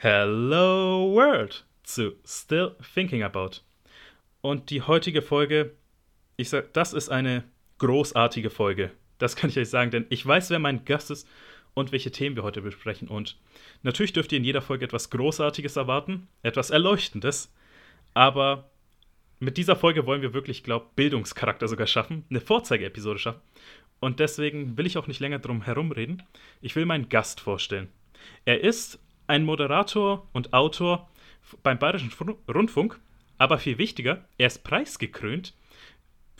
Hello World zu Still Thinking About. Und die heutige Folge, ich sag, das ist eine großartige Folge. Das kann ich euch sagen, denn ich weiß, wer mein Gast ist und welche Themen wir heute besprechen. Und natürlich dürft ihr in jeder Folge etwas Großartiges erwarten, etwas Erleuchtendes. Aber mit dieser Folge wollen wir wirklich, glaube ich, Bildungscharakter sogar schaffen, eine Vorzeigeepisode schaffen. Und deswegen will ich auch nicht länger drum herumreden. Ich will meinen Gast vorstellen. Er ist ein Moderator und Autor beim Bayerischen Rundfunk, aber viel wichtiger, er ist preisgekrönt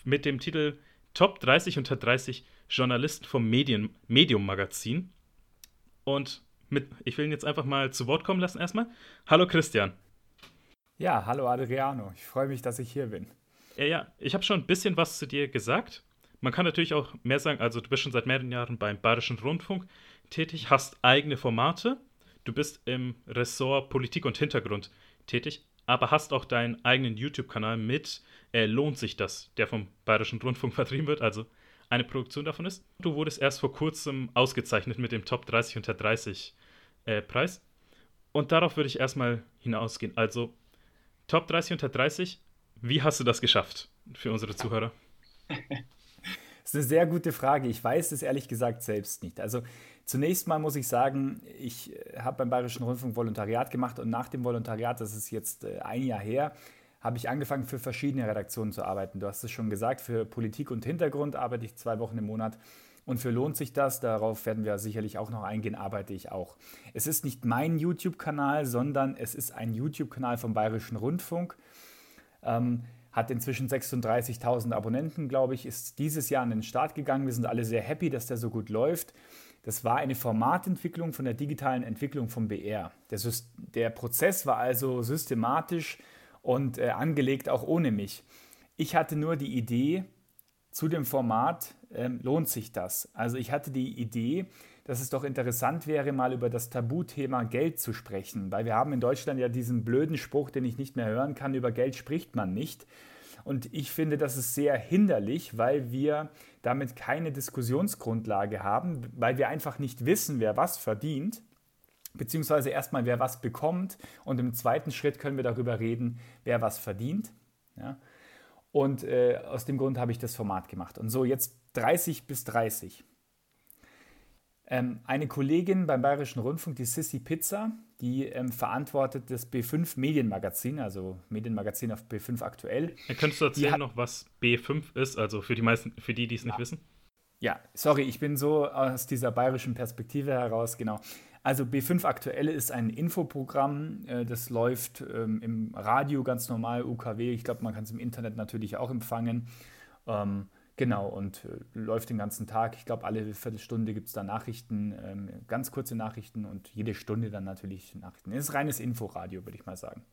mit dem Titel Top 30 unter 30 Journalisten vom Medien, Medium Magazin. Und mit, ich will ihn jetzt einfach mal zu Wort kommen lassen erstmal. Hallo Christian. Ja, hallo Adriano. Ich freue mich, dass ich hier bin. Ja, ja, ich habe schon ein bisschen was zu dir gesagt. Man kann natürlich auch mehr sagen, also du bist schon seit mehreren Jahren beim Bayerischen Rundfunk tätig, hast eigene Formate du bist im Ressort Politik und Hintergrund tätig, aber hast auch deinen eigenen YouTube-Kanal mit äh, Lohnt sich das, der vom Bayerischen Rundfunk vertrieben wird, also eine Produktion davon ist. Du wurdest erst vor kurzem ausgezeichnet mit dem Top 30 unter 30 äh, Preis. Und darauf würde ich erstmal hinausgehen. Also Top 30 unter 30, wie hast du das geschafft für unsere Zuhörer? Das ist eine sehr gute Frage. Ich weiß es ehrlich gesagt selbst nicht. Also Zunächst mal muss ich sagen, ich äh, habe beim Bayerischen Rundfunk Volontariat gemacht und nach dem Volontariat, das ist jetzt äh, ein Jahr her, habe ich angefangen, für verschiedene Redaktionen zu arbeiten. Du hast es schon gesagt, für Politik und Hintergrund arbeite ich zwei Wochen im Monat. Und für lohnt sich das, darauf werden wir sicherlich auch noch eingehen, arbeite ich auch. Es ist nicht mein YouTube-Kanal, sondern es ist ein YouTube-Kanal vom Bayerischen Rundfunk. Ähm, hat inzwischen 36.000 Abonnenten, glaube ich, ist dieses Jahr an den Start gegangen. Wir sind alle sehr happy, dass der so gut läuft. Das war eine Formatentwicklung von der digitalen Entwicklung vom BR. Der, der Prozess war also systematisch und äh, angelegt auch ohne mich. Ich hatte nur die Idee zu dem Format, ähm, lohnt sich das? Also ich hatte die Idee, dass es doch interessant wäre, mal über das Tabuthema Geld zu sprechen, weil wir haben in Deutschland ja diesen blöden Spruch, den ich nicht mehr hören kann, über Geld spricht man nicht. Und ich finde, das ist sehr hinderlich, weil wir damit keine Diskussionsgrundlage haben, weil wir einfach nicht wissen, wer was verdient, beziehungsweise erstmal, wer was bekommt. Und im zweiten Schritt können wir darüber reden, wer was verdient. Ja? Und äh, aus dem Grund habe ich das Format gemacht. Und so jetzt 30 bis 30. Ähm, eine Kollegin beim Bayerischen Rundfunk, die Sissy Pizza, die ähm, verantwortet das B5 Medienmagazin, also Medienmagazin auf B5 aktuell. Ja, könntest du erzählen hat, noch, was B5 ist, also für die meisten, für die, die es ja. nicht wissen? Ja, sorry, ich bin so aus dieser bayerischen Perspektive heraus, genau. Also B5 aktuell ist ein Infoprogramm, äh, das läuft ähm, im Radio ganz normal, UKW. Ich glaube, man kann es im Internet natürlich auch empfangen. Ähm, Genau, und äh, läuft den ganzen Tag. Ich glaube, alle Viertelstunde gibt es da Nachrichten, ähm, ganz kurze Nachrichten und jede Stunde dann natürlich Nachrichten. Es ist reines Inforadio, würde ich mal sagen.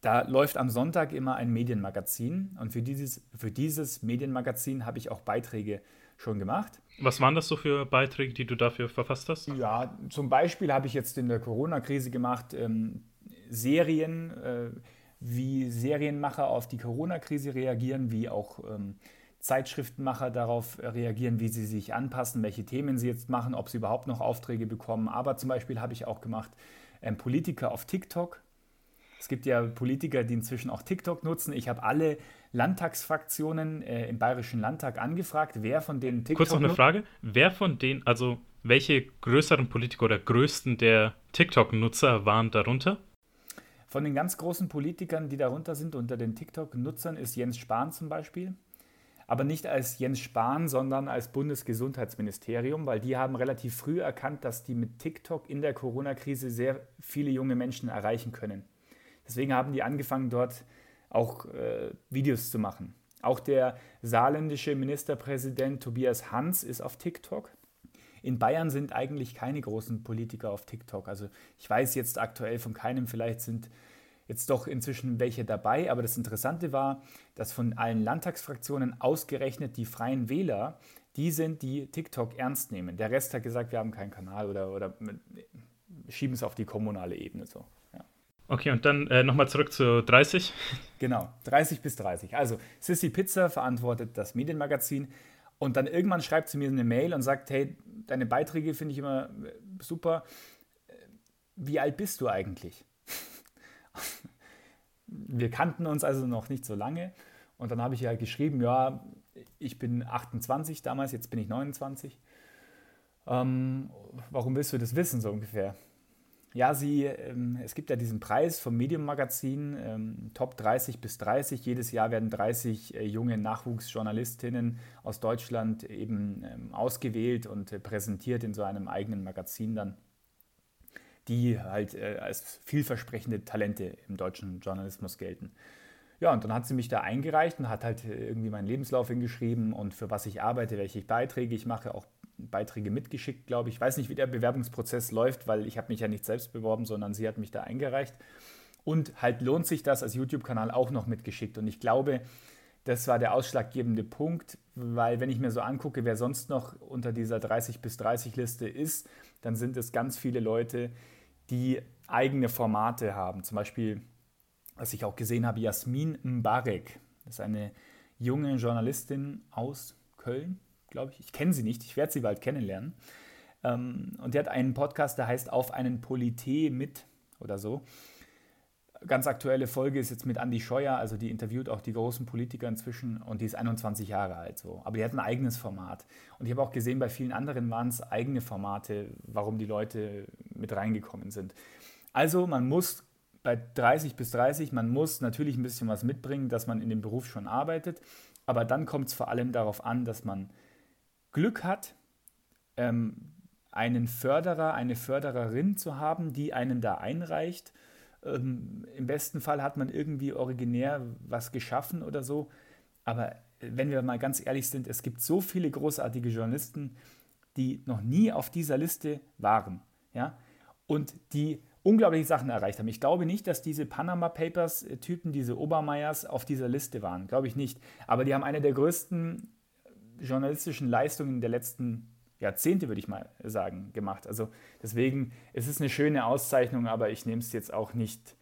Da läuft am Sonntag immer ein Medienmagazin und für dieses, für dieses Medienmagazin habe ich auch Beiträge schon gemacht. Was waren das so für Beiträge, die du dafür verfasst hast? Ja, zum Beispiel habe ich jetzt in der Corona-Krise gemacht ähm, Serien, äh, wie Serienmacher auf die Corona-Krise reagieren, wie auch ähm, Zeitschriftenmacher darauf reagieren, wie sie sich anpassen, welche Themen sie jetzt machen, ob sie überhaupt noch Aufträge bekommen. Aber zum Beispiel habe ich auch gemacht ähm, Politiker auf TikTok. Es gibt ja Politiker, die inzwischen auch TikTok nutzen. Ich habe alle Landtagsfraktionen äh, im Bayerischen Landtag angefragt, wer von denen TikTok Kurz noch eine Frage. Wer von denen, also welche größeren Politiker oder größten der TikTok-Nutzer waren darunter? Von den ganz großen Politikern, die darunter sind, unter den TikTok-Nutzern, ist Jens Spahn zum Beispiel aber nicht als Jens Spahn, sondern als Bundesgesundheitsministerium, weil die haben relativ früh erkannt, dass die mit TikTok in der Corona-Krise sehr viele junge Menschen erreichen können. Deswegen haben die angefangen, dort auch äh, Videos zu machen. Auch der saarländische Ministerpräsident Tobias Hans ist auf TikTok. In Bayern sind eigentlich keine großen Politiker auf TikTok. Also ich weiß jetzt aktuell von keinem, vielleicht sind jetzt doch inzwischen welche dabei. Aber das Interessante war, dass von allen Landtagsfraktionen ausgerechnet die Freien Wähler, die sind, die TikTok ernst nehmen. Der Rest hat gesagt, wir haben keinen Kanal oder, oder schieben es auf die kommunale Ebene so. Ja. Okay, und dann äh, nochmal zurück zu 30. Genau, 30 bis 30. Also Sissy Pizza verantwortet das Medienmagazin und dann irgendwann schreibt sie mir eine Mail und sagt, hey, deine Beiträge finde ich immer äh, super wie alt bist du eigentlich? Wir kannten uns also noch nicht so lange. Und dann habe ich ja geschrieben, ja, ich bin 28 damals, jetzt bin ich 29. Ähm, warum willst du das wissen, so ungefähr? Ja, sie, ähm, es gibt ja diesen Preis vom Medium Magazin, ähm, Top 30 bis 30. Jedes Jahr werden 30 äh, junge Nachwuchsjournalistinnen aus Deutschland eben ähm, ausgewählt und äh, präsentiert in so einem eigenen Magazin dann, die halt äh, als vielversprechende Talente im deutschen Journalismus gelten. Ja, und dann hat sie mich da eingereicht und hat halt äh, irgendwie meinen Lebenslauf hingeschrieben und für was ich arbeite, welche Beiträge ich mache, auch Beiträge mitgeschickt, glaube ich. Ich weiß nicht, wie der Bewerbungsprozess läuft, weil ich habe mich ja nicht selbst beworben, sondern sie hat mich da eingereicht. Und halt lohnt sich das als YouTube-Kanal auch noch mitgeschickt. Und ich glaube, das war der ausschlaggebende Punkt, weil wenn ich mir so angucke, wer sonst noch unter dieser 30 bis 30 Liste ist, dann sind es ganz viele Leute, die eigene Formate haben. Zum Beispiel, was ich auch gesehen habe, Jasmin Mbarek. Das ist eine junge Journalistin aus Köln, glaube ich. Ich kenne sie nicht, ich werde sie bald kennenlernen. Ähm, und die hat einen Podcast, der heißt Auf einen Polité mit oder so. Ganz aktuelle Folge ist jetzt mit Andy Scheuer, also die interviewt auch die großen Politiker inzwischen und die ist 21 Jahre alt so. Aber die hat ein eigenes Format. Und ich habe auch gesehen, bei vielen anderen waren es eigene Formate, warum die Leute mit reingekommen sind. Also man muss bei 30 bis 30, man muss natürlich ein bisschen was mitbringen, dass man in dem Beruf schon arbeitet. Aber dann kommt es vor allem darauf an, dass man Glück hat, ähm, einen Förderer, eine Fördererin zu haben, die einen da einreicht. Ähm, Im besten Fall hat man irgendwie originär was geschaffen oder so. Aber wenn wir mal ganz ehrlich sind, es gibt so viele großartige Journalisten, die noch nie auf dieser Liste waren. Ja? Und die unglaubliche Sachen erreicht haben. Ich glaube nicht, dass diese Panama Papers-Typen, diese Obermeyers, auf dieser Liste waren. Glaube ich nicht. Aber die haben eine der größten journalistischen Leistungen der letzten Jahrzehnte, würde ich mal sagen, gemacht. Also deswegen, es ist eine schöne Auszeichnung, aber ich nehme es jetzt auch nicht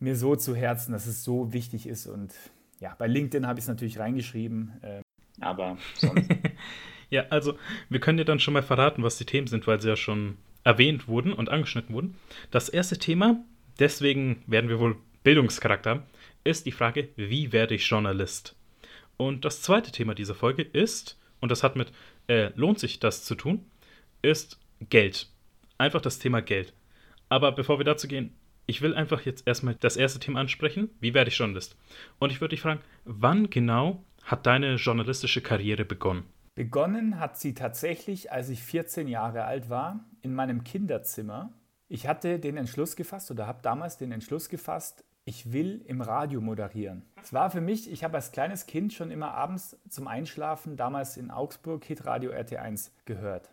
mir so zu Herzen, dass es so wichtig ist. Und ja, bei LinkedIn habe ich es natürlich reingeschrieben, äh, aber sonst. ja, also wir können dir dann schon mal verraten, was die Themen sind, weil sie ja schon erwähnt wurden und angeschnitten wurden. Das erste Thema, deswegen werden wir wohl Bildungscharakter, ist die Frage, wie werde ich Journalist? Und das zweite Thema dieser Folge ist, und das hat mit äh, lohnt sich das zu tun, ist Geld. Einfach das Thema Geld. Aber bevor wir dazu gehen, ich will einfach jetzt erstmal das erste Thema ansprechen. Wie werde ich Journalist? Und ich würde dich fragen, wann genau hat deine journalistische Karriere begonnen? Begonnen hat sie tatsächlich, als ich 14 Jahre alt war, in meinem Kinderzimmer. Ich hatte den Entschluss gefasst oder habe damals den Entschluss gefasst, ich will im Radio moderieren. Es war für mich, ich habe als kleines Kind schon immer abends zum Einschlafen, damals in Augsburg, Hitradio RT1 gehört.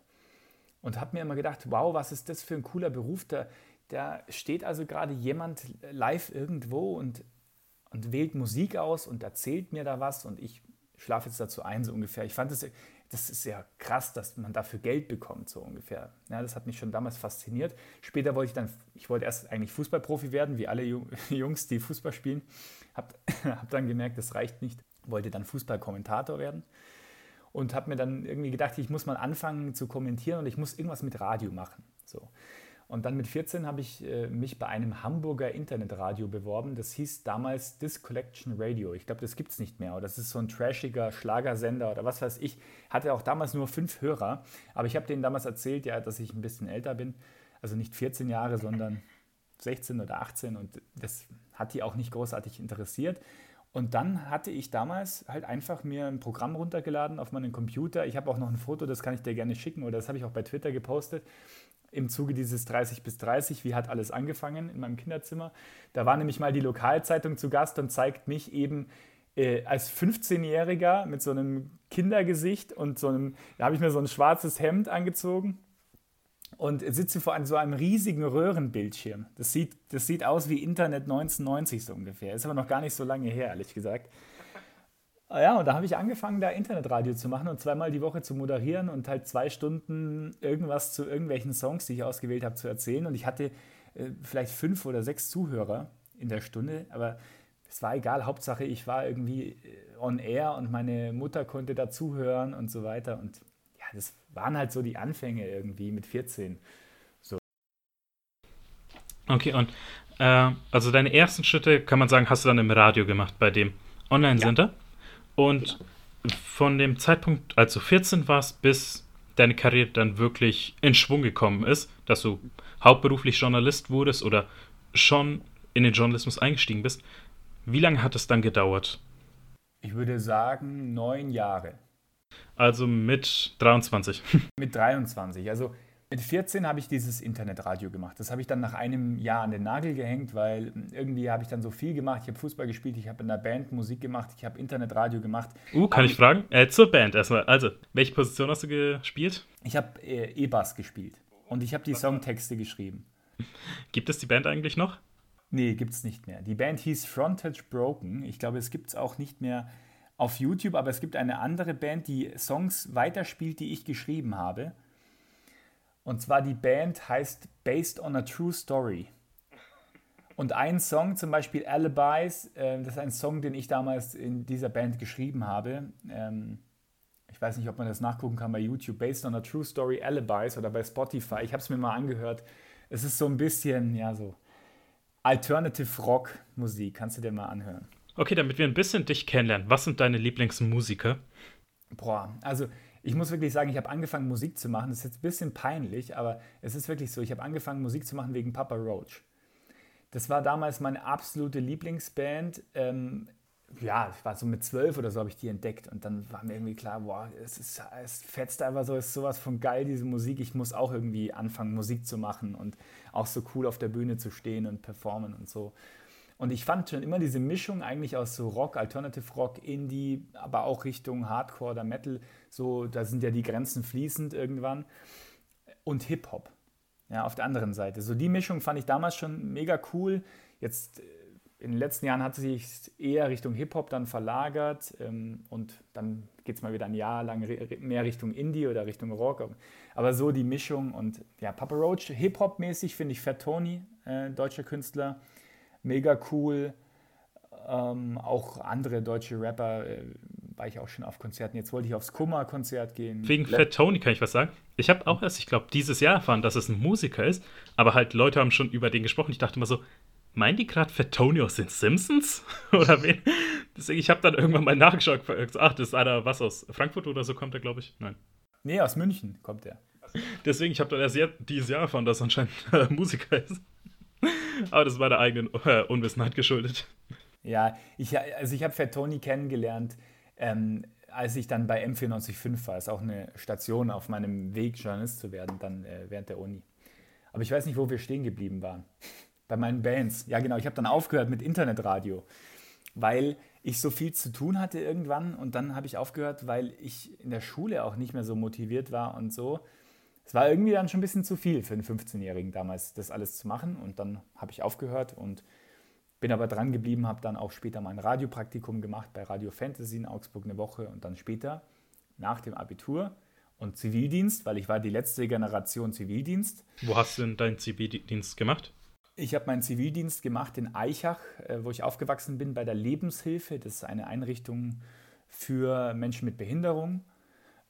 Und habe mir immer gedacht, wow, was ist das für ein cooler Beruf. Da, da steht also gerade jemand live irgendwo und, und wählt Musik aus und erzählt mir da was und ich schlafe jetzt dazu ein, so ungefähr. Ich fand es das ist ja krass, dass man dafür Geld bekommt, so ungefähr. Ja, das hat mich schon damals fasziniert. Später wollte ich dann, ich wollte erst eigentlich Fußballprofi werden, wie alle Jungs, die Fußball spielen. Hab, hab dann gemerkt, das reicht nicht. Wollte dann Fußballkommentator werden und habe mir dann irgendwie gedacht, ich muss mal anfangen zu kommentieren und ich muss irgendwas mit Radio machen. So. Und dann mit 14 habe ich äh, mich bei einem Hamburger Internetradio beworben. Das hieß damals Disc Collection Radio. Ich glaube, das gibt es nicht mehr. Oder das ist so ein trashiger Schlagersender oder was weiß ich. Hatte auch damals nur fünf Hörer. Aber ich habe denen damals erzählt, ja, dass ich ein bisschen älter bin. Also nicht 14 Jahre, sondern 16 oder 18. Und das hat die auch nicht großartig interessiert. Und dann hatte ich damals halt einfach mir ein Programm runtergeladen auf meinen Computer. Ich habe auch noch ein Foto, das kann ich dir gerne schicken oder das habe ich auch bei Twitter gepostet im Zuge dieses 30 bis 30, wie hat alles angefangen in meinem Kinderzimmer. Da war nämlich mal die Lokalzeitung zu Gast und zeigt mich eben äh, als 15-Jähriger mit so einem Kindergesicht und so einem, da habe ich mir so ein schwarzes Hemd angezogen und sitze vor einem, so einem riesigen Röhrenbildschirm. Das sieht, das sieht aus wie Internet 1990 so ungefähr. Ist aber noch gar nicht so lange her, ehrlich gesagt. Ah ja, und da habe ich angefangen, da Internetradio zu machen und zweimal die Woche zu moderieren und halt zwei Stunden irgendwas zu irgendwelchen Songs, die ich ausgewählt habe, zu erzählen. Und ich hatte äh, vielleicht fünf oder sechs Zuhörer in der Stunde, aber es war egal. Hauptsache, ich war irgendwie äh, on air und meine Mutter konnte dazuhören und so weiter. Und ja, das waren halt so die Anfänge irgendwie mit 14. So. Okay, und äh, also deine ersten Schritte, kann man sagen, hast du dann im Radio gemacht bei dem Online-Sender. Ja. Und von dem Zeitpunkt, als du 14 warst, bis deine Karriere dann wirklich in Schwung gekommen ist, dass du hauptberuflich Journalist wurdest oder schon in den Journalismus eingestiegen bist, wie lange hat es dann gedauert? Ich würde sagen neun Jahre. Also mit 23. Mit 23. Also mit 14 habe ich dieses Internetradio gemacht. Das habe ich dann nach einem Jahr an den Nagel gehängt, weil irgendwie habe ich dann so viel gemacht. Ich habe Fußball gespielt, ich habe in der Band Musik gemacht, ich habe Internetradio gemacht. Uh, kann ich fragen? Äh, zur Band erstmal. Also, welche Position hast du gespielt? Ich habe äh, E-Bass gespielt und ich habe die Songtexte geschrieben. Gibt es die Band eigentlich noch? Nee, gibt es nicht mehr. Die Band hieß Frontage Broken. Ich glaube, es gibt es auch nicht mehr auf YouTube, aber es gibt eine andere Band, die Songs weiterspielt, die ich geschrieben habe. Und zwar die Band heißt Based on a True Story. Und ein Song, zum Beispiel Alibis, äh, das ist ein Song, den ich damals in dieser Band geschrieben habe. Ähm, ich weiß nicht, ob man das nachgucken kann bei YouTube. Based on a True Story Alibis oder bei Spotify. Ich habe es mir mal angehört. Es ist so ein bisschen, ja, so Alternative Rock Musik. Kannst du dir mal anhören. Okay, damit wir ein bisschen dich kennenlernen. Was sind deine Lieblingsmusiker? Boah, also ich muss wirklich sagen, ich habe angefangen Musik zu machen. Das ist jetzt ein bisschen peinlich, aber es ist wirklich so. Ich habe angefangen Musik zu machen wegen Papa Roach. Das war damals meine absolute Lieblingsband. Ähm, ja, ich war so mit zwölf oder so, habe ich die entdeckt. Und dann war mir irgendwie klar, boah, es, ist, es fetzt einfach so, es ist sowas von geil, diese Musik. Ich muss auch irgendwie anfangen, Musik zu machen und auch so cool auf der Bühne zu stehen und performen und so. Und ich fand schon immer diese Mischung eigentlich aus so Rock, Alternative Rock, Indie, aber auch Richtung Hardcore oder Metal, so, da sind ja die Grenzen fließend irgendwann. Und Hip-Hop, ja, auf der anderen Seite. So die Mischung fand ich damals schon mega cool. Jetzt äh, in den letzten Jahren hat sich eher Richtung Hip-Hop dann verlagert ähm, und dann geht es mal wieder ein Jahr lang mehr Richtung Indie oder Richtung Rock. Aber so die Mischung und ja, Papa Roach, Hip-Hop-mäßig finde ich Fat Tony, äh, deutscher Künstler mega cool. Ähm, auch andere deutsche Rapper äh, war ich auch schon auf Konzerten. Jetzt wollte ich aufs Kummer-Konzert gehen. Wegen Fat Tony kann ich was sagen. Ich habe auch erst, ich glaube, dieses Jahr erfahren, dass es ein Musiker ist, aber halt Leute haben schon über den gesprochen. Ich dachte immer so, meinen die gerade Fat Tony aus den Simpsons? oder wen? Deswegen, ich habe dann irgendwann mal nachgeschaut. Ach, das ist einer, was aus Frankfurt oder so kommt er, glaube ich. Nein. Nee, aus München kommt er. Deswegen, ich habe dann erst dieses Jahr erfahren, dass er anscheinend äh, Musiker ist. Aber das war der eigenen äh, Unwissenheit geschuldet. Ja, ich, also ich habe Fat Tony kennengelernt, ähm, als ich dann bei M495 war. Das ist auch eine Station auf meinem Weg, Journalist zu werden, dann äh, während der Uni. Aber ich weiß nicht, wo wir stehen geblieben waren. Bei meinen Bands. Ja, genau. Ich habe dann aufgehört mit Internetradio, weil ich so viel zu tun hatte irgendwann. Und dann habe ich aufgehört, weil ich in der Schule auch nicht mehr so motiviert war und so es war irgendwie dann schon ein bisschen zu viel für einen 15-Jährigen damals, das alles zu machen. Und dann habe ich aufgehört und bin aber dran geblieben, habe dann auch später mein Radiopraktikum gemacht bei Radio Fantasy in Augsburg eine Woche und dann später nach dem Abitur und Zivildienst, weil ich war die letzte Generation Zivildienst. Wo hast du denn deinen Zivildienst gemacht? Ich habe meinen Zivildienst gemacht in Eichach, äh, wo ich aufgewachsen bin, bei der Lebenshilfe. Das ist eine Einrichtung für Menschen mit Behinderung.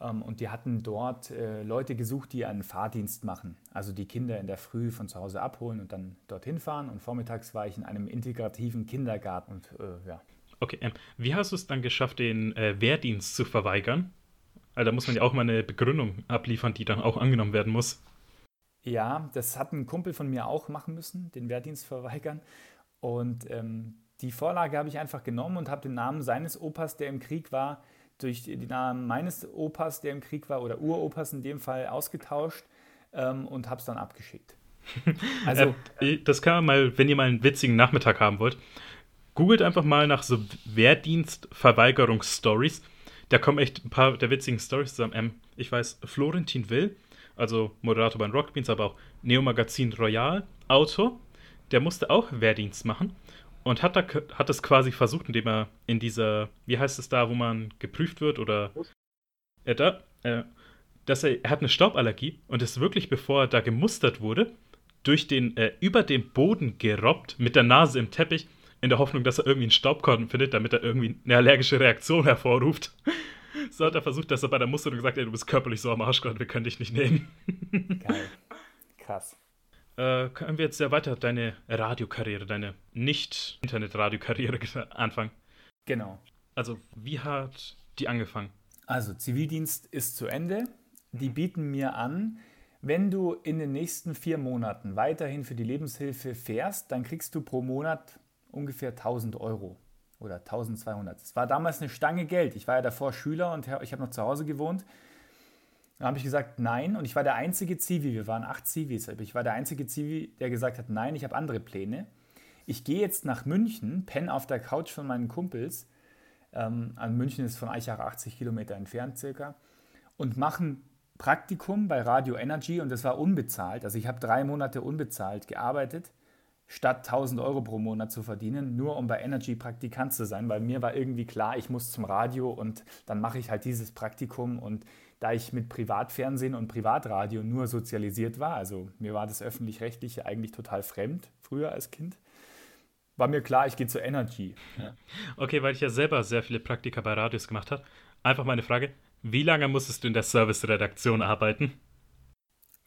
Ähm, und die hatten dort äh, Leute gesucht, die einen Fahrdienst machen. Also die Kinder in der Früh von zu Hause abholen und dann dorthin fahren. Und vormittags war ich in einem integrativen Kindergarten. Und, äh, ja. Okay, ähm, wie hast du es dann geschafft, den äh, Wehrdienst zu verweigern? Also da muss man ja auch mal eine Begründung abliefern, die dann auch angenommen werden muss. Ja, das hat ein Kumpel von mir auch machen müssen, den Wehrdienst verweigern. Und ähm, die Vorlage habe ich einfach genommen und habe den Namen seines Opas, der im Krieg war, durch die Namen meines Opas, der im Krieg war, oder Uropas in dem Fall, ausgetauscht ähm, und habe es dann abgeschickt. Also, äh, das kann man mal, wenn ihr mal einen witzigen Nachmittag haben wollt, googelt einfach mal nach so Wehrdienstverweigerungsstories. Da kommen echt ein paar der witzigen Stories zusammen. Ähm, ich weiß, Florentin Will, also Moderator bei Rockbeans, aber auch Neo Magazin Royal, Autor, der musste auch Wehrdienst machen und hat, da, hat es quasi versucht, indem er in dieser, wie heißt es da, wo man geprüft wird oder äh, da, äh, dass er, er hat eine Stauballergie und ist wirklich, bevor er da gemustert wurde, durch den, äh, über den Boden gerobbt, mit der Nase im Teppich, in der Hoffnung, dass er irgendwie einen Staubkorn findet, damit er irgendwie eine allergische Reaktion hervorruft. so hat er versucht, dass er bei der Musterung gesagt hat, du bist körperlich so am Arsch, Gott, wir können dich nicht nehmen. Geil. Krass. Äh, können wir jetzt ja weiter deine Radiokarriere, deine nicht-Internet-Radiokarriere anfangen. Genau. Also, wie hat die angefangen? Also, Zivildienst ist zu Ende. Die bieten mir an, wenn du in den nächsten vier Monaten weiterhin für die Lebenshilfe fährst, dann kriegst du pro Monat ungefähr 1000 Euro oder 1200. Das war damals eine Stange Geld. Ich war ja davor Schüler und ich habe noch zu Hause gewohnt. Da habe ich gesagt, nein. Und ich war der einzige Zivi, wir waren acht Zivis, ich war der einzige Zivi, der gesagt hat, nein, ich habe andere Pläne. Ich gehe jetzt nach München, penne auf der Couch von meinen Kumpels. Ähm, an München ist von Eichach 80 Kilometer entfernt circa. Und mache ein Praktikum bei Radio Energy und das war unbezahlt. Also ich habe drei Monate unbezahlt gearbeitet, statt 1000 Euro pro Monat zu verdienen, nur um bei Energy Praktikant zu sein, weil mir war irgendwie klar, ich muss zum Radio und dann mache ich halt dieses Praktikum und da ich mit Privatfernsehen und Privatradio nur sozialisiert war, also mir war das öffentlich-rechtliche eigentlich total fremd früher als Kind, war mir klar, ich gehe zu Energy. Ja. Okay, weil ich ja selber sehr viele Praktika bei Radios gemacht habe. Einfach meine Frage, wie lange musstest du in der Service-Redaktion arbeiten?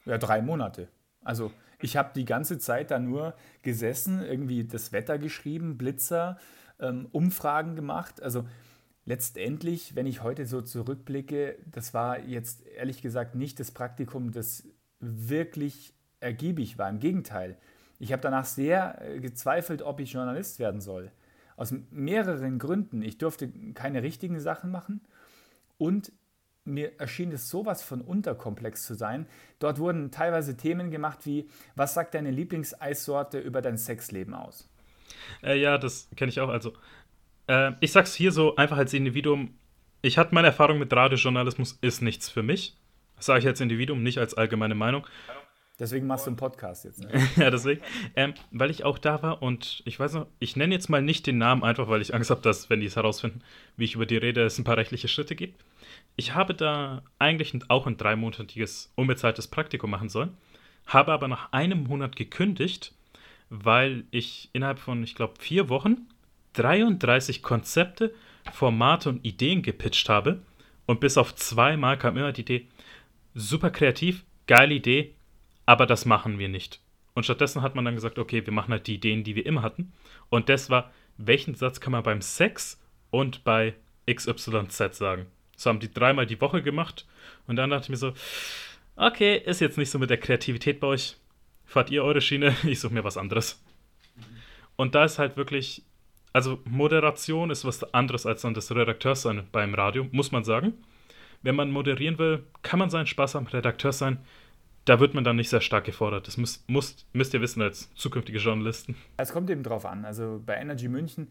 Ja, drei Monate. Also ich habe die ganze Zeit da nur gesessen, irgendwie das Wetter geschrieben, Blitzer, ähm, Umfragen gemacht. Also letztendlich, wenn ich heute so zurückblicke, das war jetzt ehrlich gesagt nicht das Praktikum, das wirklich ergiebig war. Im Gegenteil, ich habe danach sehr äh, gezweifelt, ob ich Journalist werden soll. Aus mehreren Gründen. Ich durfte keine richtigen Sachen machen und mir erschien es sowas von unterkomplex zu sein. Dort wurden teilweise Themen gemacht wie, was sagt deine Lieblingseissorte über dein Sexleben aus? Äh, ja, das kenne ich auch. Also äh, ich sag's hier so einfach als Individuum. Ich hatte meine Erfahrung mit Radiojournalismus, ist nichts für mich. Das sage ich als Individuum, nicht als allgemeine Meinung. Deswegen machst du einen Podcast jetzt. Ne? ja, deswegen. Ähm, weil ich auch da war und ich weiß noch, ich nenne jetzt mal nicht den Namen, einfach weil ich Angst habe, dass, wenn die es herausfinden, wie ich über die rede, es ein paar rechtliche Schritte gibt. Ich habe da eigentlich auch ein dreimonatiges unbezahltes Praktikum machen sollen, habe aber nach einem Monat gekündigt, weil ich innerhalb von, ich glaube, vier Wochen 33 Konzepte, Formate und Ideen gepitcht habe. Und bis auf zweimal kam immer die Idee, super kreativ, geile Idee, aber das machen wir nicht. Und stattdessen hat man dann gesagt, okay, wir machen halt die Ideen, die wir immer hatten. Und das war, welchen Satz kann man beim Sex und bei XYZ sagen? Das haben die dreimal die Woche gemacht. Und dann dachte ich mir so, okay, ist jetzt nicht so mit der Kreativität bei euch. Fahrt ihr eure Schiene, ich suche mir was anderes. Und da ist halt wirklich also Moderation ist was anderes als dann das Redakteurssein beim Radio, muss man sagen. Wenn man moderieren will, kann man seinen Spaß am Redakteur sein. Da wird man dann nicht sehr stark gefordert. Das müsst, müsst, müsst ihr wissen als zukünftige Journalisten. Es kommt eben drauf an. Also bei Energy München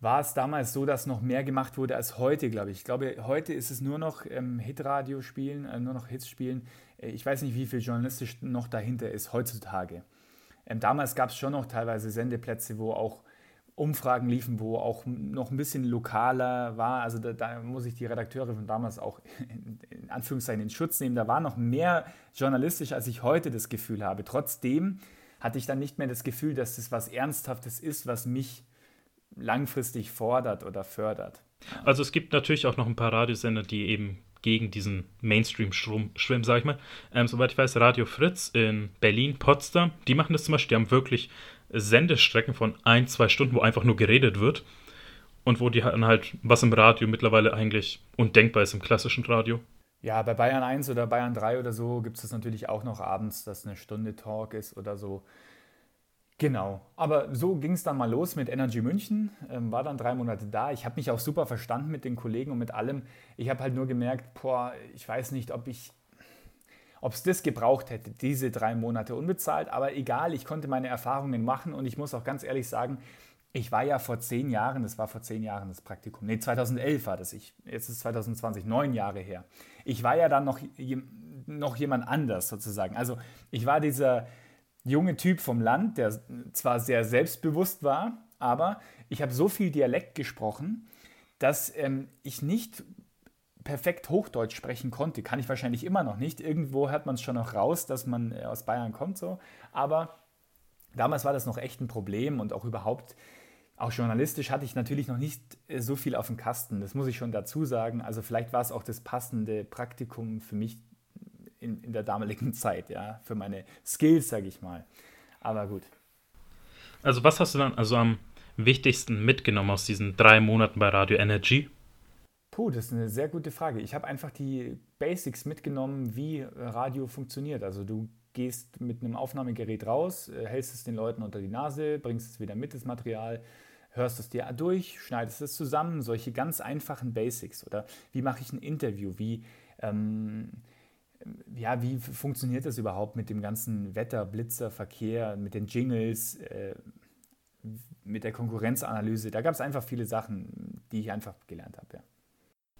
war es damals so, dass noch mehr gemacht wurde als heute, glaube ich. Ich glaube, heute ist es nur noch ähm, Hitradio spielen, äh, nur noch Hits spielen. Äh, ich weiß nicht, wie viel journalistisch noch dahinter ist heutzutage. Ähm, damals gab es schon noch teilweise Sendeplätze, wo auch Umfragen liefen, wo auch noch ein bisschen lokaler war. Also da, da muss ich die Redakteure von damals auch in, in, Anführungszeichen in Schutz nehmen. Da war noch mehr journalistisch, als ich heute das Gefühl habe. Trotzdem hatte ich dann nicht mehr das Gefühl, dass das was Ernsthaftes ist, was mich langfristig fordert oder fördert. Also es gibt natürlich auch noch ein paar Radiosender, die eben gegen diesen Mainstream schwimmen, sag ich mal. Ähm, soweit ich weiß, Radio Fritz in Berlin, Potsdam, die machen das zum Beispiel, die haben wirklich Sendestrecken von ein, zwei Stunden, wo einfach nur geredet wird. Und wo die dann halt, was im Radio mittlerweile eigentlich undenkbar ist im klassischen Radio. Ja, bei Bayern 1 oder Bayern 3 oder so gibt es das natürlich auch noch abends, dass eine Stunde Talk ist oder so. Genau, aber so ging es dann mal los mit Energy München, ähm, war dann drei Monate da. Ich habe mich auch super verstanden mit den Kollegen und mit allem. Ich habe halt nur gemerkt, boah, ich weiß nicht, ob ich ob es das gebraucht hätte, diese drei Monate unbezahlt. Aber egal, ich konnte meine Erfahrungen machen und ich muss auch ganz ehrlich sagen, ich war ja vor zehn Jahren, das war vor zehn Jahren das Praktikum, nee, 2011 war das, ich, jetzt ist 2020, neun Jahre her. Ich war ja dann noch, noch jemand anders sozusagen. Also ich war dieser junge Typ vom Land, der zwar sehr selbstbewusst war, aber ich habe so viel Dialekt gesprochen, dass ähm, ich nicht perfekt Hochdeutsch sprechen konnte. Kann ich wahrscheinlich immer noch nicht. Irgendwo hört man es schon noch raus, dass man äh, aus Bayern kommt so. Aber damals war das noch echt ein Problem und auch überhaupt, auch journalistisch hatte ich natürlich noch nicht äh, so viel auf dem Kasten. Das muss ich schon dazu sagen. Also vielleicht war es auch das passende Praktikum für mich in, in der damaligen Zeit, ja, für meine Skills, sage ich mal. Aber gut. Also was hast du dann also am wichtigsten mitgenommen aus diesen drei Monaten bei Radio Energy? Puh, das ist eine sehr gute Frage. Ich habe einfach die Basics mitgenommen, wie Radio funktioniert. Also du gehst mit einem Aufnahmegerät raus, äh, hältst es den Leuten unter die Nase, bringst es wieder mit, das Material, hörst es dir durch, schneidest es zusammen, solche ganz einfachen Basics. Oder wie mache ich ein Interview? Wie, ähm, ja, wie funktioniert das überhaupt mit dem ganzen Wetter, Blitzer, Verkehr, mit den Jingles, äh, mit der Konkurrenzanalyse? Da gab es einfach viele Sachen, die ich einfach gelernt habe. Ja.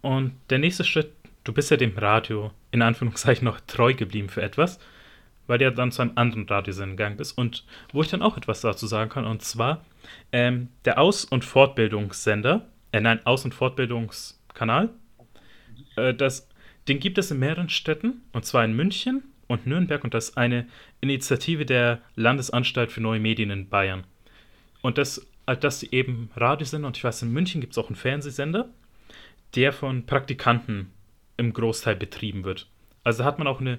Und der nächste Schritt, du bist ja dem Radio in Anführungszeichen noch treu geblieben für etwas weil der dann zu einem anderen Radiosender gegangen bist und wo ich dann auch etwas dazu sagen kann, und zwar ähm, der Aus- und Fortbildungssender, äh, nein, Aus- und Fortbildungskanal, äh, das, den gibt es in mehreren Städten, und zwar in München und Nürnberg, und das ist eine Initiative der Landesanstalt für neue Medien in Bayern. Und das, also dass sie eben Radiosender, und ich weiß, in München gibt es auch einen Fernsehsender, der von Praktikanten im Großteil betrieben wird. Also hat man auch eine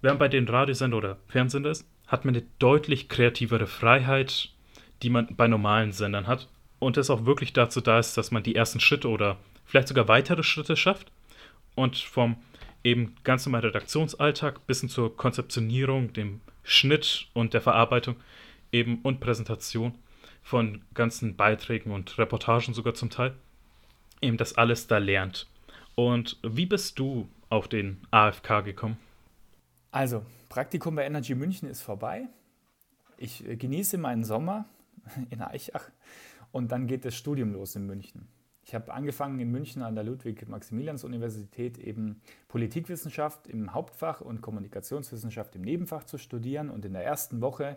wenn man bei den Radiosender oder Fernsehsender ist, hat man eine deutlich kreativere Freiheit, die man bei normalen Sendern hat. Und das auch wirklich dazu da ist, dass man die ersten Schritte oder vielleicht sogar weitere Schritte schafft. Und vom eben ganz normalen Redaktionsalltag bis hin zur Konzeptionierung, dem Schnitt und der Verarbeitung eben und Präsentation von ganzen Beiträgen und Reportagen sogar zum Teil, eben das alles da lernt. Und wie bist du auf den AFK gekommen? Also, Praktikum bei Energy München ist vorbei. Ich äh, genieße meinen Sommer in Eichach und dann geht das Studium los in München. Ich habe angefangen in München an der Ludwig-Maximilians-Universität eben Politikwissenschaft im Hauptfach und Kommunikationswissenschaft im Nebenfach zu studieren. Und in der ersten Woche,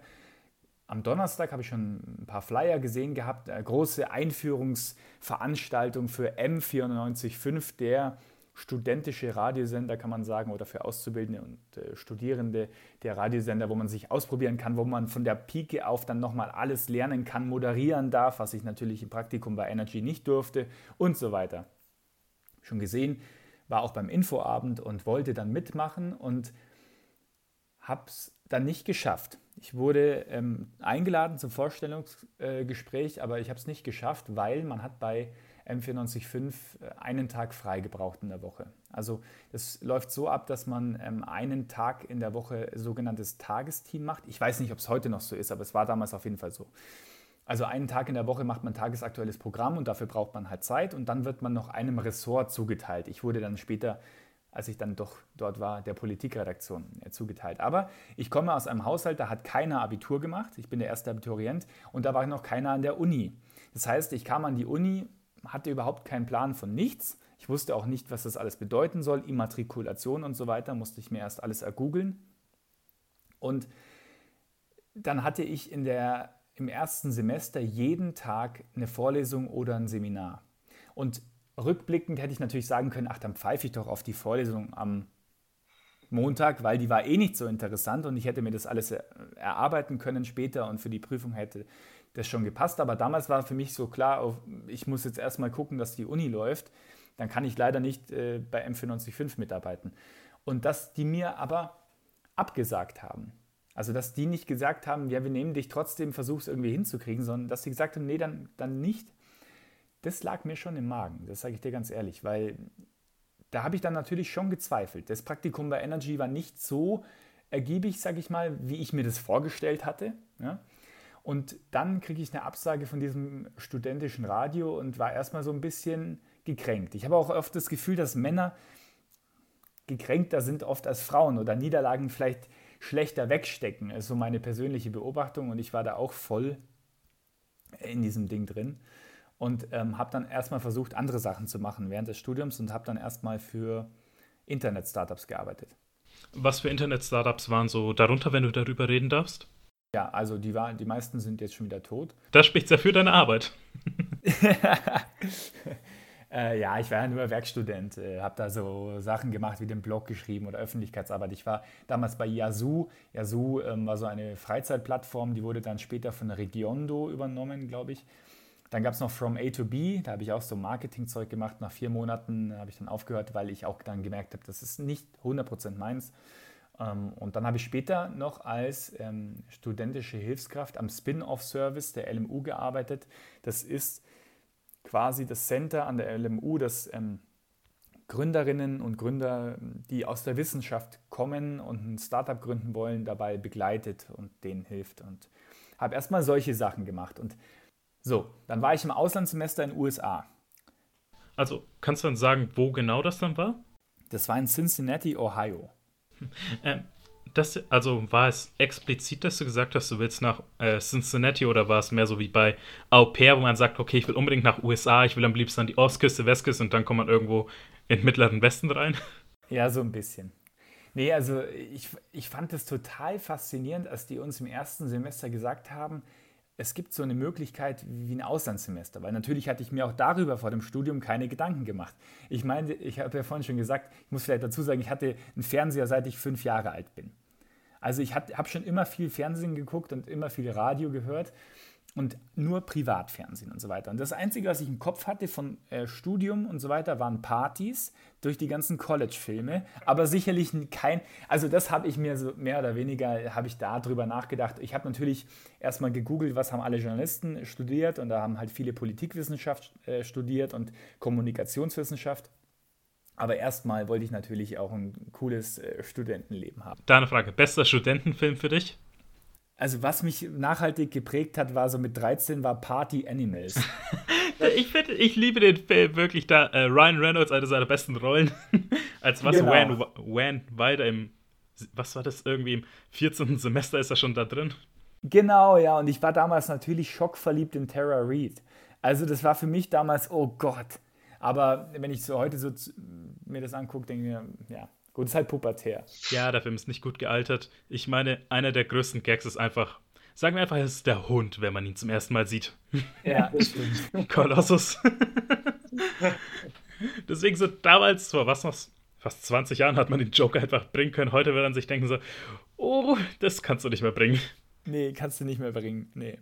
am Donnerstag, habe ich schon ein paar Flyer gesehen gehabt, eine große Einführungsveranstaltung für M945, der studentische Radiosender, kann man sagen, oder für Auszubildende und äh, Studierende der Radiosender, wo man sich ausprobieren kann, wo man von der Pike auf dann nochmal alles lernen kann, moderieren darf, was ich natürlich im Praktikum bei Energy nicht durfte und so weiter. Schon gesehen, war auch beim Infoabend und wollte dann mitmachen und habe es dann nicht geschafft. Ich wurde ähm, eingeladen zum Vorstellungsgespräch, äh, aber ich habe es nicht geschafft, weil man hat bei M495 äh, einen Tag frei gebraucht in der Woche. Also es läuft so ab, dass man ähm, einen Tag in der Woche sogenanntes Tagesteam macht. Ich weiß nicht, ob es heute noch so ist, aber es war damals auf jeden Fall so. Also einen Tag in der Woche macht man tagesaktuelles Programm und dafür braucht man halt Zeit und dann wird man noch einem Ressort zugeteilt. Ich wurde dann später, als ich dann doch dort war, der Politikredaktion äh, zugeteilt. Aber ich komme aus einem Haushalt, da hat keiner Abitur gemacht. Ich bin der erste Abiturient und da war noch keiner an der Uni. Das heißt, ich kam an die Uni hatte überhaupt keinen Plan von nichts. Ich wusste auch nicht, was das alles bedeuten soll. Immatrikulation und so weiter musste ich mir erst alles ergoogeln. Und dann hatte ich in der, im ersten Semester jeden Tag eine Vorlesung oder ein Seminar. Und rückblickend hätte ich natürlich sagen können, ach, dann pfeife ich doch auf die Vorlesung am Montag, weil die war eh nicht so interessant und ich hätte mir das alles erarbeiten können später und für die Prüfung hätte das schon gepasst. Aber damals war für mich so klar, ich muss jetzt erstmal gucken, dass die Uni läuft. Dann kann ich leider nicht äh, bei M495 mitarbeiten. Und dass die mir aber abgesagt haben. Also, dass die nicht gesagt haben, ja, wir nehmen dich trotzdem, versuch es irgendwie hinzukriegen, sondern dass sie gesagt haben, nee, dann, dann nicht. Das lag mir schon im Magen, das sage ich dir ganz ehrlich, weil da habe ich dann natürlich schon gezweifelt. Das Praktikum bei Energy war nicht so ergiebig, sage ich mal, wie ich mir das vorgestellt hatte. Ja? Und dann kriege ich eine Absage von diesem studentischen Radio und war erstmal so ein bisschen gekränkt. Ich habe auch oft das Gefühl, dass Männer gekränkter sind oft als Frauen oder Niederlagen vielleicht schlechter wegstecken. Das ist so meine persönliche Beobachtung und ich war da auch voll in diesem Ding drin und ähm, habe dann erstmal versucht, andere Sachen zu machen während des Studiums und habe dann erstmal für Internet-Startups gearbeitet. Was für Internet-Startups waren so darunter, wenn du darüber reden darfst? Ja, also die, war, die meisten sind jetzt schon wieder tot. Das spricht sehr für deine Arbeit. äh, ja, ich war ja nur Werkstudent, äh, habe da so Sachen gemacht wie den Blog geschrieben oder Öffentlichkeitsarbeit. Ich war damals bei Yazoo. Yazoo ähm, war so eine Freizeitplattform, die wurde dann später von Regiondo übernommen, glaube ich. Dann gab es noch From A to B, da habe ich auch so Marketingzeug gemacht. Nach vier Monaten habe ich dann aufgehört, weil ich auch dann gemerkt habe, das ist nicht 100% meins. Ähm, und dann habe ich später noch als ähm, studentische Hilfskraft am Spin-off-Service der LMU gearbeitet. Das ist quasi das Center an der LMU, das ähm, Gründerinnen und Gründer, die aus der Wissenschaft kommen und ein Startup gründen wollen, dabei begleitet und denen hilft. Und habe erstmal solche Sachen gemacht. Und so, dann war ich im Auslandssemester in den USA. Also kannst du dann sagen, wo genau das dann war? Das war in Cincinnati, Ohio. Ähm, das, also war es explizit, dass du gesagt hast, du willst nach äh, Cincinnati oder war es mehr so wie bei Au pair, wo man sagt, okay, ich will unbedingt nach USA, ich will am liebsten an die Ostküste, Westküste und dann kommt man irgendwo in den mittleren Westen rein? Ja, so ein bisschen. Nee, also ich, ich fand es total faszinierend, als die uns im ersten Semester gesagt haben, es gibt so eine Möglichkeit wie ein Auslandssemester, weil natürlich hatte ich mir auch darüber vor dem Studium keine Gedanken gemacht. Ich meine, ich habe ja vorhin schon gesagt, ich muss vielleicht dazu sagen, ich hatte einen Fernseher, seit ich fünf Jahre alt bin. Also ich habe schon immer viel Fernsehen geguckt und immer viel Radio gehört und nur Privatfernsehen und so weiter. Und das Einzige, was ich im Kopf hatte von äh, Studium und so weiter, waren Partys durch die ganzen College-Filme, aber sicherlich kein, also das habe ich mir so mehr oder weniger, habe ich da drüber nachgedacht. Ich habe natürlich erstmal gegoogelt, was haben alle Journalisten studiert und da haben halt viele Politikwissenschaft äh, studiert und Kommunikationswissenschaft. Aber erstmal wollte ich natürlich auch ein cooles äh, Studentenleben haben. Da eine Frage, bester Studentenfilm für dich? Also was mich nachhaltig geprägt hat, war so mit 13 war Party Animals. ich, find, ich liebe den Film wirklich da. Äh, Ryan Reynolds, eine seiner besten Rollen. Als was genau. Van, Van weiter im, was war das, irgendwie im 14. Semester ist er schon da drin. Genau, ja. Und ich war damals natürlich schockverliebt in Tara Reid. Also das war für mich damals, oh Gott. Aber wenn ich so heute so mir das angucke, denke ich mir, ja, Gut, ist halt pubertär. Ja, der Film ist nicht gut gealtert. Ich meine, einer der größten Gags ist einfach, sagen wir einfach, es ist der Hund, wenn man ihn zum ersten Mal sieht. Ja, das stimmt. Kolossus. Deswegen so damals, vor was noch, fast 20 Jahren hat man den Joker einfach bringen können. Heute wird man sich denken so, oh, das kannst du nicht mehr bringen. Nee, kannst du nicht mehr bringen. Nee.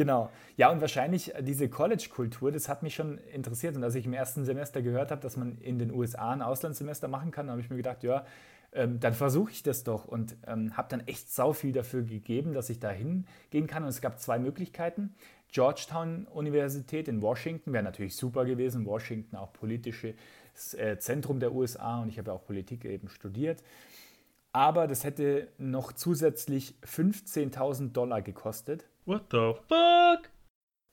Genau. Ja, und wahrscheinlich äh, diese College-Kultur, das hat mich schon interessiert. Und als ich im ersten Semester gehört habe, dass man in den USA ein Auslandssemester machen kann, habe ich mir gedacht, ja, ähm, dann versuche ich das doch. Und ähm, habe dann echt sau viel dafür gegeben, dass ich da hingehen kann. Und es gab zwei Möglichkeiten. Georgetown-Universität in Washington wäre natürlich super gewesen. Washington auch politisches äh, Zentrum der USA und ich habe ja auch Politik eben studiert. Aber das hätte noch zusätzlich 15.000 Dollar gekostet. What the fuck?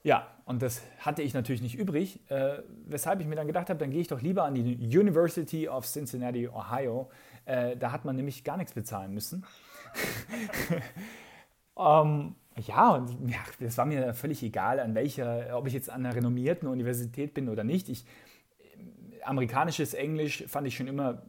Ja, und das hatte ich natürlich nicht übrig, äh, weshalb ich mir dann gedacht habe, dann gehe ich doch lieber an die University of Cincinnati, Ohio. Äh, da hat man nämlich gar nichts bezahlen müssen. um, ähm, ja, und ja, das war mir völlig egal, an welcher, ob ich jetzt an einer renommierten Universität bin oder nicht. Ich, amerikanisches Englisch fand ich schon immer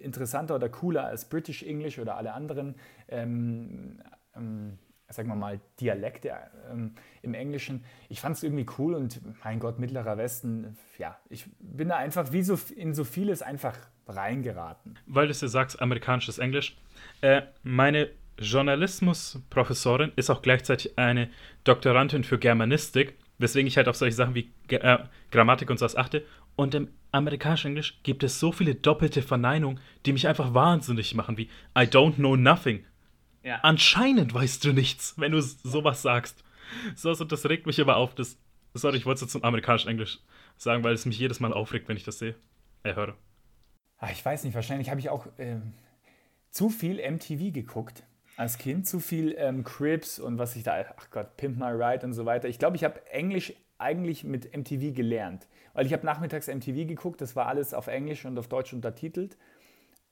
interessanter oder cooler als British English oder alle anderen. Ähm, ähm, sagen wir mal, Dialekte ähm, im Englischen. Ich fand es irgendwie cool und mein Gott, Mittlerer Westen, ja, ich bin da einfach wie so in so vieles einfach reingeraten. Weil du sagst, amerikanisches Englisch. Äh, meine Journalismusprofessorin ist auch gleichzeitig eine Doktorandin für Germanistik, weswegen ich halt auf solche Sachen wie äh, Grammatik und sowas achte. Und im amerikanischen Englisch gibt es so viele doppelte Verneinungen, die mich einfach wahnsinnig machen, wie I don't know nothing ja. Anscheinend weißt du nichts, wenn du sowas sagst. So, also das regt mich aber auf. Das, sorry, ich wollte es jetzt zum amerikanischen Englisch sagen, weil es mich jedes Mal aufregt, wenn ich das sehe. Äh, höre. Ach, ich weiß nicht, wahrscheinlich habe ich auch äh, zu viel MTV geguckt als Kind, zu viel ähm, Cribs und was ich da, ach Gott, Pimp My Ride und so weiter. Ich glaube, ich habe Englisch eigentlich mit MTV gelernt, weil ich habe nachmittags MTV geguckt, das war alles auf Englisch und auf Deutsch untertitelt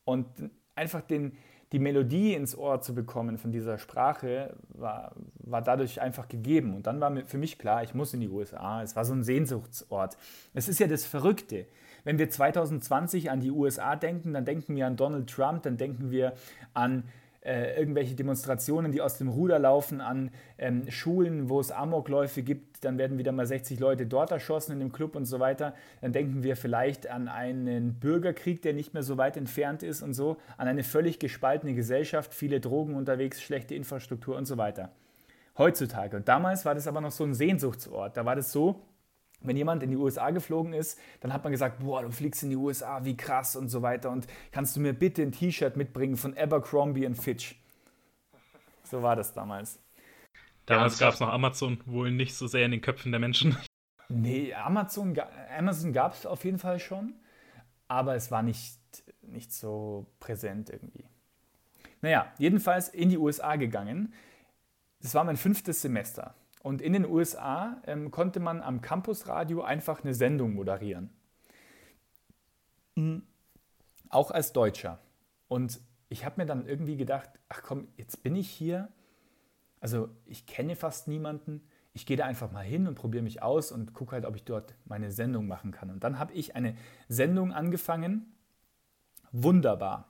und einfach den, die Melodie ins Ohr zu bekommen von dieser Sprache war, war dadurch einfach gegeben. Und dann war für mich klar, ich muss in die USA. Es war so ein Sehnsuchtsort. Es ist ja das Verrückte. Wenn wir 2020 an die USA denken, dann denken wir an Donald Trump, dann denken wir an äh, irgendwelche Demonstrationen, die aus dem Ruder laufen, an ähm, Schulen, wo es Amokläufe gibt, dann werden wieder mal 60 Leute dort erschossen in dem Club und so weiter. Dann denken wir vielleicht an einen Bürgerkrieg, der nicht mehr so weit entfernt ist und so, an eine völlig gespaltene Gesellschaft, viele Drogen unterwegs, schlechte Infrastruktur und so weiter. heutzutage. Und damals war das aber noch so ein Sehnsuchtsort. Da war das so, wenn jemand in die USA geflogen ist, dann hat man gesagt, boah, du fliegst in die USA, wie krass und so weiter. Und kannst du mir bitte ein T-Shirt mitbringen von Abercrombie und Fitch? So war das damals. Damals ja, gab es noch Amazon wohl nicht so sehr in den Köpfen der Menschen. Nee, Amazon, Amazon gab es auf jeden Fall schon, aber es war nicht, nicht so präsent irgendwie. Naja, jedenfalls in die USA gegangen. Das war mein fünftes Semester. Und in den USA ähm, konnte man am Campusradio einfach eine Sendung moderieren. Mhm. Auch als Deutscher. Und ich habe mir dann irgendwie gedacht, ach komm, jetzt bin ich hier. Also ich kenne fast niemanden. Ich gehe da einfach mal hin und probiere mich aus und gucke halt, ob ich dort meine Sendung machen kann. Und dann habe ich eine Sendung angefangen. Wunderbar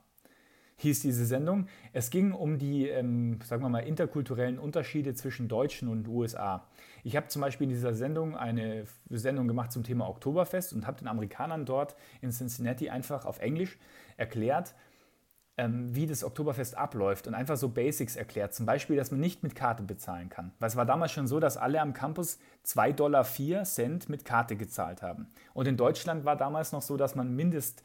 hieß diese Sendung. Es ging um die, ähm, sagen wir mal, interkulturellen Unterschiede zwischen Deutschen und USA. Ich habe zum Beispiel in dieser Sendung eine Sendung gemacht zum Thema Oktoberfest und habe den Amerikanern dort in Cincinnati einfach auf Englisch erklärt, ähm, wie das Oktoberfest abläuft und einfach so Basics erklärt. Zum Beispiel, dass man nicht mit Karte bezahlen kann. Weil es war damals schon so, dass alle am Campus 2,04 Dollar mit Karte gezahlt haben. Und in Deutschland war damals noch so, dass man Mindest äh,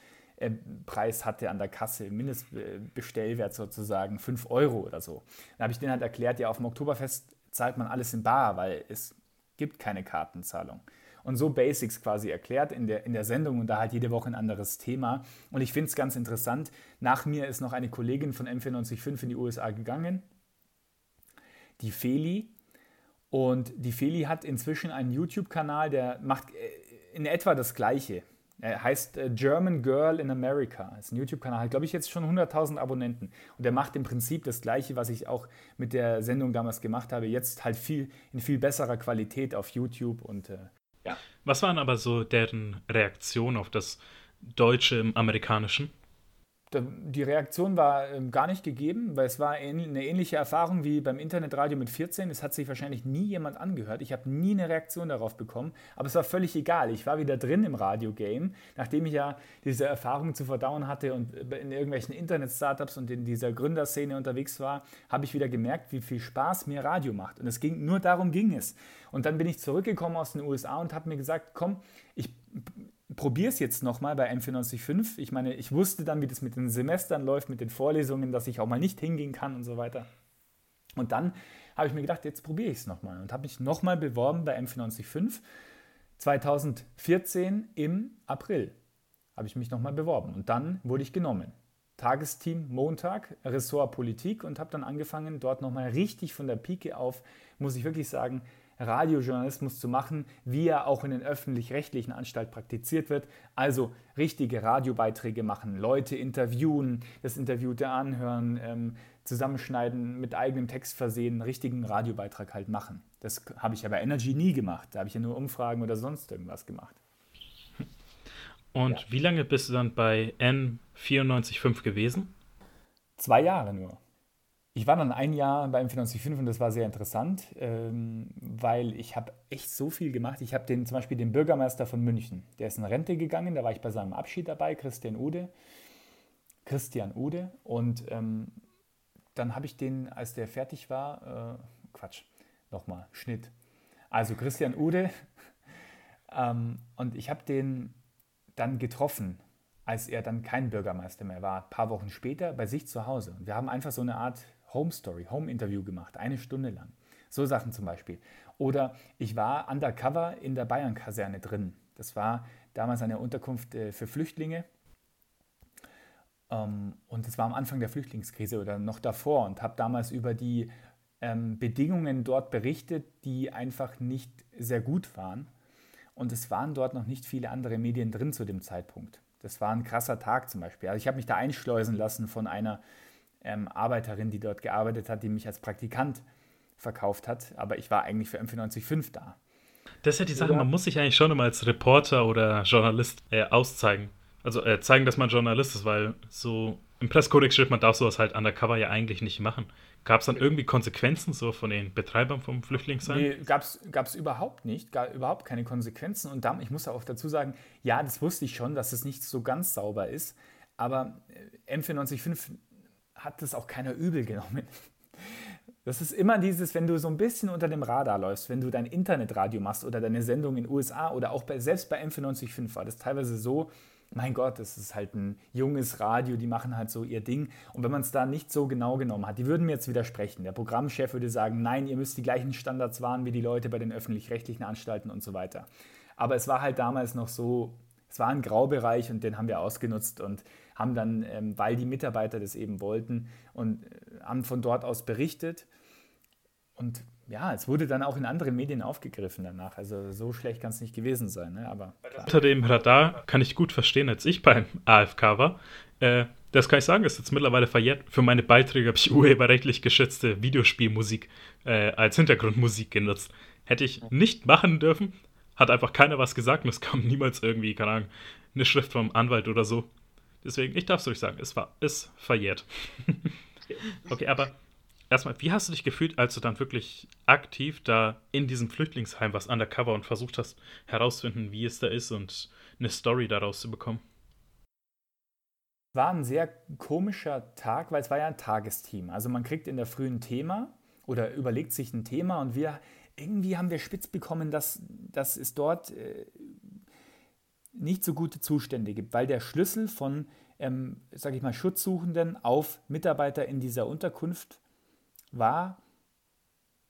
Preis hatte an der Kasse, Mindestbestellwert sozusagen 5 Euro oder so. Dann habe ich denen halt erklärt, ja, auf dem Oktoberfest zahlt man alles in Bar, weil es gibt keine Kartenzahlung. Und so Basics quasi erklärt in der, in der Sendung und da halt jede Woche ein anderes Thema. Und ich finde es ganz interessant. Nach mir ist noch eine Kollegin von M495 in die USA gegangen, die Feli. Und die Feli hat inzwischen einen YouTube-Kanal, der macht äh, in etwa das Gleiche. Er heißt äh, German Girl in America. Ist ein YouTube-Kanal, hat, glaube ich, jetzt schon 100.000 Abonnenten. Und er macht im Prinzip das Gleiche, was ich auch mit der Sendung damals gemacht habe. Jetzt halt viel in viel besserer Qualität auf YouTube. Und äh, ja. Was waren aber so deren Reaktionen auf das Deutsche im Amerikanischen? Die Reaktion war ähm, gar nicht gegeben, weil es war eine ähnliche Erfahrung wie beim Internetradio mit 14. Es hat sich wahrscheinlich nie jemand angehört. Ich habe nie eine Reaktion darauf bekommen, aber es war völlig egal. Ich war wieder drin im Radio-Game, nachdem ich ja diese Erfahrung zu verdauen hatte und in irgendwelchen Internet-Startups und in dieser Gründerszene unterwegs war, habe ich wieder gemerkt, wie viel Spaß mir Radio macht. Und es ging nur darum ging es. Und dann bin ich zurückgekommen aus den USA und habe mir gesagt, komm, ich probiere es jetzt nochmal bei M495. Ich meine, ich wusste dann, wie das mit den Semestern läuft, mit den Vorlesungen, dass ich auch mal nicht hingehen kann und so weiter. Und dann habe ich mir gedacht, jetzt probiere ich es nochmal und habe mich nochmal beworben bei M495. 2014 im April habe ich mich nochmal beworben und dann wurde ich genommen. Tagesteam Montag, Ressort Politik und habe dann angefangen, dort nochmal richtig von der Pike auf, muss ich wirklich sagen, Radiojournalismus zu machen, wie er auch in den öffentlich-rechtlichen Anstalten praktiziert wird. Also richtige Radiobeiträge machen, Leute interviewen, das Interviewte anhören, ähm, zusammenschneiden, mit eigenem Text versehen, richtigen Radiobeitrag halt machen. Das habe ich ja bei Energy nie gemacht. Da habe ich ja nur Umfragen oder sonst irgendwas gemacht. Und ja. wie lange bist du dann bei N945 gewesen? Zwei Jahre nur. Ich war dann ein Jahr beim Finanz 5 und das war sehr interessant, ähm, weil ich habe echt so viel gemacht. Ich habe den zum Beispiel den Bürgermeister von München, der ist in Rente gegangen, da war ich bei seinem Abschied dabei, Christian Ude. Christian Ude. Und ähm, dann habe ich den, als der fertig war, äh, Quatsch, nochmal, Schnitt. Also Christian Ude. ähm, und ich habe den dann getroffen, als er dann kein Bürgermeister mehr war, ein paar Wochen später bei sich zu Hause. Und wir haben einfach so eine Art Home Story, Home Interview gemacht, eine Stunde lang. So Sachen zum Beispiel. Oder ich war undercover in der Bayern-Kaserne drin. Das war damals eine Unterkunft äh, für Flüchtlinge. Ähm, und es war am Anfang der Flüchtlingskrise oder noch davor und habe damals über die ähm, Bedingungen dort berichtet, die einfach nicht sehr gut waren. Und es waren dort noch nicht viele andere Medien drin zu dem Zeitpunkt. Das war ein krasser Tag zum Beispiel. Also ich habe mich da einschleusen lassen von einer ähm, Arbeiterin, die dort gearbeitet hat, die mich als Praktikant verkauft hat. Aber ich war eigentlich für M495 da. Das ist ja die Sache, man muss sich eigentlich schon immer als Reporter oder Journalist äh, auszeigen. Also äh, zeigen, dass man Journalist ist, weil so im Presskodex steht, man darf sowas halt undercover ja eigentlich nicht machen. Gab es dann irgendwie Konsequenzen so von den Betreibern vom Flüchtlingsheim? Nee, gab es überhaupt nicht, gar, überhaupt keine Konsequenzen. Und dann, ich muss auch dazu sagen, ja, das wusste ich schon, dass es nicht so ganz sauber ist. Aber äh, M495 hat das auch keiner übel genommen. Das ist immer dieses, wenn du so ein bisschen unter dem Radar läufst, wenn du dein Internetradio machst oder deine Sendung in den USA oder auch bei, selbst bei M495 war das teilweise so, mein Gott, das ist halt ein junges Radio, die machen halt so ihr Ding. Und wenn man es da nicht so genau genommen hat, die würden mir jetzt widersprechen. Der Programmchef würde sagen, nein, ihr müsst die gleichen Standards wahren wie die Leute bei den öffentlich-rechtlichen Anstalten und so weiter. Aber es war halt damals noch so, es war ein Graubereich und den haben wir ausgenutzt und haben dann, ähm, weil die Mitarbeiter das eben wollten, und äh, haben von dort aus berichtet. Und ja, es wurde dann auch in anderen Medien aufgegriffen danach. Also so schlecht kann es nicht gewesen sein. Ne? Aber klar. Unter dem Radar kann ich gut verstehen, als ich beim AFK war. Äh, das kann ich sagen, ist jetzt mittlerweile verjährt. Für meine Beiträge habe ich urheberrechtlich geschätzte Videospielmusik äh, als Hintergrundmusik genutzt. Hätte ich nicht machen dürfen, hat einfach keiner was gesagt und es kam niemals irgendwie, keine Ahnung, eine Schrift vom Anwalt oder so. Deswegen, ich darf es euch sagen, es war, ist verjährt. okay, aber erstmal, wie hast du dich gefühlt, als du dann wirklich aktiv da in diesem Flüchtlingsheim was undercover und versucht hast, herauszufinden, wie es da ist und eine Story daraus zu bekommen? War ein sehr komischer Tag, weil es war ja ein Tagesteam. Also man kriegt in der Früh ein Thema oder überlegt sich ein Thema und wir irgendwie haben wir spitz bekommen, dass, dass es dort äh, nicht so gute Zustände gibt, weil der Schlüssel von, ähm, sage ich mal, Schutzsuchenden auf Mitarbeiter in dieser Unterkunft war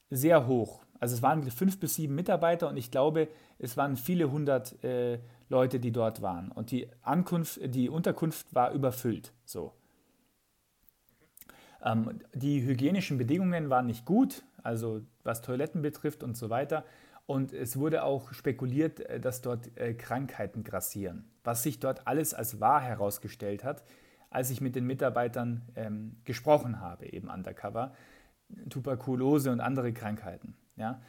sehr hoch. Also es waren fünf bis sieben Mitarbeiter und ich glaube, es waren viele hundert äh, Leute, die dort waren. Und die Ankunft, die Unterkunft war überfüllt. So. Ähm, die hygienischen Bedingungen waren nicht gut, also was Toiletten betrifft und so weiter. Und es wurde auch spekuliert, äh, dass dort äh, Krankheiten grassieren, was sich dort alles als wahr herausgestellt hat, als ich mit den Mitarbeitern ähm, gesprochen habe, eben undercover. Tuberkulose und andere Krankheiten. Ja?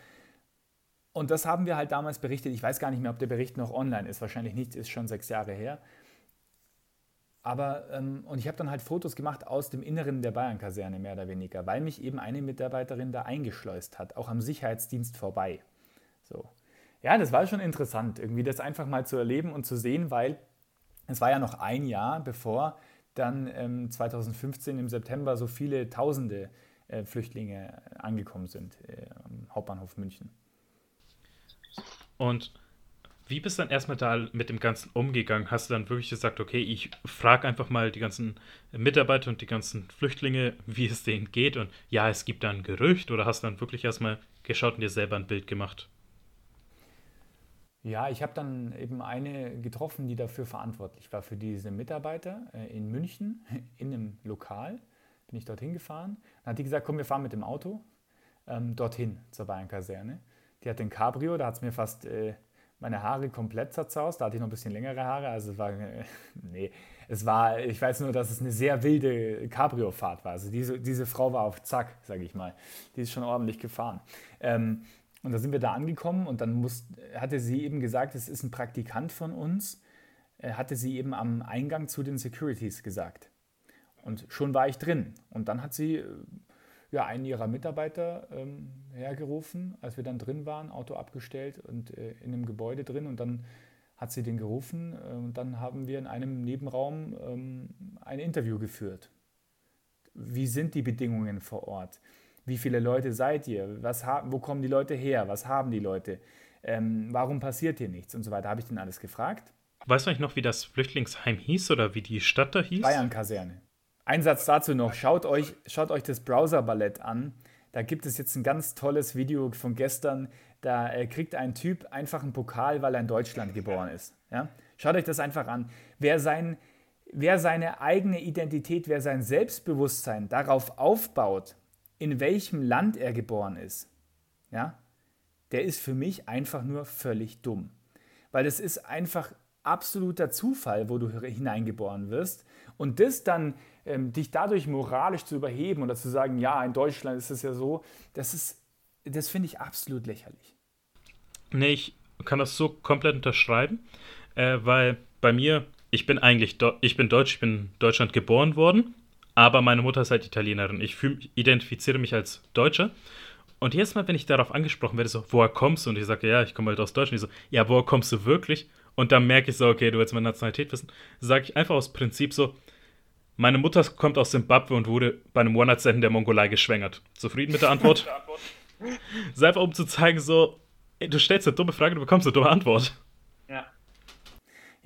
Und das haben wir halt damals berichtet. Ich weiß gar nicht mehr, ob der Bericht noch online ist. Wahrscheinlich nicht, ist schon sechs Jahre her. Aber, ähm, und ich habe dann halt Fotos gemacht aus dem Inneren der Bayern-Kaserne, mehr oder weniger, weil mich eben eine Mitarbeiterin da eingeschleust hat, auch am Sicherheitsdienst vorbei. So. Ja, das war schon interessant, irgendwie das einfach mal zu erleben und zu sehen, weil es war ja noch ein Jahr, bevor dann ähm, 2015 im September so viele Tausende äh, Flüchtlinge angekommen sind äh, am Hauptbahnhof München. Und wie bist du dann erstmal da mit dem Ganzen umgegangen? Hast du dann wirklich gesagt, okay, ich frage einfach mal die ganzen Mitarbeiter und die ganzen Flüchtlinge, wie es denen geht und ja, es gibt da ein Gerücht oder hast du dann wirklich erstmal geschaut und dir selber ein Bild gemacht? Ja, ich habe dann eben eine getroffen, die dafür verantwortlich war, für diese Mitarbeiter äh, in München, in einem Lokal. Bin ich dorthin gefahren. Dann hat die gesagt, komm, wir fahren mit dem Auto ähm, dorthin zur Bayern-Kaserne. Die hat den Cabrio, da hat es mir fast äh, meine Haare komplett zerzaust. Da hatte ich noch ein bisschen längere Haare. Also es war, äh, nee, es war, ich weiß nur, dass es eine sehr wilde Cabrio-Fahrt war. Also diese, diese Frau war auf Zack, sage ich mal. Die ist schon ordentlich gefahren. Ähm, und da sind wir da angekommen und dann muss, hatte sie eben gesagt, es ist ein Praktikant von uns, äh, hatte sie eben am Eingang zu den Securities gesagt. Und schon war ich drin. Und dann hat sie äh, ja, einen ihrer Mitarbeiter ähm, hergerufen, als wir dann drin waren, Auto abgestellt und äh, in einem Gebäude drin. Und dann hat sie den gerufen äh, und dann haben wir in einem Nebenraum ähm, ein Interview geführt. Wie sind die Bedingungen vor Ort? Wie viele Leute seid ihr? Was wo kommen die Leute her? Was haben die Leute? Ähm, warum passiert hier nichts? Und so weiter. Habe ich den alles gefragt. Weißt du eigentlich noch, wie das Flüchtlingsheim hieß oder wie die Stadt da hieß? Bayern-Kaserne. Ein Satz dazu noch. Schaut euch, schaut euch das Browser-Ballett an. Da gibt es jetzt ein ganz tolles Video von gestern. Da äh, kriegt ein Typ einfach einen Pokal, weil er in Deutschland geboren ist. Ja? Schaut euch das einfach an. Wer, sein, wer seine eigene Identität, wer sein Selbstbewusstsein darauf aufbaut, in welchem Land er geboren ist, ja, der ist für mich einfach nur völlig dumm. Weil es ist einfach absoluter Zufall, wo du hineingeboren wirst. Und das dann, ähm, dich dadurch moralisch zu überheben oder zu sagen, ja, in Deutschland ist es ja so, das ist, das finde ich absolut lächerlich. Nee, ich kann das so komplett unterschreiben, äh, weil bei mir, ich bin eigentlich, ich bin Deutsch, ich bin in Deutschland geboren worden aber meine Mutter ist halt Italienerin. Ich fühl, identifiziere mich als Deutscher. Und jedes Mal, wenn ich darauf angesprochen werde, so, woher kommst du? Und ich sage, ja, ich komme halt aus Deutschland. Ich so, ja, woher kommst du wirklich? Und dann merke ich so, okay, du willst meine Nationalität wissen. Sage ich einfach aus Prinzip so, Meine Mutter kommt aus Simbabwe und wurde bei einem One-Night-Stand in der Mongolei geschwängert. Zufrieden mit der Antwort? Sei einfach, um zu zeigen, so, ey, du stellst eine dumme Frage, du bekommst eine dumme Antwort.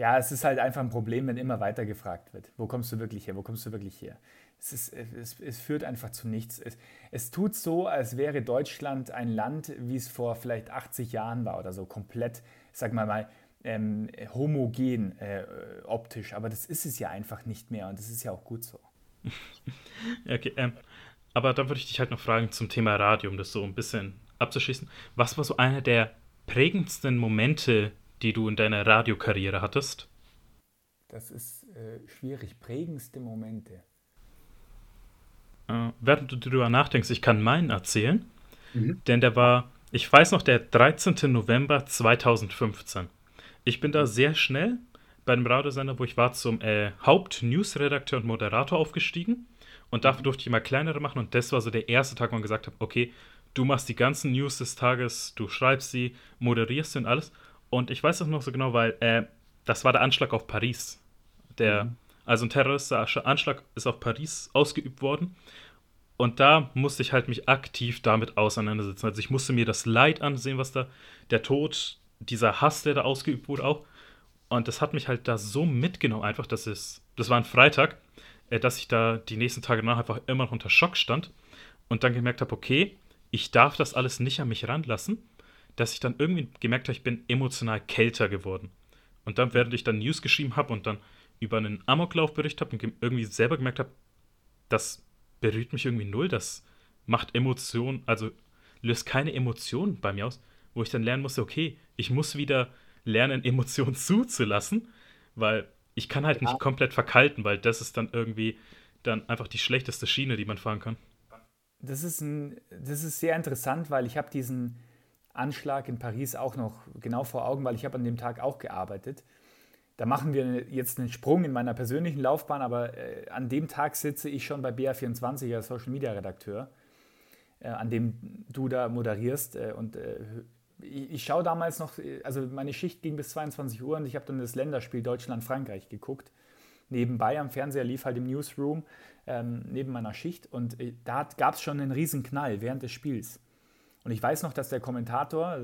Ja. Es ist halt einfach ein Problem, wenn immer weiter gefragt wird. Wo kommst du wirklich her? Wo kommst du wirklich her? Es, ist, es, es führt einfach zu nichts. Es, es tut so, als wäre Deutschland ein Land, wie es vor vielleicht 80 Jahren war oder so, komplett, sag mal mal, ähm, homogen äh, optisch. Aber das ist es ja einfach nicht mehr und das ist ja auch gut so. okay, ähm, aber dann würde ich dich halt noch fragen zum Thema Radio, um das so ein bisschen abzuschließen. Was war so einer der prägendsten Momente, die du in deiner Radiokarriere hattest? Das ist äh, schwierig. Prägendste Momente. Äh, während du darüber nachdenkst, ich kann meinen erzählen, mhm. denn der war, ich weiß noch, der 13. November 2015. Ich bin da sehr schnell bei einem Radiosender, wo ich war, zum äh, Haupt-News-Redakteur und Moderator aufgestiegen. Und dafür durfte ich immer kleinere machen. Und das war so der erste Tag, wo man gesagt hat, okay, du machst die ganzen News des Tages, du schreibst sie, moderierst sie und alles. Und ich weiß das noch so genau, weil äh, das war der Anschlag auf Paris. Der, mhm. Also ein terroristischer Anschlag ist auf Paris ausgeübt worden. Und da musste ich halt mich aktiv damit auseinandersetzen. Also ich musste mir das Leid ansehen, was da, der Tod, dieser Hass, der da ausgeübt wurde auch. Und das hat mich halt da so mitgenommen, einfach, dass es, das war ein Freitag, äh, dass ich da die nächsten Tage danach einfach immer noch unter Schock stand und dann gemerkt habe, okay, ich darf das alles nicht an mich ranlassen, dass ich dann irgendwie gemerkt habe, ich bin emotional kälter geworden. Und dann, während ich dann News geschrieben habe und dann über einen Amoklauf berichtet habe und irgendwie selber gemerkt habe, das berührt mich irgendwie null, das macht Emotionen, also löst keine Emotionen bei mir aus, wo ich dann lernen musste, okay, ich muss wieder lernen, Emotionen zuzulassen, weil ich kann halt ja. nicht komplett verkalten, weil das ist dann irgendwie dann einfach die schlechteste Schiene, die man fahren kann. Das ist, ein, das ist sehr interessant, weil ich habe diesen Anschlag in Paris auch noch genau vor Augen, weil ich habe an dem Tag auch gearbeitet. Da machen wir jetzt einen Sprung in meiner persönlichen Laufbahn, aber äh, an dem Tag sitze ich schon bei BR24 als Social Media Redakteur, äh, an dem du da moderierst äh, und äh, ich, ich schaue damals noch, also meine Schicht ging bis 22 Uhr und ich habe dann das Länderspiel Deutschland-Frankreich geguckt. Nebenbei am Fernseher lief halt im Newsroom ähm, neben meiner Schicht und äh, da gab es schon einen riesen Knall während des Spiels. Und ich weiß noch, dass der Kommentator,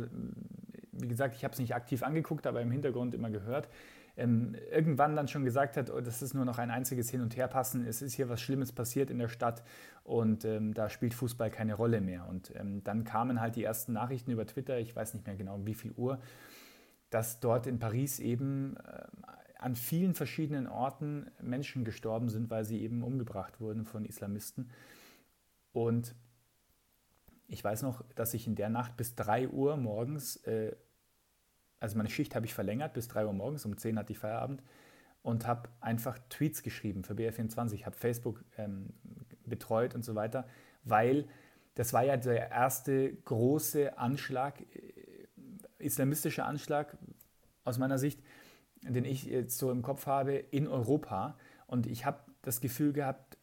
wie gesagt, ich habe es nicht aktiv angeguckt, aber im Hintergrund immer gehört, ähm, irgendwann dann schon gesagt hat, oh, das ist nur noch ein einziges Hin- und Herpassen, es ist hier was Schlimmes passiert in der Stadt und ähm, da spielt Fußball keine Rolle mehr. Und ähm, dann kamen halt die ersten Nachrichten über Twitter, ich weiß nicht mehr genau um wie viel Uhr, dass dort in Paris eben äh, an vielen verschiedenen Orten Menschen gestorben sind, weil sie eben umgebracht wurden von Islamisten. Und ich weiß noch, dass ich in der Nacht bis 3 Uhr morgens äh, also meine Schicht habe ich verlängert bis 3 Uhr morgens, um 10 hatte ich Feierabend und habe einfach Tweets geschrieben für BR24, habe Facebook ähm, betreut und so weiter, weil das war ja der erste große Anschlag, äh, islamistischer Anschlag aus meiner Sicht, den ich jetzt so im Kopf habe, in Europa. Und ich habe das Gefühl gehabt,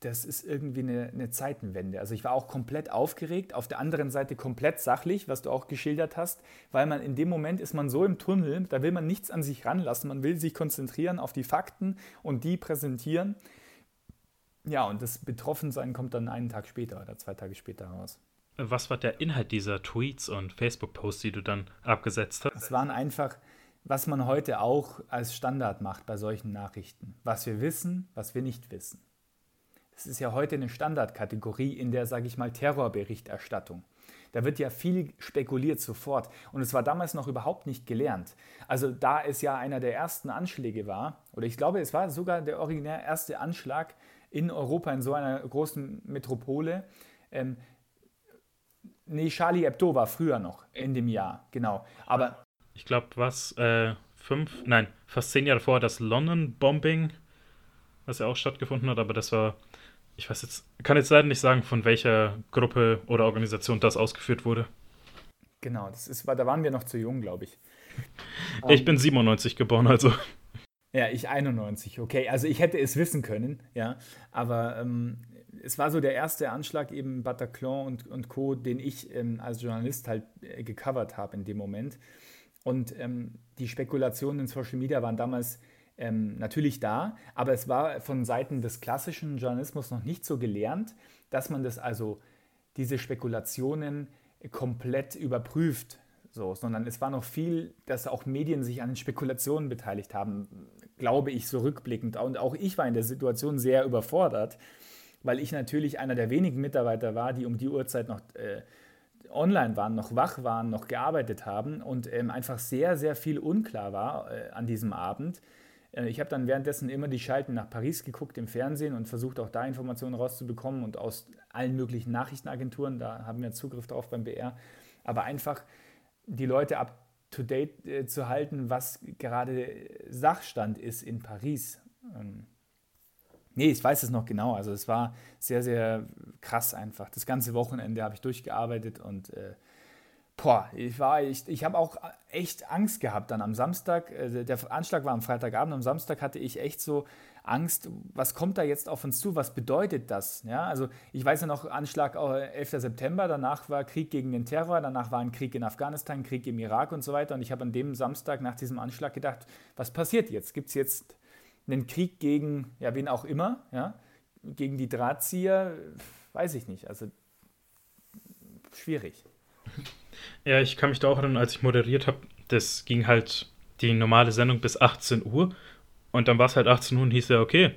das ist irgendwie eine, eine, Zeitenwende. Also ich war auch komplett aufgeregt, auf der anderen Seite komplett sachlich, was du auch geschildert hast, weil man in dem Moment ist man so im Tunnel, da will man nichts an sich ranlassen, man will sich konzentrieren auf die Fakten und die präsentieren. Ja, und das Betroffensein kommt dann einen Tag später oder zwei Tage später raus. Was war der Inhalt dieser Tweets und Facebook-Posts, die du dann abgesetzt hast? Es waren einfach, was man heute auch als Standard macht bei solchen Nachrichten. Was wir wissen, was wir nicht wissen. Das ist ja heute eine Standardkategorie in der, sage ich mal, Terrorberichterstattung. Da wird ja viel spekuliert sofort. Und es war damals noch überhaupt nicht gelernt. Also da es ja einer der ersten Anschläge war, oder ich glaube, es war sogar der originär erste Anschlag in Europa, in so einer großen Metropole. Ähm, nee, Charlie Hebdo war früher noch, in dem Jahr, genau. Aber ich glaube, was, äh, fünf, nein, fast zehn Jahre vorher das London-Bombing, was ja auch stattgefunden hat, aber das war ich weiß jetzt, kann jetzt leider nicht sagen, von welcher Gruppe oder Organisation das ausgeführt wurde. Genau, das ist, da waren wir noch zu jung, glaube ich. Ich um, bin 97 geboren, also. Ja, ich 91, okay. Also ich hätte es wissen können, ja. Aber ähm, es war so der erste Anschlag eben Bataclan und, und Co., den ich ähm, als Journalist halt äh, gecovert habe in dem Moment. Und ähm, die Spekulationen in Social Media waren damals ähm, natürlich da, aber es war von Seiten des klassischen Journalismus noch nicht so gelernt, dass man das also, diese Spekulationen komplett überprüft, so, sondern es war noch viel, dass auch Medien sich an Spekulationen beteiligt haben, glaube ich, so rückblickend. Und auch ich war in der Situation sehr überfordert, weil ich natürlich einer der wenigen Mitarbeiter war, die um die Uhrzeit noch äh, online waren, noch wach waren, noch gearbeitet haben und ähm, einfach sehr, sehr viel unklar war äh, an diesem Abend. Äh, ich habe dann währenddessen immer die Schalten nach Paris geguckt im Fernsehen und versucht auch da Informationen rauszubekommen und aus allen möglichen Nachrichtenagenturen, da haben wir Zugriff drauf beim BR, aber einfach die Leute up to date äh, zu halten, was gerade Sachstand ist in Paris. Ähm, Nee, ich weiß es noch genau. Also es war sehr, sehr krass einfach. Das ganze Wochenende habe ich durchgearbeitet und äh, boah, ich war, ich, ich habe auch echt Angst gehabt dann am Samstag. Äh, der Anschlag war am Freitagabend, am Samstag hatte ich echt so Angst, was kommt da jetzt auf uns zu? Was bedeutet das? Ja, also ich weiß ja noch, Anschlag 11. September, danach war Krieg gegen den Terror, danach war ein Krieg in Afghanistan, Krieg im Irak und so weiter. Und ich habe an dem Samstag nach diesem Anschlag gedacht, was passiert jetzt? Gibt es jetzt einen Krieg gegen, ja, wen auch immer, ja, gegen die Drahtzieher, weiß ich nicht. Also schwierig. Ja, ich kann mich da auch erinnern, als ich moderiert habe, das ging halt die normale Sendung bis 18 Uhr und dann war es halt 18 Uhr und hieß ja, okay,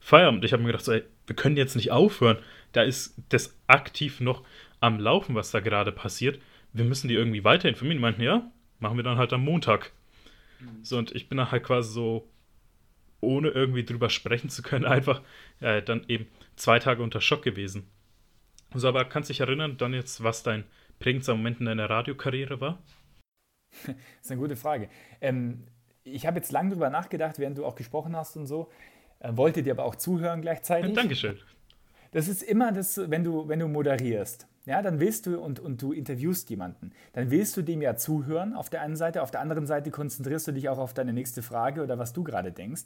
Feierabend. Ich habe mir gedacht, so, ey, wir können jetzt nicht aufhören. Da ist das aktiv noch am Laufen, was da gerade passiert. Wir müssen die irgendwie weiter informieren. Die meinten, ja, machen wir dann halt am Montag. Mhm. So, und ich bin dann halt quasi so ohne irgendwie drüber sprechen zu können, einfach äh, dann eben zwei Tage unter Schock gewesen. So, aber kannst du dich erinnern, dann jetzt, was dein prägendster Moment in deiner Radiokarriere war? das ist eine gute Frage. Ähm, ich habe jetzt lange drüber nachgedacht, während du auch gesprochen hast und so. Äh, wollte dir aber auch zuhören gleichzeitig. Dankeschön. Das ist immer das, wenn du, wenn du moderierst. Ja, dann willst du und, und du interviewst jemanden. Dann willst du dem ja zuhören auf der einen Seite, auf der anderen Seite konzentrierst du dich auch auf deine nächste Frage oder was du gerade denkst.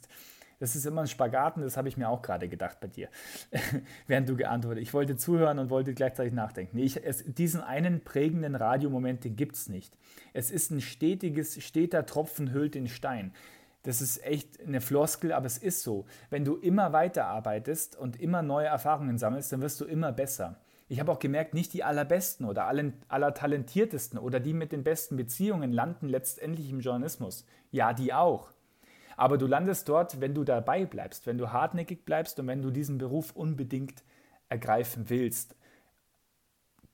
Das ist immer ein Spagaten, das habe ich mir auch gerade gedacht bei dir, während du geantwortet Ich wollte zuhören und wollte gleichzeitig nachdenken. Nee, ich, es, diesen einen prägenden Radiomoment, den gibt es nicht. Es ist ein stetiges, steter Tropfen hüllt den Stein. Das ist echt eine Floskel, aber es ist so. Wenn du immer weiterarbeitest und immer neue Erfahrungen sammelst, dann wirst du immer besser. Ich habe auch gemerkt, nicht die allerbesten oder aller, allertalentiertesten oder die mit den besten Beziehungen landen letztendlich im Journalismus. Ja, die auch. Aber du landest dort, wenn du dabei bleibst, wenn du hartnäckig bleibst und wenn du diesen Beruf unbedingt ergreifen willst.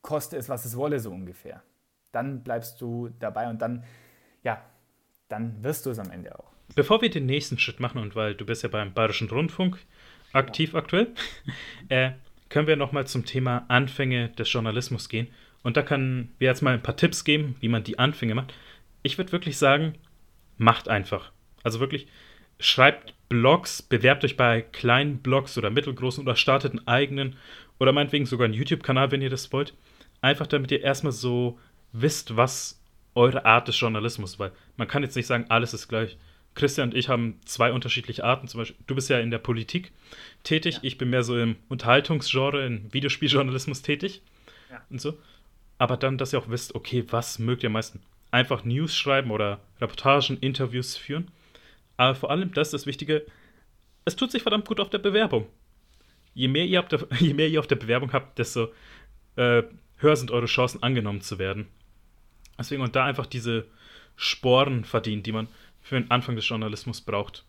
Koste es, was es wolle, so ungefähr. Dann bleibst du dabei und dann, ja, dann wirst du es am Ende auch. Bevor wir den nächsten Schritt machen und weil du bist ja beim Bayerischen Rundfunk aktiv ja. aktuell, äh, können wir nochmal zum Thema Anfänge des Journalismus gehen. Und da können wir jetzt mal ein paar Tipps geben, wie man die Anfänge macht. Ich würde wirklich sagen, macht einfach. Also wirklich, schreibt Blogs, bewerbt euch bei kleinen Blogs oder mittelgroßen oder startet einen eigenen oder meinetwegen sogar einen YouTube-Kanal, wenn ihr das wollt. Einfach damit ihr erstmal so wisst, was eure Art des Journalismus ist. Weil man kann jetzt nicht sagen, alles ist gleich. Christian und ich haben zwei unterschiedliche Arten. Zum Beispiel, du bist ja in der Politik tätig, ja. ich bin mehr so im Unterhaltungsgenre, im Videospieljournalismus tätig ja. und so. Aber dann, dass ihr auch wisst, okay, was mögt ihr am meisten? Einfach News schreiben oder Reportagen, Interviews führen. Aber vor allem, das ist das Wichtige, es tut sich verdammt gut auf der Bewerbung. Je mehr ihr, der, je mehr ihr auf der Bewerbung habt, desto äh, höher sind eure Chancen, angenommen zu werden. Deswegen und da einfach diese Sporen verdient, die man für den Anfang des Journalismus braucht.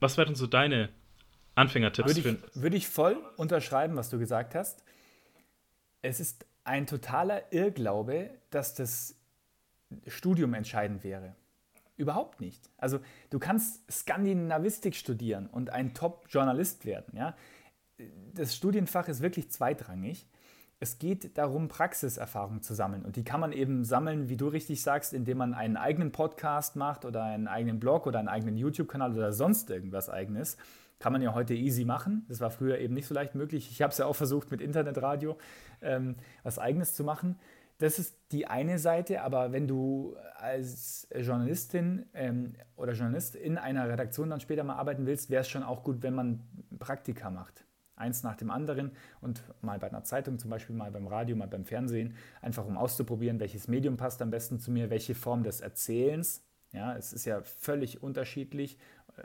Was wären so deine Anfängertipps? Würde ich, würde ich voll unterschreiben, was du gesagt hast. Es ist ein totaler Irrglaube, dass das Studium entscheidend wäre. Überhaupt nicht. Also du kannst Skandinavistik studieren und ein Top-Journalist werden. Ja? Das Studienfach ist wirklich zweitrangig. Es geht darum, Praxiserfahrung zu sammeln. Und die kann man eben sammeln, wie du richtig sagst, indem man einen eigenen Podcast macht oder einen eigenen Blog oder einen eigenen YouTube-Kanal oder sonst irgendwas eigenes. Kann man ja heute easy machen. Das war früher eben nicht so leicht möglich. Ich habe es ja auch versucht, mit Internetradio ähm, was eigenes zu machen. Das ist die eine Seite, aber wenn du als Journalistin ähm, oder Journalist in einer Redaktion dann später mal arbeiten willst, wäre es schon auch gut, wenn man Praktika macht eins nach dem anderen und mal bei einer Zeitung zum Beispiel, mal beim Radio, mal beim Fernsehen, einfach um auszuprobieren, welches Medium passt am besten zu mir, welche Form des Erzählens. Ja, es ist ja völlig unterschiedlich, äh,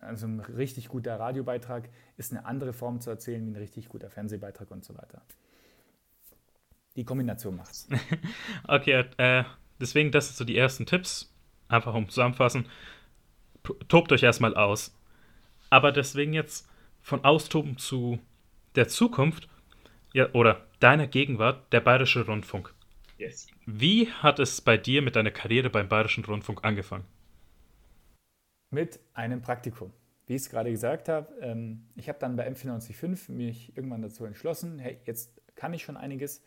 also ein richtig guter Radiobeitrag ist eine andere Form zu erzählen wie ein richtig guter Fernsehbeitrag und so weiter. Die Kombination macht's. okay, äh, deswegen, das sind so die ersten Tipps. Einfach um zusammenfassen. Tobt euch erstmal aus. Aber deswegen jetzt von Austoben zu der Zukunft ja, oder deiner Gegenwart, der Bayerische Rundfunk. Yes. Wie hat es bei dir mit deiner Karriere beim Bayerischen Rundfunk angefangen? Mit einem Praktikum. Wie ich es gerade gesagt habe, ähm, ich habe dann bei M495 mich irgendwann dazu entschlossen, hey, jetzt kann ich schon einiges,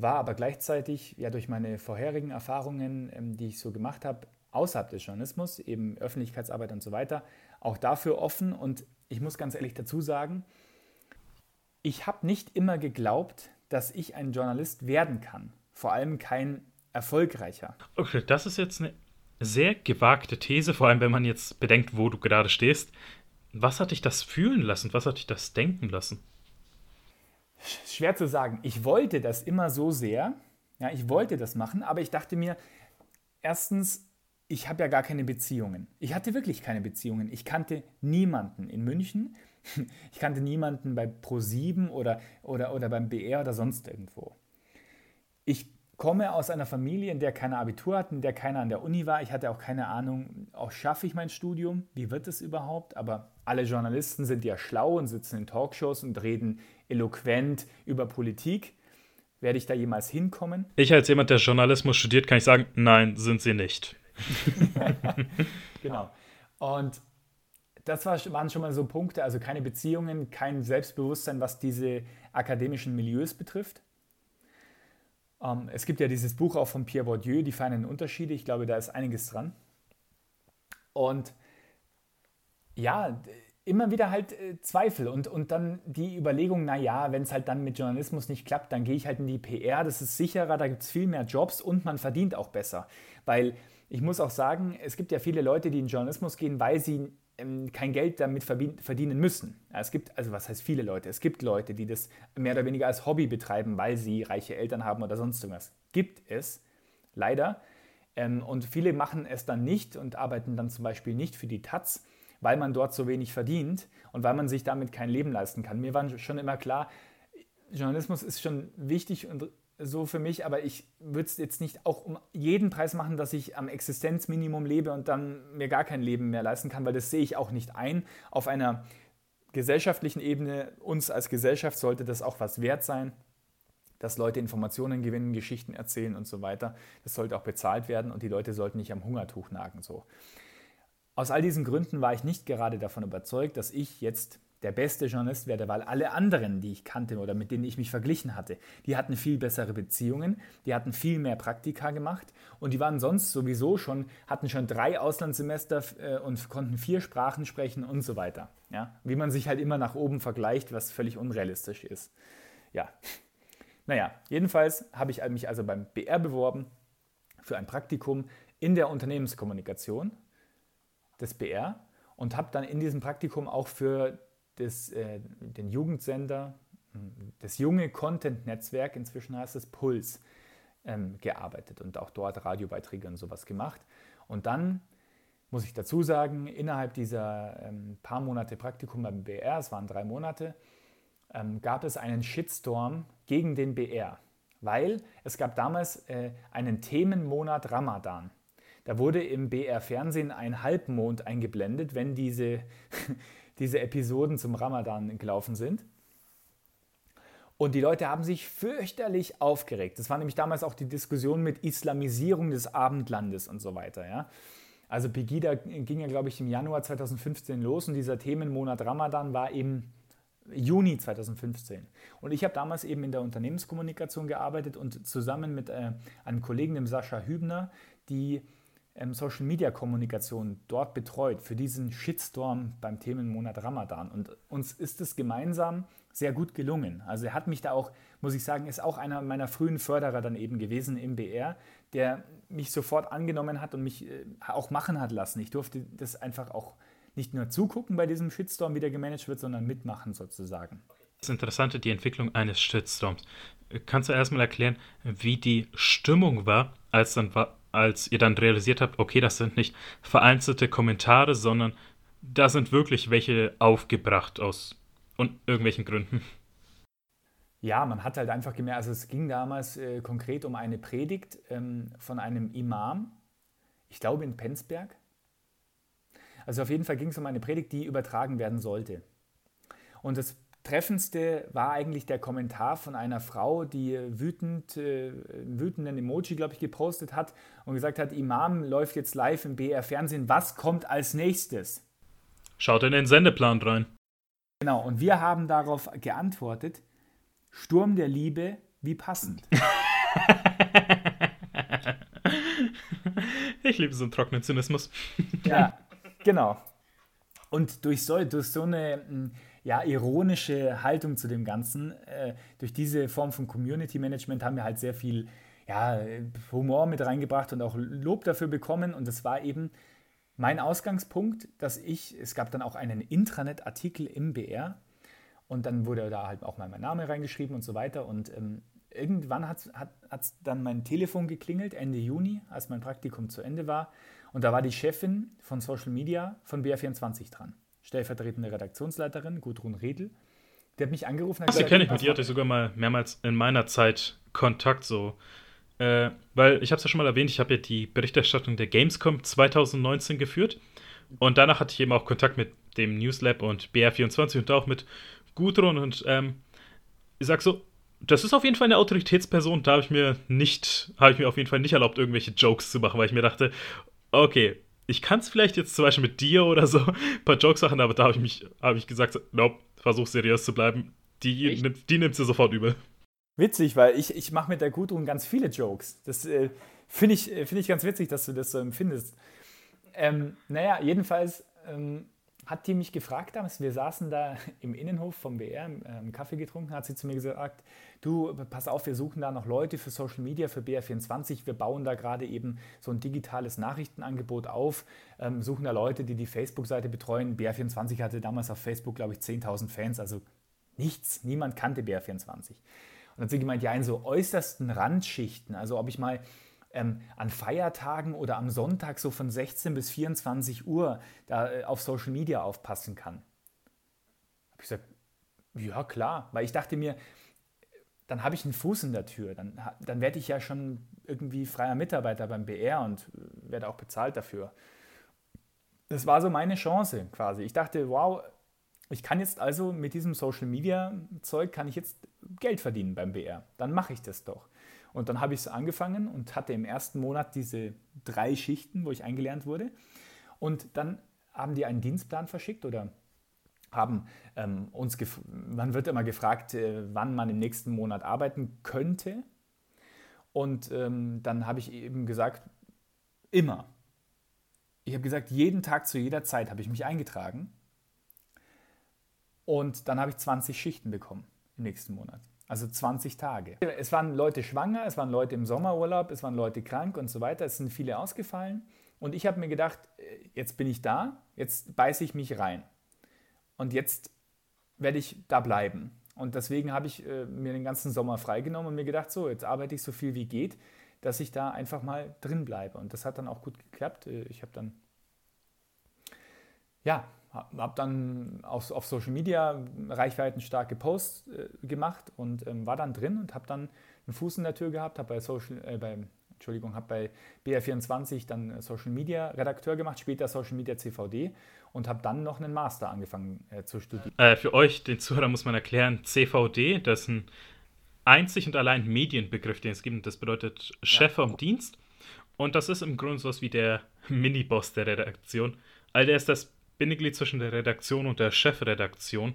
war aber gleichzeitig ja durch meine vorherigen Erfahrungen, ähm, die ich so gemacht habe, außerhalb des Journalismus, eben Öffentlichkeitsarbeit und so weiter, auch dafür offen. Und ich muss ganz ehrlich dazu sagen, ich habe nicht immer geglaubt, dass ich ein Journalist werden kann. Vor allem kein erfolgreicher. Okay, das ist jetzt eine sehr gewagte These, vor allem wenn man jetzt bedenkt, wo du gerade stehst. Was hat dich das fühlen lassen? Was hat dich das denken lassen? Schwer zu sagen. Ich wollte das immer so sehr. Ja, ich wollte das machen, aber ich dachte mir, erstens, ich habe ja gar keine Beziehungen. Ich hatte wirklich keine Beziehungen. Ich kannte niemanden in München. Ich kannte niemanden bei Pro7 oder, oder, oder beim BR oder sonst irgendwo. Ich komme aus einer Familie, in der keiner Abitur hatten, in der keiner an der Uni war. Ich hatte auch keine Ahnung, auch schaffe ich mein Studium? Wie wird es überhaupt? Aber alle Journalisten sind ja schlau und sitzen in Talkshows und reden eloquent über Politik. Werde ich da jemals hinkommen? Ich als jemand, der Journalismus studiert, kann ich sagen, nein, sind sie nicht. genau. Und das waren schon mal so Punkte, also keine Beziehungen, kein Selbstbewusstsein, was diese akademischen Milieus betrifft. Ähm, es gibt ja dieses Buch auch von Pierre Bourdieu, Die feinen Unterschiede. Ich glaube, da ist einiges dran. Und ja, immer wieder halt äh, Zweifel und, und dann die Überlegung, naja, wenn es halt dann mit Journalismus nicht klappt, dann gehe ich halt in die PR, das ist sicherer, da gibt es viel mehr Jobs und man verdient auch besser. Weil ich muss auch sagen, es gibt ja viele Leute, die in Journalismus gehen, weil sie ähm, kein Geld damit verdienen müssen. Es gibt, also was heißt viele Leute? Es gibt Leute, die das mehr oder weniger als Hobby betreiben, weil sie reiche Eltern haben oder sonst irgendwas. Gibt es, leider. Ähm, und viele machen es dann nicht und arbeiten dann zum Beispiel nicht für die Taz, weil man dort so wenig verdient und weil man sich damit kein Leben leisten kann. Mir war schon immer klar, Journalismus ist schon wichtig und so für mich, aber ich würde es jetzt nicht auch um jeden Preis machen, dass ich am Existenzminimum lebe und dann mir gar kein Leben mehr leisten kann, weil das sehe ich auch nicht ein. Auf einer gesellschaftlichen Ebene, uns als Gesellschaft sollte das auch was wert sein, dass Leute Informationen gewinnen, Geschichten erzählen und so weiter. Das sollte auch bezahlt werden und die Leute sollten nicht am Hungertuch nagen. So. Aus all diesen Gründen war ich nicht gerade davon überzeugt, dass ich jetzt der beste Journalist werde, weil alle anderen, die ich kannte oder mit denen ich mich verglichen hatte, die hatten viel bessere Beziehungen, die hatten viel mehr Praktika gemacht und die waren sonst sowieso schon, hatten schon drei Auslandssemester äh, und konnten vier Sprachen sprechen und so weiter. Ja? Wie man sich halt immer nach oben vergleicht, was völlig unrealistisch ist. Ja. Naja, jedenfalls habe ich mich also beim BR beworben für ein Praktikum in der Unternehmenskommunikation des BR und habe dann in diesem Praktikum auch für des, äh, den Jugendsender, hm, das junge Content-Netzwerk, inzwischen heißt es Puls, ähm, gearbeitet und auch dort Radiobeiträge und sowas gemacht. Und dann muss ich dazu sagen, innerhalb dieser ähm, paar Monate Praktikum beim BR, es waren drei Monate, ähm, gab es einen Shitstorm gegen den BR, weil es gab damals äh, einen Themenmonat Ramadan. Da wurde im BR-Fernsehen ein Halbmond eingeblendet, wenn diese diese Episoden zum Ramadan gelaufen sind. Und die Leute haben sich fürchterlich aufgeregt. Das war nämlich damals auch die Diskussion mit Islamisierung des Abendlandes und so weiter. Ja? Also Pegida ging ja, glaube ich, im Januar 2015 los und dieser Themenmonat Ramadan war im Juni 2015. Und ich habe damals eben in der Unternehmenskommunikation gearbeitet und zusammen mit äh, einem Kollegen, dem Sascha Hübner, die ähm, Social Media Kommunikation dort betreut für diesen Shitstorm beim Themenmonat Ramadan. Und uns ist es gemeinsam sehr gut gelungen. Also er hat mich da auch, muss ich sagen, ist auch einer meiner frühen Förderer dann eben gewesen im BR, der mich sofort angenommen hat und mich äh, auch machen hat lassen. Ich durfte das einfach auch nicht nur zugucken bei diesem Shitstorm, wie der gemanagt wird, sondern mitmachen sozusagen. Das Interessante, die Entwicklung eines Shitstorms. Kannst du erstmal erklären, wie die Stimmung war, als dann war, als ihr dann realisiert habt, okay, das sind nicht vereinzelte Kommentare, sondern da sind wirklich welche aufgebracht aus und irgendwelchen Gründen. Ja, man hat halt einfach gemerkt, also es ging damals äh, konkret um eine Predigt ähm, von einem Imam, ich glaube in Penzberg. Also auf jeden Fall ging es um eine Predigt, die übertragen werden sollte. Und das Treffendste war eigentlich der Kommentar von einer Frau, die wütend, äh, wütenden Emoji, glaube ich, gepostet hat und gesagt hat, Imam läuft jetzt live im BR Fernsehen, was kommt als nächstes? Schaut in den Sendeplan rein. Genau, und wir haben darauf geantwortet, Sturm der Liebe, wie passend. ich liebe so einen trockenen Zynismus. ja, genau. Und durch so, durch so eine hm, ja, ironische Haltung zu dem Ganzen, äh, durch diese Form von Community Management haben wir halt sehr viel ja, Humor mit reingebracht und auch Lob dafür bekommen. Und das war eben mein Ausgangspunkt, dass ich, es gab dann auch einen Intranet-Artikel im BR, und dann wurde da halt auch mal mein Name reingeschrieben und so weiter. Und ähm, irgendwann hat es hat, dann mein Telefon geklingelt, Ende Juni, als mein Praktikum zu Ende war. Und da war die Chefin von Social Media von BR24 dran. Stellvertretende Redaktionsleiterin, Gudrun Redl. Die hat mich angerufen. Hat Sie kenne ich, mit ihr hatte ich sogar mal mehrmals in meiner Zeit Kontakt so. Äh, weil ich habe es ja schon mal erwähnt, ich habe ja die Berichterstattung der Gamescom 2019 geführt. Und danach hatte ich eben auch Kontakt mit dem Newslab und BR24 und auch mit Gudrun und ähm, ich sag so, das ist auf jeden Fall eine Autoritätsperson, da habe ich mir nicht, habe ich mir auf jeden Fall nicht erlaubt, irgendwelche Jokes zu machen, weil ich mir dachte, okay, ich kann es vielleicht jetzt zum Beispiel mit dir oder so ein paar Jokes machen, aber da habe ich mich, habe ich gesagt, nope, versuch seriös zu bleiben. Die, nimmt, die nimmt sie sofort übel. Witzig, weil ich, ich mache mit der Gudrun ganz viele Jokes. Das äh, finde ich, find ich ganz witzig, dass du das so empfindest. Ähm, naja, jedenfalls ähm, hat die mich gefragt damals, wir saßen da im Innenhof vom BR, ähm, Kaffee getrunken, hat sie zu mir gesagt, du, pass auf, wir suchen da noch Leute für Social Media, für BR24, wir bauen da gerade eben so ein digitales Nachrichtenangebot auf, ähm, suchen da Leute, die die Facebook-Seite betreuen. BR24 hatte damals auf Facebook, glaube ich, 10.000 Fans, also nichts, niemand kannte BR24. Und dann hat sie gemeint, ja, in so äußersten Randschichten, also ob ich mal ähm, an Feiertagen oder am Sonntag so von 16 bis 24 Uhr da äh, auf Social Media aufpassen kann. Habe ich gesagt, ja klar, weil ich dachte mir, dann habe ich einen Fuß in der Tür, dann, dann werde ich ja schon irgendwie freier Mitarbeiter beim BR und äh, werde auch bezahlt dafür. Das war so meine Chance quasi. Ich dachte, wow, ich kann jetzt also mit diesem Social Media Zeug kann ich jetzt Geld verdienen beim BR. Dann mache ich das doch. Und dann habe ich es angefangen und hatte im ersten Monat diese drei Schichten, wo ich eingelernt wurde. Und dann haben die einen Dienstplan verschickt oder haben ähm, uns, man wird immer gefragt, äh, wann man im nächsten Monat arbeiten könnte. Und ähm, dann habe ich eben gesagt, immer. Ich habe gesagt, jeden Tag zu jeder Zeit habe ich mich eingetragen. Und dann habe ich 20 Schichten bekommen im nächsten Monat. Also 20 Tage. Es waren Leute schwanger, es waren Leute im Sommerurlaub, es waren Leute krank und so weiter. Es sind viele ausgefallen. Und ich habe mir gedacht, äh, jetzt bin ich da, jetzt beiße ich mich rein. Und jetzt werde ich da bleiben. Und deswegen habe ich äh, mir den ganzen Sommer freigenommen und mir gedacht, so, jetzt arbeite ich so viel wie geht, dass ich da einfach mal drin bleibe. Und das hat dann auch gut geklappt. Äh, ich habe dann, ja, habe dann auf, auf, Social Media reichweitenstarke Posts äh, gemacht und ähm, war dann drin und habe dann einen Fuß in der Tür gehabt, habe bei Social, äh, bei, Entschuldigung, habe bei BR24 dann Social Media Redakteur gemacht, später Social Media CVD und habe dann noch einen Master angefangen äh, zu studieren. Äh, für euch, den Zuhörer, muss man erklären, CVD, das ist ein einzig und allein Medienbegriff, den es gibt. Das bedeutet Chef ja. vom Dienst. Und das ist im Grunde so was wie der Mini-Boss der Redaktion. Also der ist das Bindeglied zwischen der Redaktion und der Chefredaktion.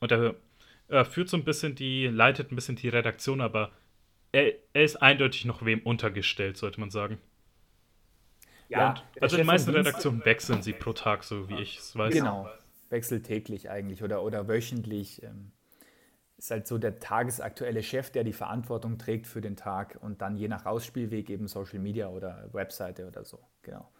Und er, er führt so ein bisschen die, leitet ein bisschen die Redaktion, aber er, er ist eindeutig noch wem untergestellt, sollte man sagen. Ja, und, also die meisten Redaktionen wechseln sie pro Tag, so wie ich es weiß. Genau, wechselt täglich eigentlich oder, oder wöchentlich. Ähm, ist halt so der tagesaktuelle Chef, der die Verantwortung trägt für den Tag und dann je nach Ausspielweg eben Social Media oder Webseite oder so. Genau.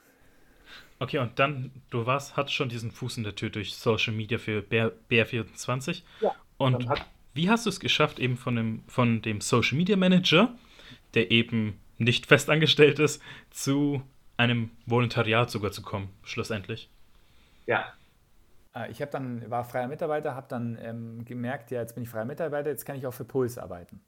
Okay, und dann, du warst, hattest schon diesen Fuß in der Tür durch Social Media für BR24. Ja. Und wie hast du es geschafft, eben von dem, von dem Social Media Manager, der eben nicht festangestellt ist, zu einem Volontariat sogar zu kommen, schlussendlich. Ja. Äh, ich habe dann, war freier Mitarbeiter, habe dann ähm, gemerkt, ja, jetzt bin ich freier Mitarbeiter, jetzt kann ich auch für Puls arbeiten.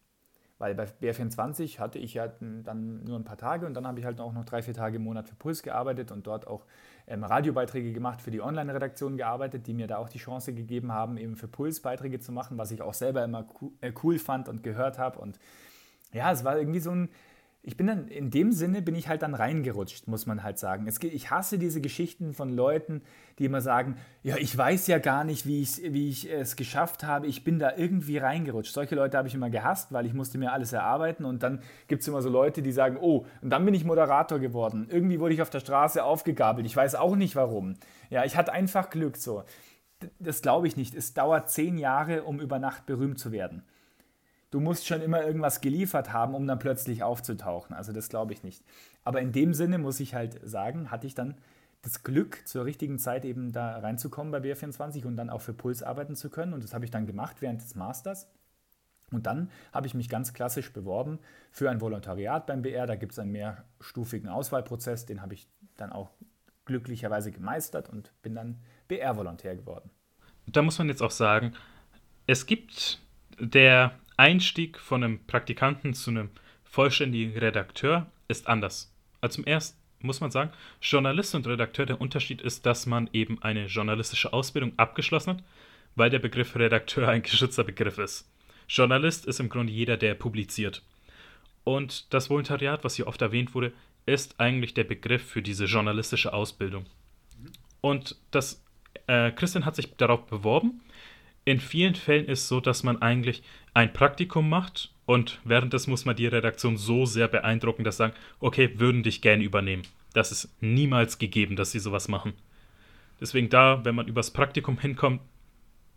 Weil bei BR24 hatte ich ja dann nur ein paar Tage und dann habe ich halt auch noch drei, vier Tage im Monat für Puls gearbeitet und dort auch ähm, Radiobeiträge gemacht, für die Online-Redaktion gearbeitet, die mir da auch die Chance gegeben haben, eben für Puls Beiträge zu machen, was ich auch selber immer äh, cool fand und gehört habe. Und ja, es war irgendwie so ein, ich bin dann, in dem Sinne bin ich halt dann reingerutscht, muss man halt sagen. Es, ich hasse diese Geschichten von Leuten, die immer sagen, ja, ich weiß ja gar nicht, wie, wie ich es geschafft habe, ich bin da irgendwie reingerutscht. Solche Leute habe ich immer gehasst, weil ich musste mir alles erarbeiten und dann gibt es immer so Leute, die sagen, oh, und dann bin ich Moderator geworden. Irgendwie wurde ich auf der Straße aufgegabelt, ich weiß auch nicht warum. Ja, ich hatte einfach Glück so. Das glaube ich nicht. Es dauert zehn Jahre, um über Nacht berühmt zu werden du musst schon immer irgendwas geliefert haben, um dann plötzlich aufzutauchen. Also das glaube ich nicht. Aber in dem Sinne muss ich halt sagen, hatte ich dann das Glück, zur richtigen Zeit eben da reinzukommen bei BR24 und dann auch für Puls arbeiten zu können. Und das habe ich dann gemacht während des Masters. Und dann habe ich mich ganz klassisch beworben für ein Volontariat beim BR. Da gibt es einen mehrstufigen Auswahlprozess, den habe ich dann auch glücklicherweise gemeistert und bin dann BR-Volontär geworden. Da muss man jetzt auch sagen, es gibt der Einstieg von einem Praktikanten zu einem vollständigen Redakteur ist anders. Also zum ersten muss man sagen, Journalist und Redakteur, der Unterschied ist, dass man eben eine journalistische Ausbildung abgeschlossen hat, weil der Begriff Redakteur ein geschützter Begriff ist. Journalist ist im Grunde jeder, der publiziert. Und das Volontariat, was hier oft erwähnt wurde, ist eigentlich der Begriff für diese journalistische Ausbildung. Und das, äh, Christian hat sich darauf beworben in vielen Fällen ist es so, dass man eigentlich ein Praktikum macht und währenddessen muss man die Redaktion so sehr beeindrucken, dass sie sagen, okay, würden dich gerne übernehmen. Das ist niemals gegeben, dass sie sowas machen. Deswegen da, wenn man übers Praktikum hinkommt,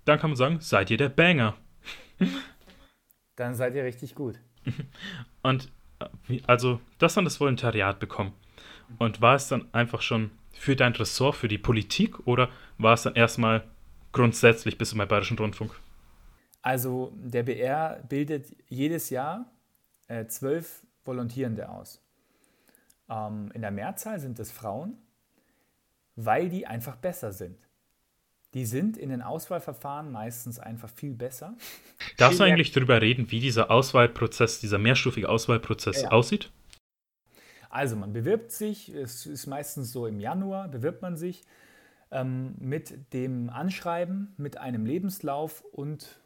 dann kann man sagen, seid ihr der Banger. Dann seid ihr richtig gut. Und äh, also, das dann das Volontariat bekommen. Und war es dann einfach schon für dein Ressort, für die Politik oder war es dann erstmal grundsätzlich bist du beim Bayerischen Rundfunk? Also der BR bildet jedes Jahr äh, zwölf Volontierende aus. Ähm, in der Mehrzahl sind es Frauen, weil die einfach besser sind. Die sind in den Auswahlverfahren meistens einfach viel besser. Darfst du eigentlich darüber reden, wie dieser Auswahlprozess, dieser mehrstufige Auswahlprozess ja. aussieht? Also man bewirbt sich, es ist meistens so im Januar, bewirbt man sich ähm, mit dem Anschreiben, mit einem Lebenslauf und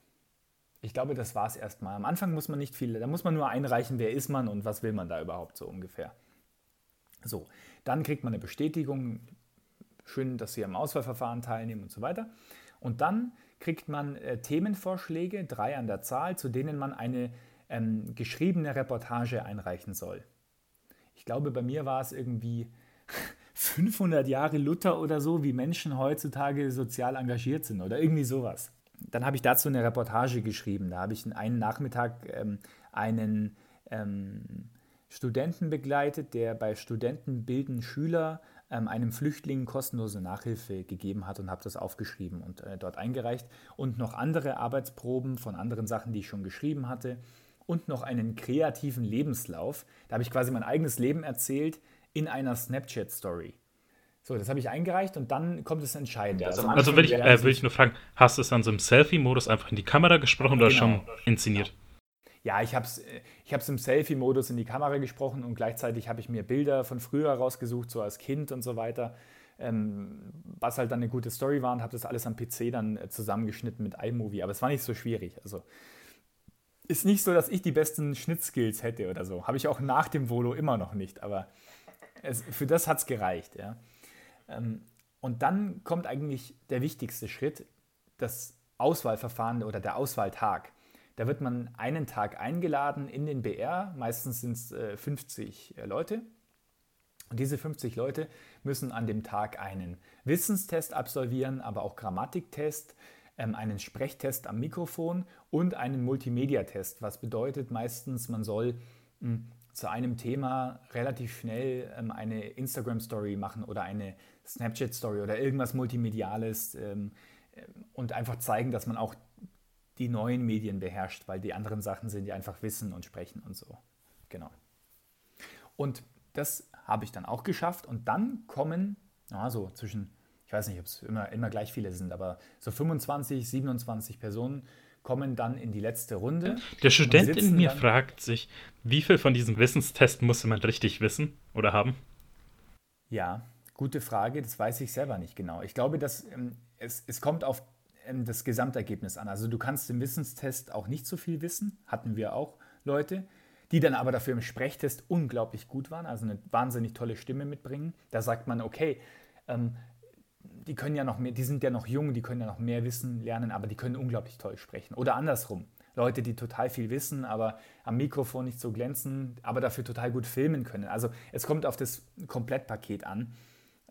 ich glaube, das war es erstmal. Am Anfang muss man nicht viel, da muss man nur einreichen, wer ist man und was will man da überhaupt so ungefähr. So, dann kriegt man eine Bestätigung, schön, dass Sie am Auswahlverfahren teilnehmen und so weiter. Und dann kriegt man äh, Themenvorschläge, drei an der Zahl, zu denen man eine ähm, geschriebene Reportage einreichen soll. Ich glaube, bei mir war es irgendwie 500 Jahre Luther oder so, wie Menschen heutzutage sozial engagiert sind oder irgendwie sowas. Dann habe ich dazu eine Reportage geschrieben. Da habe ich einen Nachmittag ähm, einen ähm, Studenten begleitet, der bei Studenten bilden Schüler ähm, einem Flüchtling kostenlose Nachhilfe gegeben hat und habe das aufgeschrieben und äh, dort eingereicht. Und noch andere Arbeitsproben von anderen Sachen, die ich schon geschrieben hatte. Und noch einen kreativen Lebenslauf. Da habe ich quasi mein eigenes Leben erzählt, in einer Snapchat-Story. So, das habe ich eingereicht und dann kommt es entscheidend. Ja, also, also will, ich, äh, will ich nur fragen, hast du es dann so im Selfie-Modus einfach in die Kamera gesprochen genau. oder schon inszeniert? Ja, ich habe es ich im Selfie-Modus in die Kamera gesprochen und gleichzeitig habe ich mir Bilder von früher rausgesucht, so als Kind und so weiter, ähm, was halt dann eine gute Story war und habe das alles am PC dann äh, zusammengeschnitten mit iMovie. Aber es war nicht so schwierig. Also ist nicht so, dass ich die besten Schnittskills hätte oder so. Habe ich auch nach dem Volo immer noch nicht, aber es, für das hat es gereicht. Ja. Ähm, und dann kommt eigentlich der wichtigste Schritt, das Auswahlverfahren oder der Auswahltag. Da wird man einen Tag eingeladen in den BR, meistens sind es äh, 50 äh, Leute. Und diese 50 Leute müssen an dem Tag einen Wissenstest absolvieren, aber auch Grammatiktest, ähm, einen Sprechtest am Mikrofon und einen Multimedia-Test, was bedeutet meistens, man soll hm, zu einem Thema relativ schnell ähm, eine Instagram-Story machen oder eine Snapchat-Story oder irgendwas Multimediales ähm, ähm, und einfach zeigen, dass man auch die neuen Medien beherrscht, weil die anderen Sachen sind ja einfach Wissen und Sprechen und so. Genau. Und das habe ich dann auch geschafft. Und dann kommen, also zwischen, ich weiß nicht, ob es immer, immer gleich viele sind, aber so 25, 27 Personen kommen dann in die letzte Runde. Der Student in mir fragt sich, wie viel von diesem Wissenstest muss man richtig wissen oder haben? Ja, gute Frage. Das weiß ich selber nicht genau. Ich glaube, dass ähm, es, es kommt auf ähm, das Gesamtergebnis an. Also du kannst im Wissenstest auch nicht so viel wissen, hatten wir auch Leute, die dann aber dafür im Sprechtest unglaublich gut waren, also eine wahnsinnig tolle Stimme mitbringen. Da sagt man, okay, ähm, die können ja noch mehr, die sind ja noch jung, die können ja noch mehr wissen, lernen, aber die können unglaublich toll sprechen. Oder andersrum. Leute, die total viel wissen, aber am Mikrofon nicht so glänzen, aber dafür total gut filmen können. Also es kommt auf das Komplettpaket an.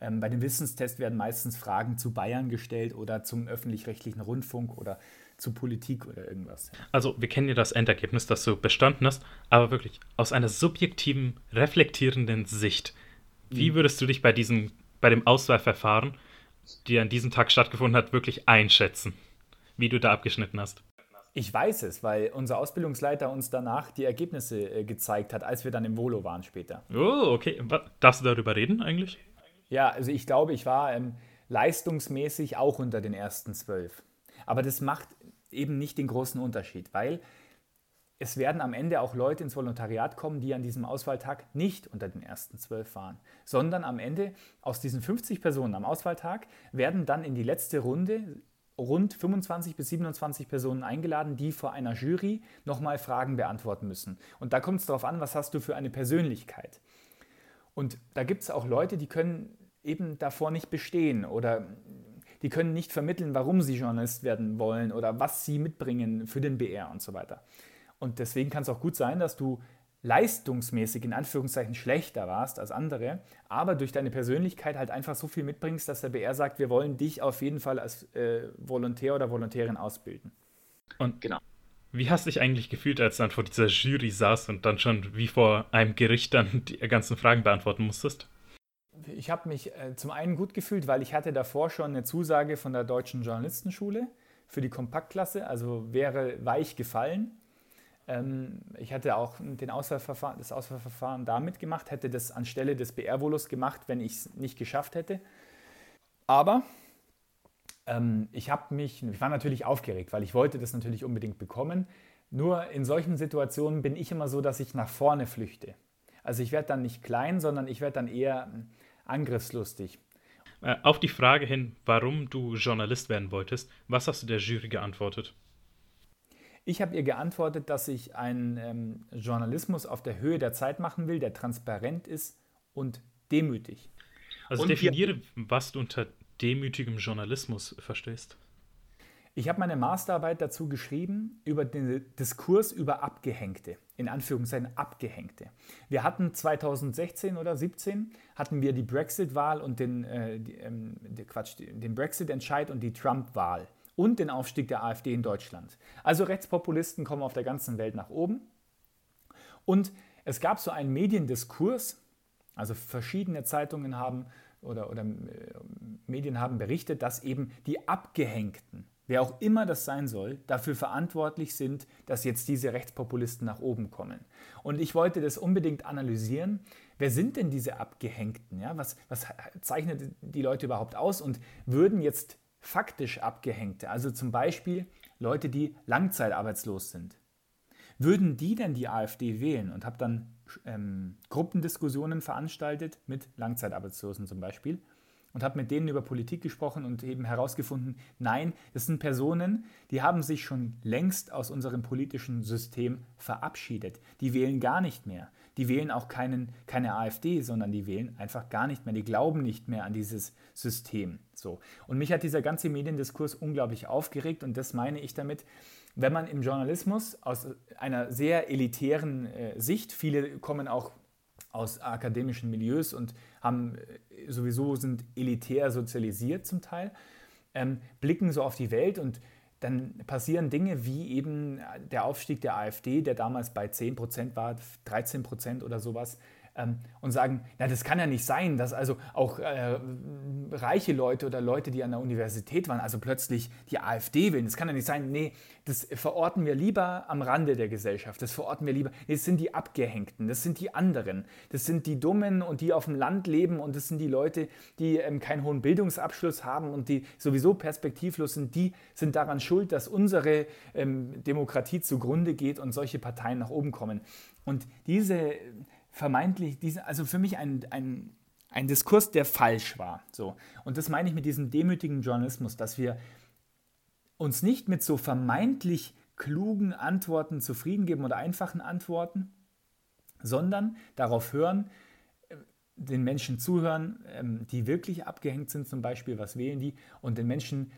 Ähm, bei dem Wissenstest werden meistens Fragen zu Bayern gestellt oder zum öffentlich-rechtlichen Rundfunk oder zu Politik oder irgendwas. Also wir kennen ja das Endergebnis, das du bestanden hast, aber wirklich aus einer subjektiven, reflektierenden Sicht, wie mhm. würdest du dich bei diesem, bei dem Auswahlverfahren, die an diesem Tag stattgefunden hat, wirklich einschätzen, wie du da abgeschnitten hast? Ich weiß es, weil unser Ausbildungsleiter uns danach die Ergebnisse äh, gezeigt hat, als wir dann im Volo waren später. Oh, okay. Darfst du darüber reden eigentlich? Ja, also ich glaube, ich war ähm, leistungsmäßig auch unter den ersten zwölf. Aber das macht eben nicht den großen Unterschied, weil es werden am Ende auch Leute ins Volontariat kommen, die an diesem Auswahltag nicht unter den ersten zwölf waren, sondern am Ende aus diesen 50 Personen am Auswahltag werden dann in die letzte Runde rund 25 bis 27 Personen eingeladen, die vor einer Jury nochmal Fragen beantworten müssen. Und da kommt es darauf an, was hast du für eine Persönlichkeit. Und da gibt es auch Leute, die können eben davor nicht bestehen oder die können nicht vermitteln, warum sie Journalist werden wollen oder was sie mitbringen für den BR und so weiter. Und deswegen kann es auch gut sein, dass du leistungsmäßig in Anführungszeichen schlechter warst als andere, aber durch deine Persönlichkeit halt einfach so viel mitbringst, dass der BR sagt, wir wollen dich auf jeden Fall als äh, Volontär oder Volontärin ausbilden. Und genau. Wie hast du dich eigentlich gefühlt, als du dann vor dieser Jury saß und dann schon wie vor einem Gericht dann die ganzen Fragen beantworten musstest? ich habe mich äh, zum einen gut gefühlt, weil ich hatte davor schon eine Zusage von der Deutschen Journalistenschule für die Kompaktklasse, also wäre weich gefallen. Ähm, ich hatte auch den Auswahlverfahren, das Auswahlverfahren da mitgemacht, hätte das anstelle des BR-Volus gemacht, wenn ich es nicht geschafft hätte. Aber ähm, ich habe mich, ich war natürlich aufgeregt, weil ich wollte das natürlich unbedingt bekommen. Nur in solchen Situationen bin ich immer so, dass ich nach vorne flüchte. Also ich werde dann nicht klein, sondern ich werde dann eher angriffslustig. Äh, auf die Frage hin, warum du Journalist werden wolltest, was hast du der Jury geantwortet? Ich habe ihr geantwortet, dass ich einen ähm, Journalismus auf der Höhe der Zeit machen will, der transparent ist und demütig. Also und definiere, was du unter demütigem Journalismus verstehst. Ich habe meine Masterarbeit dazu geschrieben über den Diskurs über Abgehängte, in Anführungszeichen Abgehängte. Wir hatten 2016 oder 2017 hatten wir die Brexit-Wahl und den, äh, die, ähm, Quatsch, den Brexit-Entscheid und die Trump-Wahl und den Aufstieg der AfD in Deutschland. Also Rechtspopulisten kommen auf der ganzen Welt nach oben. Und es gab so einen Mediendiskurs, also verschiedene Zeitungen haben oder, oder äh, Medien haben berichtet, dass eben die Abgehängten, wer auch immer das sein soll, dafür verantwortlich sind, dass jetzt diese Rechtspopulisten nach oben kommen. Und ich wollte das unbedingt analysieren. Wer sind denn diese Abgehängten? Ja, was, was zeichnet die Leute überhaupt aus? Und würden jetzt faktisch Abgehängte, also zum Beispiel Leute, die langzeitarbeitslos sind, würden die denn die AfD wählen? Und habe dann ähm, Gruppendiskussionen veranstaltet mit Langzeitarbeitslosen zum Beispiel und habe mit denen über Politik gesprochen und eben herausgefunden, nein, das sind Personen, die haben sich schon längst aus unserem politischen System verabschiedet. Die wählen gar nicht mehr. Die wählen auch keinen, keine AfD, sondern die wählen einfach gar nicht mehr. Die glauben nicht mehr an dieses System. So. Und mich hat dieser ganze Mediendiskurs unglaublich aufgeregt und das meine ich damit, wenn man im Journalismus aus einer sehr elitären äh, Sicht, viele kommen auch aus akademischen Milieus und haben äh, sowieso sind elitär sozialisiert zum Teil, ähm, blicken so auf die Welt und dann passieren Dinge wie eben der Aufstieg der AfD, der damals bei 10% war, 13% oder sowas, ähm, und sagen, na, das kann ja nicht sein, dass also auch äh, reiche Leute oder Leute, die an der Universität waren, also plötzlich die AfD wählen. Das kann ja nicht sein, nee, das verorten wir lieber am Rande der Gesellschaft, das verorten wir lieber, nee, das sind die Abgehängten, das sind die anderen, das sind die Dummen und die auf dem Land leben. Und das sind die Leute, die ähm, keinen hohen Bildungsabschluss haben und die sowieso perspektivlos sind, die sind daran schuld, dass unsere ähm, Demokratie zugrunde geht und solche Parteien nach oben kommen. Und diese vermeintlich, diese, also für mich ein, ein ein Diskurs, der falsch war. So. Und das meine ich mit diesem demütigen Journalismus, dass wir uns nicht mit so vermeintlich klugen Antworten zufrieden geben oder einfachen Antworten, sondern darauf hören, äh, den Menschen zuhören, ähm, die wirklich abgehängt sind, zum Beispiel, was wählen die, und den Menschen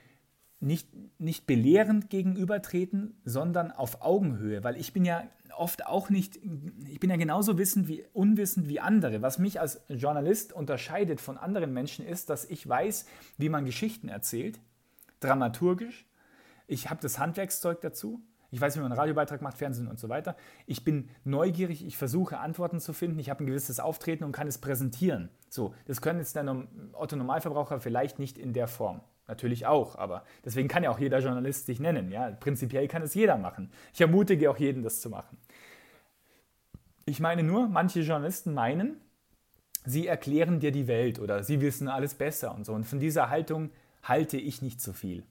nicht, nicht belehrend gegenübertreten, sondern auf Augenhöhe, weil ich bin ja oft auch nicht, ich bin ja genauso wissend wie, unwissend wie andere. Was mich als Journalist unterscheidet von anderen Menschen ist, dass ich weiß, wie man Geschichten erzählt, dramaturgisch. Ich habe das Handwerkszeug dazu. Ich weiß, wie man einen Radiobeitrag macht, Fernsehen und so weiter. Ich bin neugierig, ich versuche Antworten zu finden. Ich habe ein gewisses Auftreten und kann es präsentieren. So, das können jetzt der Otto Normalverbraucher vielleicht nicht in der Form. Natürlich auch, aber deswegen kann ja auch jeder Journalist sich nennen. Ja? Prinzipiell kann es jeder machen. Ich ermutige auch jeden, das zu machen. Ich meine nur, manche Journalisten meinen, sie erklären dir die Welt oder sie wissen alles besser und so. Und von dieser Haltung halte ich nicht so viel.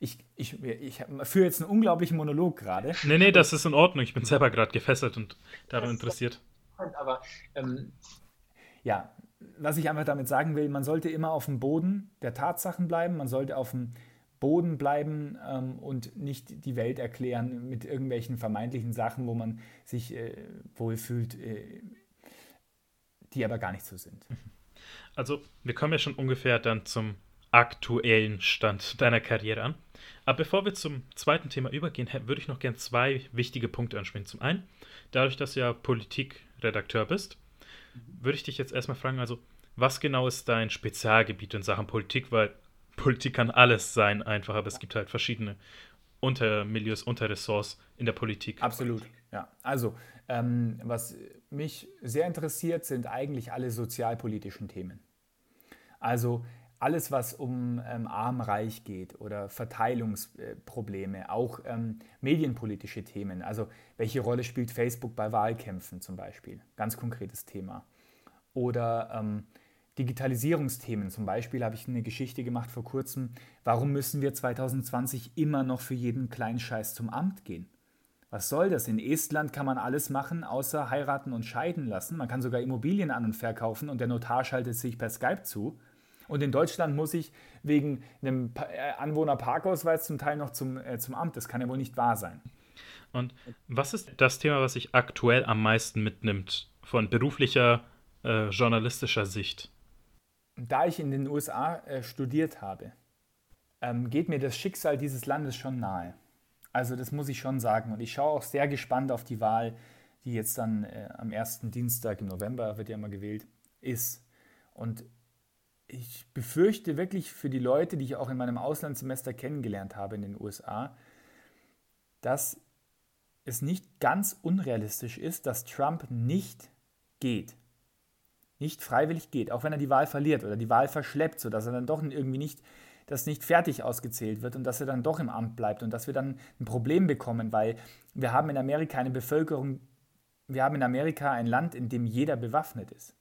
Ich, ich, ich führe jetzt einen unglaublichen Monolog gerade. Nee, nee, das ist in Ordnung. Ich bin selber gerade gefesselt und daran interessiert. Aber ähm, ja, was ich einfach damit sagen will, man sollte immer auf dem Boden der Tatsachen bleiben, man sollte auf dem Boden bleiben ähm, und nicht die Welt erklären mit irgendwelchen vermeintlichen Sachen, wo man sich äh, wohlfühlt, äh, die aber gar nicht so sind. Also, wir kommen ja schon ungefähr dann zum aktuellen Stand deiner Karriere an. Aber bevor wir zum zweiten Thema übergehen, würde ich noch gerne zwei wichtige Punkte ansprechen. Zum einen, dadurch, dass du ja Politikredakteur bist, würde ich dich jetzt erstmal fragen, also was genau ist dein Spezialgebiet in Sachen Politik? Weil Politik kann alles sein einfach, aber es gibt halt verschiedene Untermilieus, Unterressorts in der Politik. Absolut, ja. Also, ähm, was mich sehr interessiert, sind eigentlich alle sozialpolitischen Themen. Also alles, was um ähm, arm-reich geht oder Verteilungsprobleme, auch ähm, medienpolitische Themen. Also welche Rolle spielt Facebook bei Wahlkämpfen zum Beispiel? Ganz konkretes Thema. Oder ähm, Digitalisierungsthemen. Zum Beispiel habe ich eine Geschichte gemacht vor kurzem. Warum müssen wir 2020 immer noch für jeden kleinen Scheiß zum Amt gehen? Was soll das? In Estland kann man alles machen, außer heiraten und scheiden lassen. Man kann sogar Immobilien an und verkaufen und der Notar schaltet sich per Skype zu. Und in Deutschland muss ich wegen einem äh, Anwohnerparkausweis zum Teil noch zum, äh, zum Amt. Das kann ja wohl nicht wahr sein. Und was ist das Thema, was sich aktuell am meisten mitnimmt von beruflicher, äh, journalistischer Sicht? Da ich in den USA äh, studiert habe, ähm, geht mir das Schicksal dieses Landes schon nahe. Also das muss ich schon sagen. Und ich schaue auch sehr gespannt auf die Wahl, die jetzt dann äh, am ersten Dienstag im November, wird ja immer gewählt, ist. Und ich befürchte wirklich für die Leute, die ich auch in meinem Auslandssemester kennengelernt habe in den USA, dass es nicht ganz unrealistisch ist, dass Trump nicht geht. Nicht freiwillig geht, auch wenn er die Wahl verliert oder die Wahl verschleppt, sodass er dann doch irgendwie nicht, dass nicht fertig ausgezählt wird und dass er dann doch im Amt bleibt und dass wir dann ein Problem bekommen, weil wir haben in Amerika eine Bevölkerung, wir haben in Amerika ein Land, in dem jeder bewaffnet ist.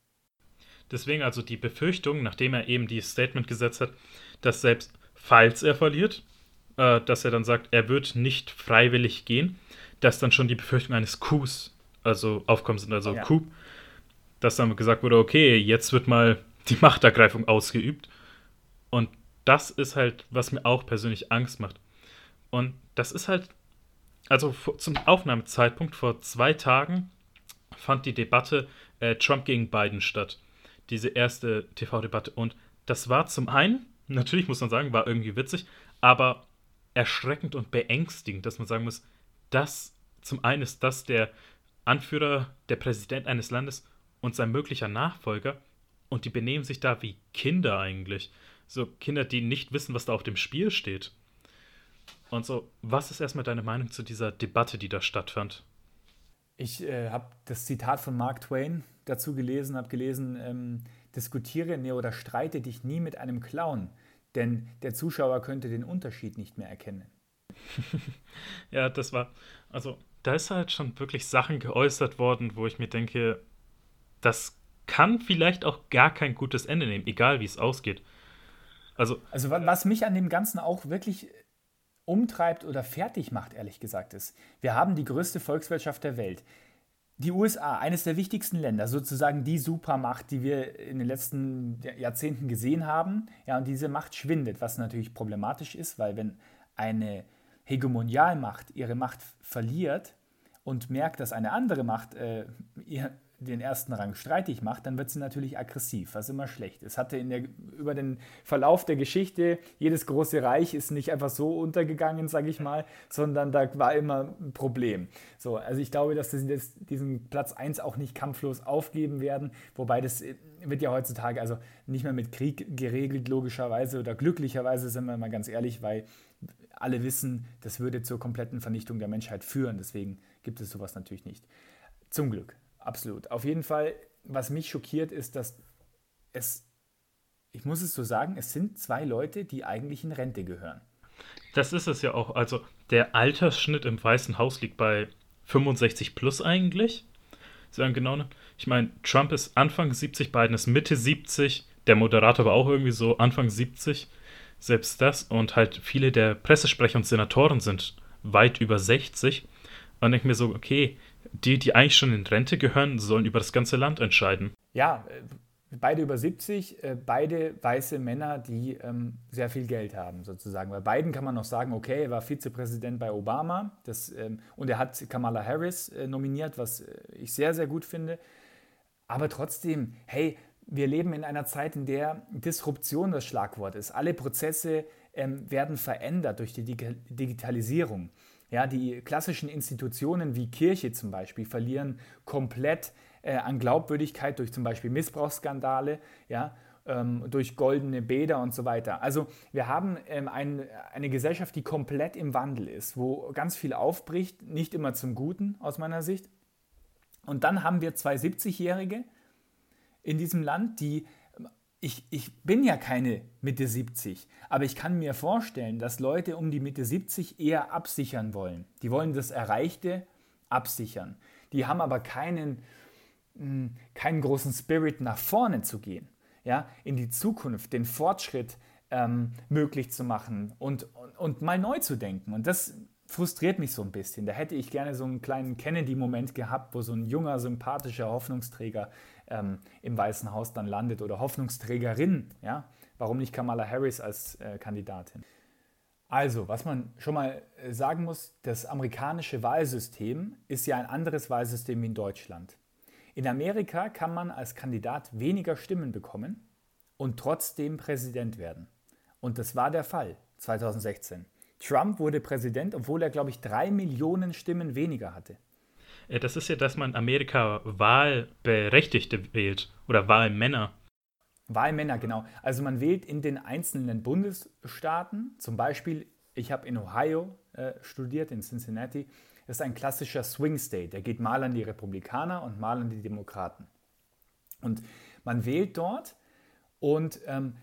Deswegen also die Befürchtung, nachdem er eben dieses Statement gesetzt hat, dass selbst falls er verliert, äh, dass er dann sagt, er wird nicht freiwillig gehen, dass dann schon die Befürchtung eines Coups also aufkommen sind, also ja. Coup, dass dann gesagt wurde, okay, jetzt wird mal die Machtergreifung ausgeübt. Und das ist halt, was mir auch persönlich Angst macht. Und das ist halt, also zum Aufnahmezeitpunkt vor zwei Tagen fand die Debatte äh, Trump gegen Biden statt diese erste TV-Debatte. Und das war zum einen, natürlich muss man sagen, war irgendwie witzig, aber erschreckend und beängstigend, dass man sagen muss, dass zum einen ist das der Anführer, der Präsident eines Landes und sein möglicher Nachfolger und die benehmen sich da wie Kinder eigentlich. So Kinder, die nicht wissen, was da auf dem Spiel steht. Und so, was ist erstmal deine Meinung zu dieser Debatte, die da stattfand? Ich äh, habe das Zitat von Mark Twain dazu gelesen, habe gelesen, ähm, diskutiere ne oder streite dich nie mit einem Clown, denn der Zuschauer könnte den Unterschied nicht mehr erkennen. ja, das war, also da ist halt schon wirklich Sachen geäußert worden, wo ich mir denke, das kann vielleicht auch gar kein gutes Ende nehmen, egal wie es ausgeht. Also, also was mich an dem Ganzen auch wirklich umtreibt oder fertig macht, ehrlich gesagt, ist, wir haben die größte Volkswirtschaft der Welt. Die USA, eines der wichtigsten Länder, sozusagen die Supermacht, die wir in den letzten Jahrzehnten gesehen haben. Ja, und diese Macht schwindet, was natürlich problematisch ist, weil wenn eine Hegemonialmacht ihre Macht verliert und merkt, dass eine andere Macht äh, ihr, den ersten Rang streitig macht, dann wird sie natürlich aggressiv, was immer schlecht ist. Hatte in der, über den Verlauf der Geschichte, jedes große Reich ist nicht einfach so untergegangen, sage ich mal, sondern da war immer ein Problem. So, also ich glaube, dass sie diesen Platz 1 auch nicht kampflos aufgeben werden, wobei das äh, wird ja heutzutage also nicht mehr mit Krieg geregelt, logischerweise oder glücklicherweise, sind wir mal ganz ehrlich, weil alle wissen, das würde zur kompletten Vernichtung der Menschheit führen. Deswegen gibt es sowas natürlich nicht. Zum Glück. Absolut. Auf jeden Fall, was mich schockiert, ist, dass es, ich muss es so sagen, es sind zwei Leute, die eigentlich in Rente gehören. Das ist es ja auch. Also der Altersschnitt im Weißen Haus liegt bei 65 plus eigentlich. Genau. Ne? Ich meine, Trump ist Anfang 70, Biden ist Mitte 70, der Moderator war auch irgendwie so Anfang 70. Selbst das und halt viele der Pressesprecher und Senatoren sind weit über 60. Und denke mir so, okay, die, die eigentlich schon in Rente gehören, sollen über das ganze Land entscheiden. Ja, äh, beide über 70, äh, beide weiße Männer, die ähm, sehr viel Geld haben, sozusagen. Bei beiden kann man noch sagen, okay, er war Vizepräsident bei Obama das, ähm, und er hat Kamala Harris äh, nominiert, was äh, ich sehr, sehr gut finde. Aber trotzdem, hey, wir leben in einer Zeit, in der Disruption das Schlagwort ist. Alle Prozesse ähm, werden verändert durch die Digitalisierung. Ja, die klassischen Institutionen wie Kirche zum Beispiel verlieren komplett äh, an Glaubwürdigkeit durch zum Beispiel Missbrauchsskandale, ja, ähm, durch goldene Bäder und so weiter. Also wir haben ähm, ein, eine Gesellschaft, die komplett im Wandel ist, wo ganz viel aufbricht, nicht immer zum Guten aus meiner Sicht. Und dann haben wir zwei 70-Jährige in diesem Land, die ich, ich bin ja keine Mitte 70, aber ich kann mir vorstellen, dass Leute um die Mitte 70 eher absichern wollen. Die wollen das Erreichte absichern. Die haben aber keinen, hm, keinen großen Spirit nach vorne zu gehen, ja, in die Zukunft, den Fortschritt ähm, möglich zu machen und, und, und mal neu zu denken. Und das frustriert mich so ein bisschen. Da hätte ich gerne so einen kleinen Kennedy-Moment gehabt, wo so ein junger, sympathischer Hoffnungsträger ähm, im Weißen Haus dann landet oder Hoffnungsträgerin. Ja? Warum nicht Kamala Harris als äh, Kandidatin? Also, was man schon mal äh, sagen muss, das amerikanische Wahlsystem ist ja ein anderes Wahlsystem wie in Deutschland. In Amerika kann man als Kandidat weniger Stimmen bekommen und trotzdem Präsident werden. Und das war der Fall 2016. Trump wurde Präsident, obwohl er, glaube ich, drei Millionen Stimmen weniger hatte. Äh, das ist ja, dass man Amerika Wahlberechtigte wählt oder Wahlmänner. Wahlmänner, genau. Also man wählt in den einzelnen Bundesstaaten, zum Beispiel, ich habe in Ohio äh, studiert, in Cincinnati, das ist ein klassischer Swing State. Der geht mal an die Republikaner und mal an die Demokraten. Und man wählt dort und ähm,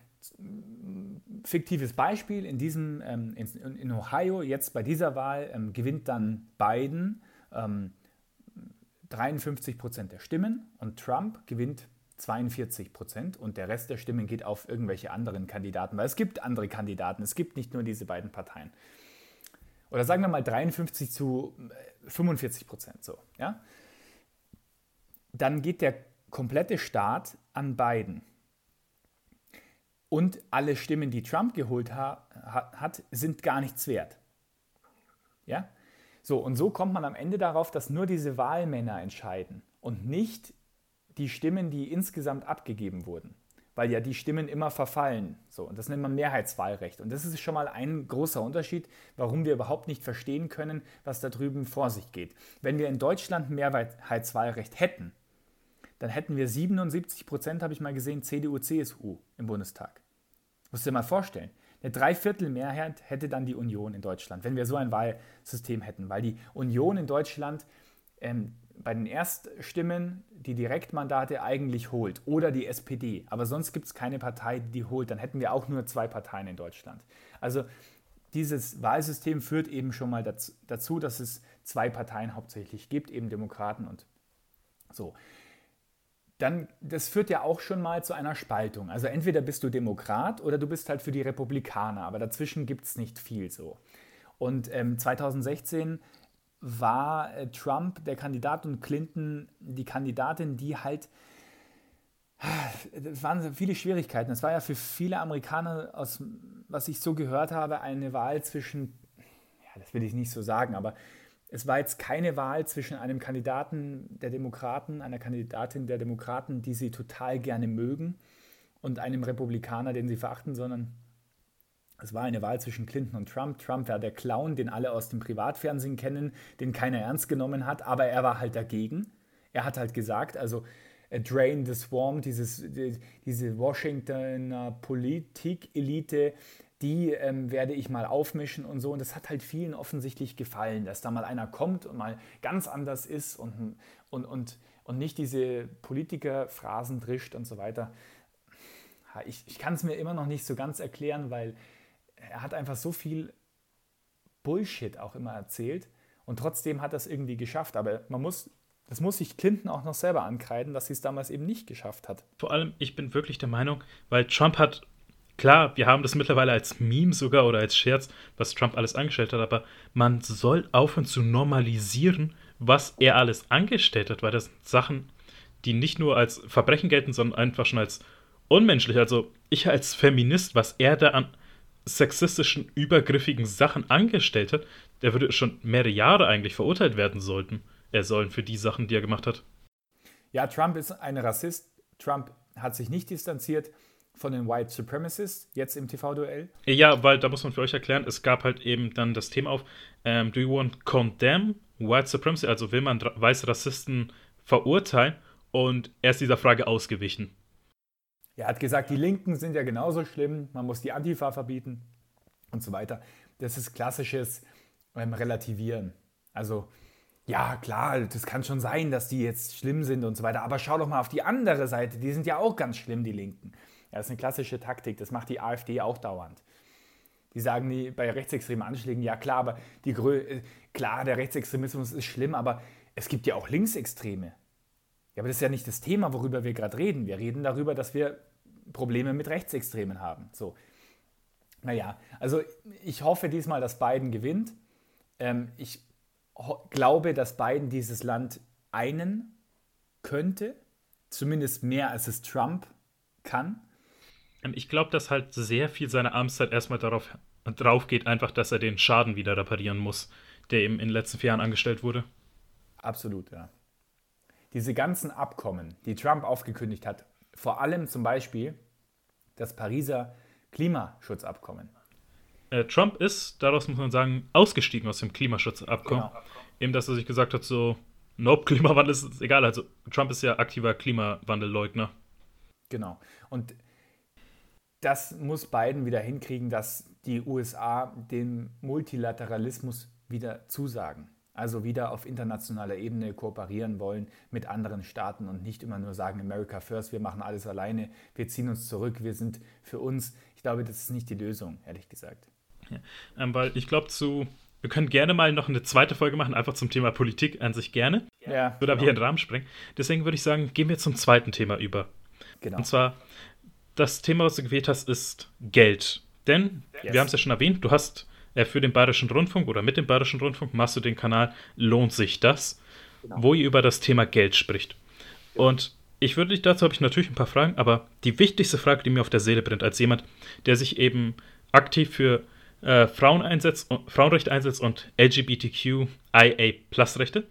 fiktives Beispiel, in diesem, ähm, in, in, Ohio, jetzt bei dieser Wahl, ähm, gewinnt dann Biden ähm, 53 Prozent der Stimmen und Trump gewinnt 42 Prozent und der Rest der Stimmen geht auf irgendwelche anderen Kandidaten, weil es gibt andere Kandidaten, es gibt nicht nur diese beiden Parteien. Oder sagen wir mal 53 zu 45 äh, Prozent so, ja? Dann geht der komplette Staat an Biden. Und alle Stimmen, die Trump geholt ha hat, sind gar nichts wert. Ja? So, und so kommt man am Ende darauf, dass nur diese Wahlmänner entscheiden und nicht die Stimmen, die insgesamt abgegeben wurden. Weil ja die Stimmen immer verfallen. So, und das nennt man Mehrheitswahlrecht. Und das ist schon mal ein großer Unterschied, warum wir überhaupt nicht verstehen können, was da drüben vor sich geht. Wenn wir in Deutschland Mehrheitswahlrecht hätten, dann hätten wir 77 Prozent, habe ich mal gesehen, CDU, CSU im Bundestag. Musst du dir mal vorstellen. Eine Dreiviertelmehrheit hätte dann die Union in Deutschland, wenn wir so ein Wahlsystem hätten, weil die Union in Deutschland ähm, bei den Erststimmen die Direktmandate eigentlich holt oder die SPD. Aber sonst gibt es keine Partei, die die holt. Dann hätten wir auch nur zwei Parteien in Deutschland. Also dieses Wahlsystem führt eben schon mal dazu, dass es zwei Parteien hauptsächlich gibt, eben Demokraten und so. Dann, das führt ja auch schon mal zu einer Spaltung. Also entweder bist du Demokrat oder du bist halt für die Republikaner, aber dazwischen gibt es nicht viel so. Und ähm, 2016 war äh, Trump der Kandidat und Clinton die Kandidatin, die halt es waren viele Schwierigkeiten. Es war ja für viele Amerikaner, aus was ich so gehört habe, eine Wahl zwischen, ja, das will ich nicht so sagen, aber es war jetzt keine Wahl zwischen einem Kandidaten der Demokraten, einer Kandidatin der Demokraten, die sie total gerne mögen, und einem Republikaner, den sie verachten, sondern es war eine Wahl zwischen Clinton und Trump. Trump war der Clown, den alle aus dem Privatfernsehen kennen, den keiner ernst genommen hat, aber er war halt dagegen. Er hat halt gesagt, also Drain the Swarm, dieses, die, diese Washingtoner Politik-Elite, die ähm, werde ich mal aufmischen und so. Und das hat halt vielen offensichtlich gefallen, dass da mal einer kommt und mal ganz anders ist und, und, und, und nicht diese Politiker-Phrasen drischt und so weiter. Ich, ich kann es mir immer noch nicht so ganz erklären, weil er hat einfach so viel Bullshit auch immer erzählt und trotzdem hat er es irgendwie geschafft. Aber man muss, das muss sich Clinton auch noch selber ankreiden, dass sie es damals eben nicht geschafft hat. Vor allem, ich bin wirklich der Meinung, weil Trump hat, klar, wir haben das mittlerweile als Meme sogar oder als Scherz, was Trump alles angestellt hat, aber man soll aufhören zu normalisieren, was er alles angestellt hat, weil das sind Sachen, die nicht nur als Verbrechen gelten, sondern einfach schon als unmenschlich. Also ich als Feminist, was er da an sexistischen, übergriffigen Sachen angestellt hat, der würde schon mehrere Jahre eigentlich verurteilt werden sollten. Er sollen für die Sachen, die er gemacht hat. Ja, Trump ist ein Rassist. Trump hat sich nicht distanziert von den White Supremacists jetzt im TV-Duell. Ja, weil da muss man für euch erklären, es gab halt eben dann das Thema auf, ähm, do you want condemn White Supremacy? Also will man weiße Rassisten verurteilen? Und er ist dieser Frage ausgewichen. Er hat gesagt, die Linken sind ja genauso schlimm, man muss die Antifa verbieten und so weiter. Das ist klassisches ähm, Relativieren. Also, ja, klar, das kann schon sein, dass die jetzt schlimm sind und so weiter, aber schau doch mal auf die andere Seite, die sind ja auch ganz schlimm, die Linken. Ja, das ist eine klassische Taktik, das macht die AfD auch dauernd. Die sagen die bei rechtsextremen Anschlägen, ja klar, aber die Grö äh, klar, der Rechtsextremismus ist schlimm, aber es gibt ja auch Linksextreme. Ja, aber das ist ja nicht das Thema, worüber wir gerade reden. Wir reden darüber, dass wir Probleme mit Rechtsextremen haben. So. Naja, also ich hoffe diesmal, dass Biden gewinnt. Ähm, ich glaube, dass Biden dieses Land einen könnte, zumindest mehr als es Trump kann. Ähm, ich glaube, dass halt sehr viel seiner Amtszeit erstmal darauf drauf geht, einfach, dass er den Schaden wieder reparieren muss, der ihm in den letzten vier Jahren angestellt wurde. Absolut, ja. Diese ganzen Abkommen, die Trump aufgekündigt hat, vor allem zum Beispiel das Pariser Klimaschutzabkommen. Äh, Trump ist, daraus muss man sagen, ausgestiegen aus dem Klimaschutzabkommen. Genau. Eben, dass er sich gesagt hat, so, nope, Klimawandel ist egal. Also Trump ist ja aktiver Klimawandelleugner. Genau. Und das muss Biden wieder hinkriegen, dass die USA den Multilateralismus wieder zusagen also wieder auf internationaler Ebene kooperieren wollen mit anderen Staaten und nicht immer nur sagen, America First, wir machen alles alleine, wir ziehen uns zurück, wir sind für uns. Ich glaube, das ist nicht die Lösung, ehrlich gesagt. Ja, ähm, weil ich glaube, zu wir können gerne mal noch eine zweite Folge machen, einfach zum Thema Politik an sich gerne. Ja. Würde aber genau. hier den Rahmen sprengen. Deswegen würde ich sagen, gehen wir zum zweiten Thema über. Genau. Und zwar, das Thema, was du gewählt hast, ist Geld. Denn, yes. wir haben es ja schon erwähnt, du hast äh, für den Bayerischen Rundfunk oder mit dem Bayerischen Rundfunk machst du den Kanal Lohnt sich das, genau. wo ihr über das Thema Geld spricht. Genau. Und ich würde dich dazu habe ich natürlich ein paar Fragen, aber die wichtigste Frage, die mir auf der Seele brennt, als jemand, der sich eben aktiv für äh, Frauen einsetzt, Frauenrechte einsetzt und LGBTQIA-Plus-Rechte,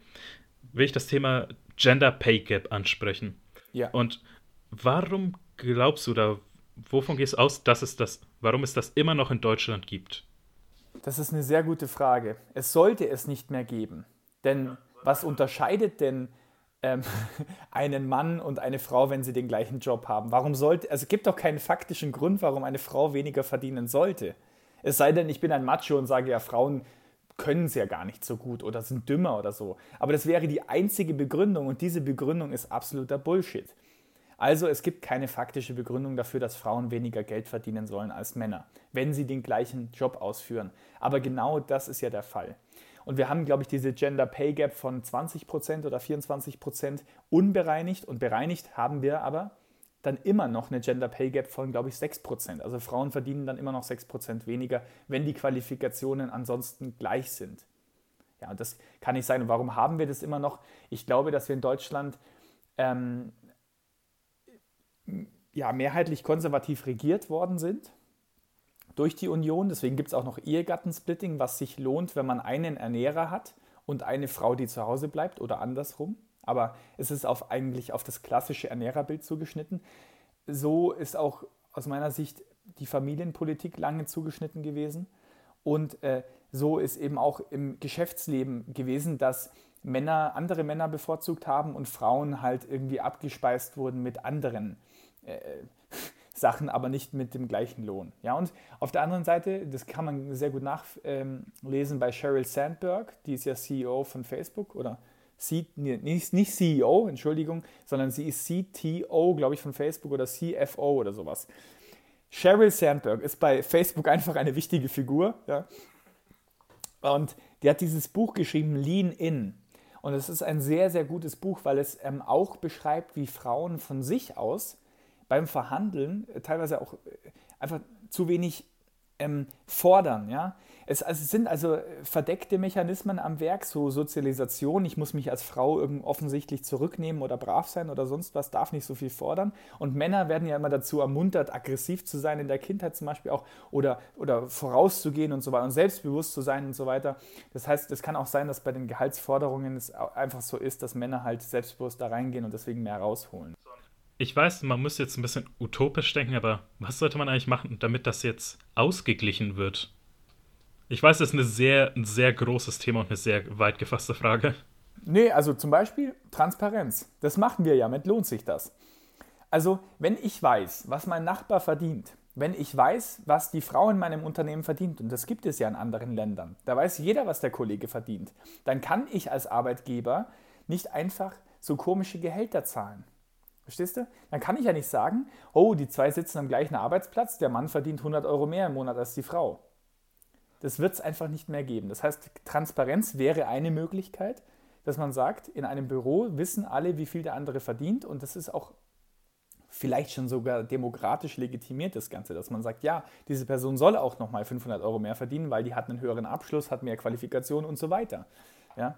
will ich das Thema Gender Pay Gap ansprechen. Ja. Und warum glaubst du da, wovon gehst du aus, dass es das, warum es das immer noch in Deutschland gibt? Das ist eine sehr gute Frage. Es sollte es nicht mehr geben. Denn was unterscheidet denn ähm, einen Mann und eine Frau, wenn sie den gleichen Job haben? Warum sollte, also es gibt doch keinen faktischen Grund, warum eine Frau weniger verdienen sollte. Es sei denn, ich bin ein Macho und sage ja, Frauen können es ja gar nicht so gut oder sind dümmer oder so. Aber das wäre die einzige Begründung und diese Begründung ist absoluter Bullshit. Also es gibt keine faktische Begründung dafür, dass Frauen weniger Geld verdienen sollen als Männer, wenn sie den gleichen Job ausführen. Aber genau das ist ja der Fall. Und wir haben, glaube ich, diese Gender Pay Gap von 20% oder 24% unbereinigt und bereinigt haben wir aber dann immer noch eine Gender Pay Gap von, glaube ich, 6%. Also Frauen verdienen dann immer noch 6% weniger, wenn die Qualifikationen ansonsten gleich sind. Ja, und das kann nicht sein. Und warum haben wir das immer noch? Ich glaube, dass wir in Deutschland ähm, ja, mehrheitlich konservativ regiert worden sind durch die Union. Deswegen gibt es auch noch Ehegattensplitting, was sich lohnt, wenn man einen Ernährer hat und eine Frau, die zu Hause bleibt oder andersrum aber es ist auf, eigentlich auf das klassische Ernährerbild zugeschnitten. So ist auch aus meiner Sicht die Familienpolitik lange zugeschnitten gewesen. Und äh, so ist eben auch im Geschäftsleben gewesen, dass Männer andere Männer bevorzugt haben und Frauen halt irgendwie abgespeist wurden mit anderen äh, Sachen, aber nicht mit dem gleichen Lohn. Ja, und auf der anderen Seite, das kann man sehr gut nachlesen ähm, bei Sheryl Sandberg, die ist ja CEO von Facebook oder nicht CEO, Entschuldigung, sondern sie ist CTO, glaube ich, von Facebook oder CFO oder sowas. Sheryl Sandberg ist bei Facebook einfach eine wichtige Figur. Ja? Und die hat dieses Buch geschrieben, Lean In. Und es ist ein sehr, sehr gutes Buch, weil es ähm, auch beschreibt, wie Frauen von sich aus beim Verhandeln äh, teilweise auch äh, einfach zu wenig ähm, fordern. Ja? Es, also es sind also äh, verdeckte Mechanismen am Werk, so Sozialisation. Ich muss mich als Frau offensichtlich zurücknehmen oder brav sein oder sonst was, darf nicht so viel fordern. Und Männer werden ja immer dazu ermuntert, aggressiv zu sein in der Kindheit zum Beispiel auch oder, oder vorauszugehen und so weiter und selbstbewusst zu sein und so weiter. Das heißt, es kann auch sein, dass bei den Gehaltsforderungen es einfach so ist, dass Männer halt selbstbewusst da reingehen und deswegen mehr rausholen. Ich weiß, man muss jetzt ein bisschen utopisch denken, aber was sollte man eigentlich machen, damit das jetzt ausgeglichen wird? Ich weiß, das ist eine sehr, ein sehr großes Thema und eine sehr weit gefasste Frage. Nee, also zum Beispiel Transparenz. Das machen wir ja mit, lohnt sich das. Also, wenn ich weiß, was mein Nachbar verdient, wenn ich weiß, was die Frau in meinem Unternehmen verdient, und das gibt es ja in anderen Ländern, da weiß jeder, was der Kollege verdient, dann kann ich als Arbeitgeber nicht einfach so komische Gehälter zahlen. Verstehst du? Dann kann ich ja nicht sagen, oh, die zwei sitzen am gleichen Arbeitsplatz, der Mann verdient 100 Euro mehr im Monat als die Frau. Das wird es einfach nicht mehr geben. Das heißt, Transparenz wäre eine Möglichkeit, dass man sagt, in einem Büro wissen alle, wie viel der andere verdient und das ist auch vielleicht schon sogar demokratisch legitimiert, das Ganze, dass man sagt, ja, diese Person soll auch nochmal 500 Euro mehr verdienen, weil die hat einen höheren Abschluss, hat mehr Qualifikation und so weiter. Ja?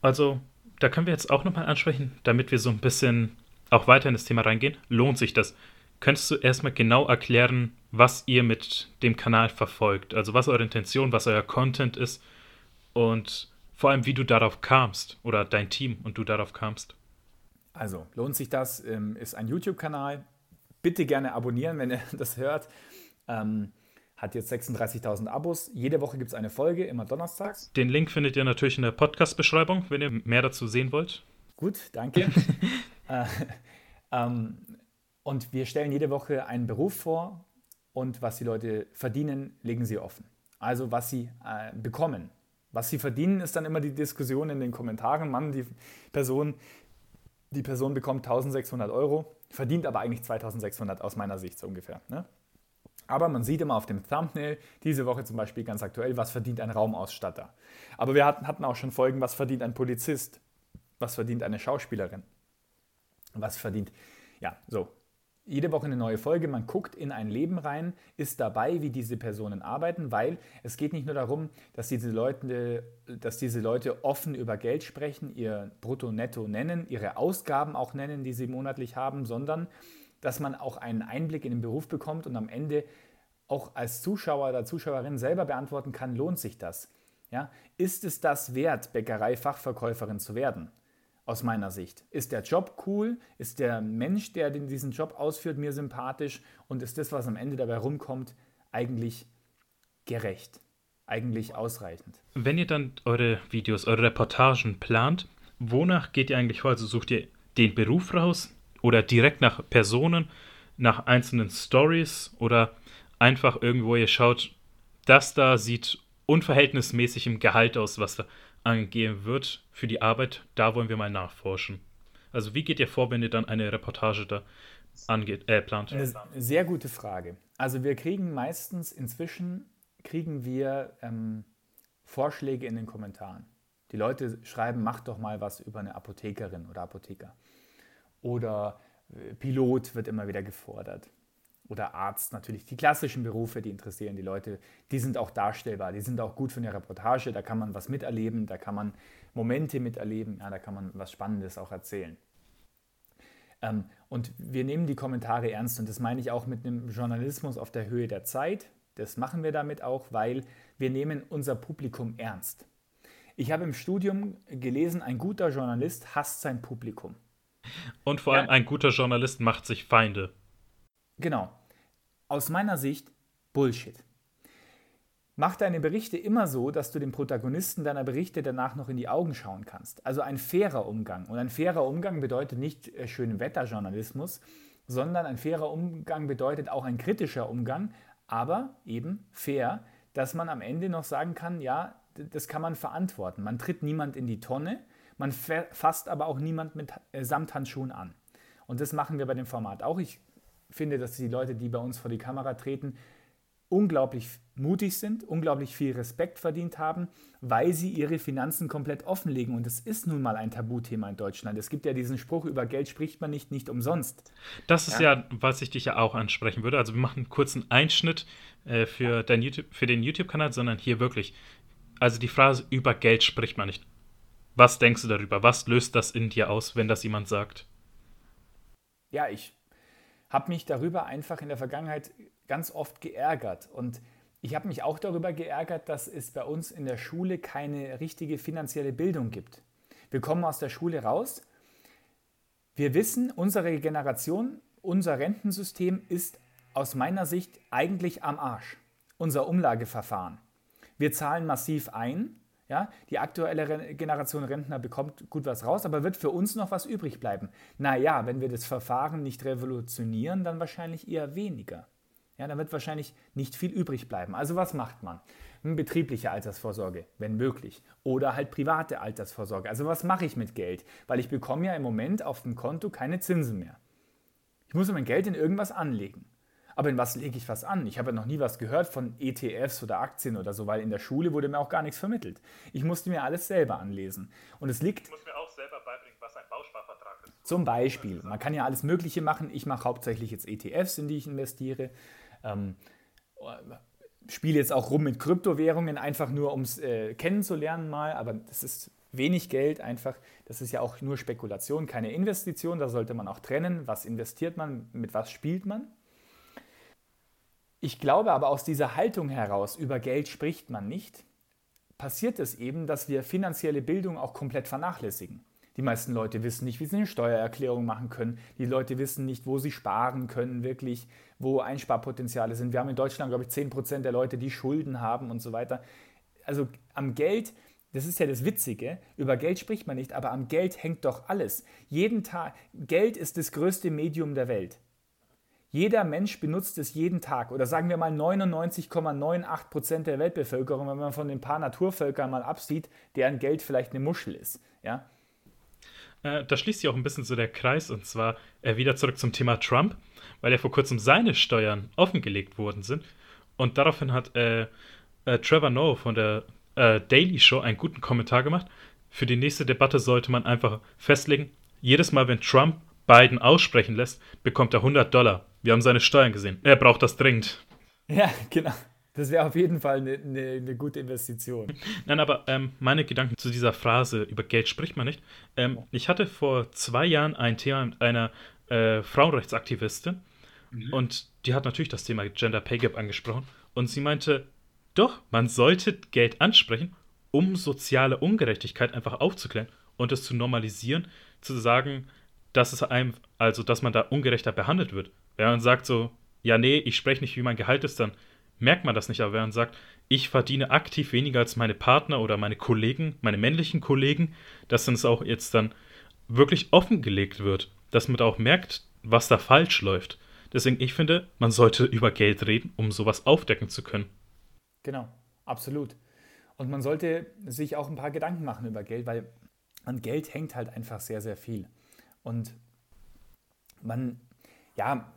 Also, da können wir jetzt auch nochmal ansprechen, damit wir so ein bisschen auch weiter in das Thema reingehen. Lohnt sich das? Könntest du erstmal genau erklären, was ihr mit dem Kanal verfolgt? Also was eure Intention, was euer Content ist und vor allem, wie du darauf kamst oder dein Team und du darauf kamst? Also, lohnt sich das? Ähm, ist ein YouTube-Kanal. Bitte gerne abonnieren, wenn ihr das hört. Ähm, hat jetzt 36.000 Abos. Jede Woche gibt es eine Folge, immer donnerstags. Den Link findet ihr natürlich in der Podcast-Beschreibung, wenn ihr mehr dazu sehen wollt. Gut, danke. äh, ähm, und wir stellen jede Woche einen Beruf vor und was die Leute verdienen, legen sie offen. Also was sie äh, bekommen. Was sie verdienen, ist dann immer die Diskussion in den Kommentaren. Mann, die Person, die Person bekommt 1600 Euro, verdient aber eigentlich 2600 aus meiner Sicht so ungefähr. Ne? Aber man sieht immer auf dem Thumbnail, diese Woche zum Beispiel ganz aktuell, was verdient ein Raumausstatter. Aber wir hatten auch schon Folgen, was verdient ein Polizist, was verdient eine Schauspielerin, was verdient, ja, so, jede Woche eine neue Folge, man guckt in ein Leben rein, ist dabei, wie diese Personen arbeiten, weil es geht nicht nur darum, dass diese Leute, dass diese Leute offen über Geld sprechen, ihr Brutto-Netto nennen, ihre Ausgaben auch nennen, die sie monatlich haben, sondern dass man auch einen Einblick in den Beruf bekommt und am Ende auch als Zuschauer oder Zuschauerin selber beantworten kann, lohnt sich das? Ja? Ist es das wert, Bäckerei-Fachverkäuferin zu werden? Aus meiner Sicht. Ist der Job cool? Ist der Mensch, der diesen Job ausführt, mir sympathisch? Und ist das, was am Ende dabei rumkommt, eigentlich gerecht? Eigentlich ausreichend? Wenn ihr dann eure Videos, eure Reportagen plant, wonach geht ihr eigentlich vor? Also sucht ihr den Beruf raus oder direkt nach Personen, nach einzelnen Stories oder einfach irgendwo ihr schaut, das da sieht unverhältnismäßig im Gehalt aus, was da angehen wird für die Arbeit. Da wollen wir mal nachforschen. Also wie geht ihr vor, wenn ihr dann eine Reportage da angeht, äh, plant? Eine sehr gute Frage. Also wir kriegen meistens inzwischen kriegen wir ähm, Vorschläge in den Kommentaren. Die Leute schreiben, mach doch mal was über eine Apothekerin oder Apotheker. Oder äh, Pilot wird immer wieder gefordert oder Arzt natürlich. Die klassischen Berufe, die interessieren die Leute, die sind auch darstellbar, die sind auch gut für eine Reportage, da kann man was miterleben, da kann man Momente miterleben, ja, da kann man was Spannendes auch erzählen. Ähm, und wir nehmen die Kommentare ernst und das meine ich auch mit einem Journalismus auf der Höhe der Zeit. Das machen wir damit auch, weil wir nehmen unser Publikum ernst. Ich habe im Studium gelesen, ein guter Journalist hasst sein Publikum. Und vor allem ja. ein guter Journalist macht sich Feinde. Genau aus meiner Sicht Bullshit. Mach deine Berichte immer so, dass du dem Protagonisten deiner Berichte danach noch in die Augen schauen kannst. Also ein fairer Umgang. Und ein fairer Umgang bedeutet nicht äh, schönen Wetterjournalismus, sondern ein fairer Umgang bedeutet auch ein kritischer Umgang, aber eben fair, dass man am Ende noch sagen kann, ja, das kann man verantworten. Man tritt niemand in die Tonne, man fasst aber auch niemand mit äh, Samthandschuhen an. Und das machen wir bei dem Format auch. Ich finde, dass die Leute, die bei uns vor die Kamera treten, unglaublich mutig sind, unglaublich viel Respekt verdient haben, weil sie ihre Finanzen komplett offenlegen. Und es ist nun mal ein Tabuthema in Deutschland. Es gibt ja diesen Spruch, über Geld spricht man nicht, nicht umsonst. Das ist ja, ja was ich dich ja auch ansprechen würde. Also wir machen einen kurzen Einschnitt äh, für, dein YouTube, für den YouTube-Kanal, sondern hier wirklich. Also die Phrase, über Geld spricht man nicht. Was denkst du darüber? Was löst das in dir aus, wenn das jemand sagt? Ja, ich habe mich darüber einfach in der Vergangenheit ganz oft geärgert. Und ich habe mich auch darüber geärgert, dass es bei uns in der Schule keine richtige finanzielle Bildung gibt. Wir kommen aus der Schule raus. Wir wissen, unsere Generation, unser Rentensystem ist aus meiner Sicht eigentlich am Arsch. Unser Umlageverfahren. Wir zahlen massiv ein, ja, die aktuelle Generation Rentner bekommt gut was raus, aber wird für uns noch was übrig bleiben? Naja, wenn wir das Verfahren nicht revolutionieren, dann wahrscheinlich eher weniger. Ja, dann wird wahrscheinlich nicht viel übrig bleiben. Also was macht man? Betriebliche Altersvorsorge, wenn möglich. Oder halt private Altersvorsorge. Also was mache ich mit Geld? Weil ich bekomme ja im Moment auf dem Konto keine Zinsen mehr. Ich muss mein Geld in irgendwas anlegen. Aber in was lege ich was an? Ich habe ja noch nie was gehört von ETFs oder Aktien oder so, weil in der Schule wurde mir auch gar nichts vermittelt. Ich musste mir alles selber anlesen. Und es liegt. Ich muss mir auch selber beibringen, was ein Bausparvertrag ist. Zum Beispiel. Man kann ja alles Mögliche machen. Ich mache hauptsächlich jetzt ETFs, in die ich investiere. Ähm, spiele jetzt auch rum mit Kryptowährungen, einfach nur um es äh, kennenzulernen mal. Aber das ist wenig Geld einfach. Das ist ja auch nur Spekulation, keine Investition. Da sollte man auch trennen. Was investiert man, mit was spielt man? Ich glaube aber aus dieser Haltung heraus, über Geld spricht man nicht, passiert es eben, dass wir finanzielle Bildung auch komplett vernachlässigen. Die meisten Leute wissen nicht, wie sie eine Steuererklärung machen können. Die Leute wissen nicht, wo sie sparen können, wirklich, wo Einsparpotenziale sind. Wir haben in Deutschland, glaube ich, 10% der Leute, die Schulden haben und so weiter. Also am Geld, das ist ja das Witzige, über Geld spricht man nicht, aber am Geld hängt doch alles. Jeden Tag, Geld ist das größte Medium der Welt. Jeder Mensch benutzt es jeden Tag oder sagen wir mal 99,98 Prozent der Weltbevölkerung, wenn man von den paar Naturvölkern mal absieht, deren Geld vielleicht eine Muschel ist. Ja? Äh, da schließt sich auch ein bisschen so der Kreis und zwar äh, wieder zurück zum Thema Trump, weil ja vor kurzem seine Steuern offengelegt worden sind und daraufhin hat äh, äh Trevor Noah von der Daily Show einen guten Kommentar gemacht. Für die nächste Debatte sollte man einfach festlegen, jedes Mal, wenn Trump Biden aussprechen lässt, bekommt er 100 Dollar. Wir haben seine Steuern gesehen. Er braucht das dringend. Ja, genau. Das wäre auf jeden Fall eine, eine, eine gute Investition. Nein, aber ähm, meine Gedanken zu dieser Phrase, über Geld spricht man nicht. Ähm, ich hatte vor zwei Jahren ein Thema mit einer äh, Frauenrechtsaktivistin mhm. und die hat natürlich das Thema Gender Pay Gap angesprochen und sie meinte, doch, man sollte Geld ansprechen, um soziale Ungerechtigkeit einfach aufzuklären und es zu normalisieren, zu sagen, dass es einem, also dass man da ungerechter behandelt wird. Wenn man sagt so, ja, nee, ich spreche nicht, wie mein Gehalt ist, dann merkt man das nicht. Aber wenn sagt, ich verdiene aktiv weniger als meine Partner oder meine Kollegen, meine männlichen Kollegen, dass dann es auch jetzt dann wirklich offengelegt wird, dass man da auch merkt, was da falsch läuft. Deswegen, ich finde, man sollte über Geld reden, um sowas aufdecken zu können. Genau, absolut. Und man sollte sich auch ein paar Gedanken machen über Geld, weil an Geld hängt halt einfach sehr, sehr viel. Und man, ja,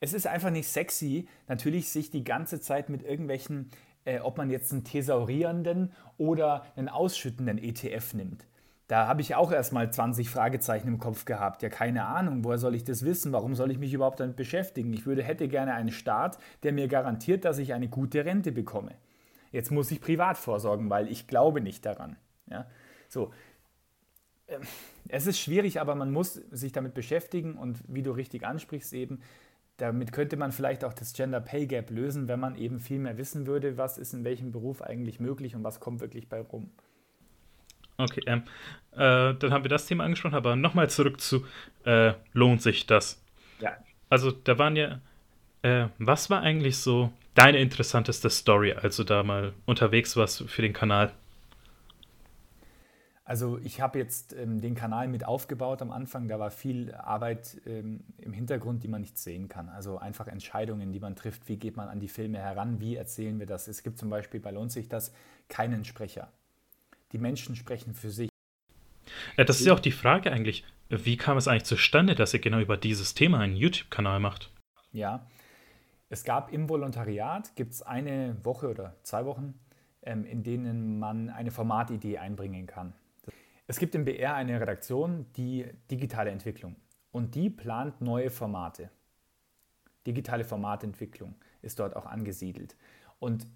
es ist einfach nicht sexy, natürlich sich die ganze Zeit mit irgendwelchen, äh, ob man jetzt einen thesaurierenden oder einen ausschüttenden ETF nimmt. Da habe ich auch erstmal 20 Fragezeichen im Kopf gehabt. Ja, keine Ahnung, woher soll ich das wissen? Warum soll ich mich überhaupt damit beschäftigen? Ich würde, hätte gerne einen Staat, der mir garantiert, dass ich eine gute Rente bekomme. Jetzt muss ich privat vorsorgen, weil ich glaube nicht daran. Ja? So. Ähm, es ist schwierig, aber man muss sich damit beschäftigen und wie du richtig ansprichst eben, damit könnte man vielleicht auch das Gender Pay Gap lösen, wenn man eben viel mehr wissen würde, was ist in welchem Beruf eigentlich möglich und was kommt wirklich bei rum. Okay, ähm, äh, dann haben wir das Thema angesprochen, aber nochmal zurück zu, äh, lohnt sich das? Ja. Also da waren ja, äh, was war eigentlich so deine interessanteste Story, als du da mal unterwegs warst für den Kanal? Also ich habe jetzt ähm, den Kanal mit aufgebaut am Anfang. Da war viel Arbeit ähm, im Hintergrund, die man nicht sehen kann. Also einfach Entscheidungen, die man trifft. Wie geht man an die Filme heran? Wie erzählen wir das? Es gibt zum Beispiel bei Lohnt sich das keinen Sprecher. Die Menschen sprechen für sich. Ja, das ist ja auch die Frage eigentlich. Wie kam es eigentlich zustande, dass ihr genau über dieses Thema einen YouTube-Kanal macht? Ja, es gab im Volontariat, gibt es eine Woche oder zwei Wochen, ähm, in denen man eine Formatidee einbringen kann. Es gibt im BR eine Redaktion, die digitale Entwicklung, und die plant neue Formate. Digitale Formatentwicklung ist dort auch angesiedelt. Und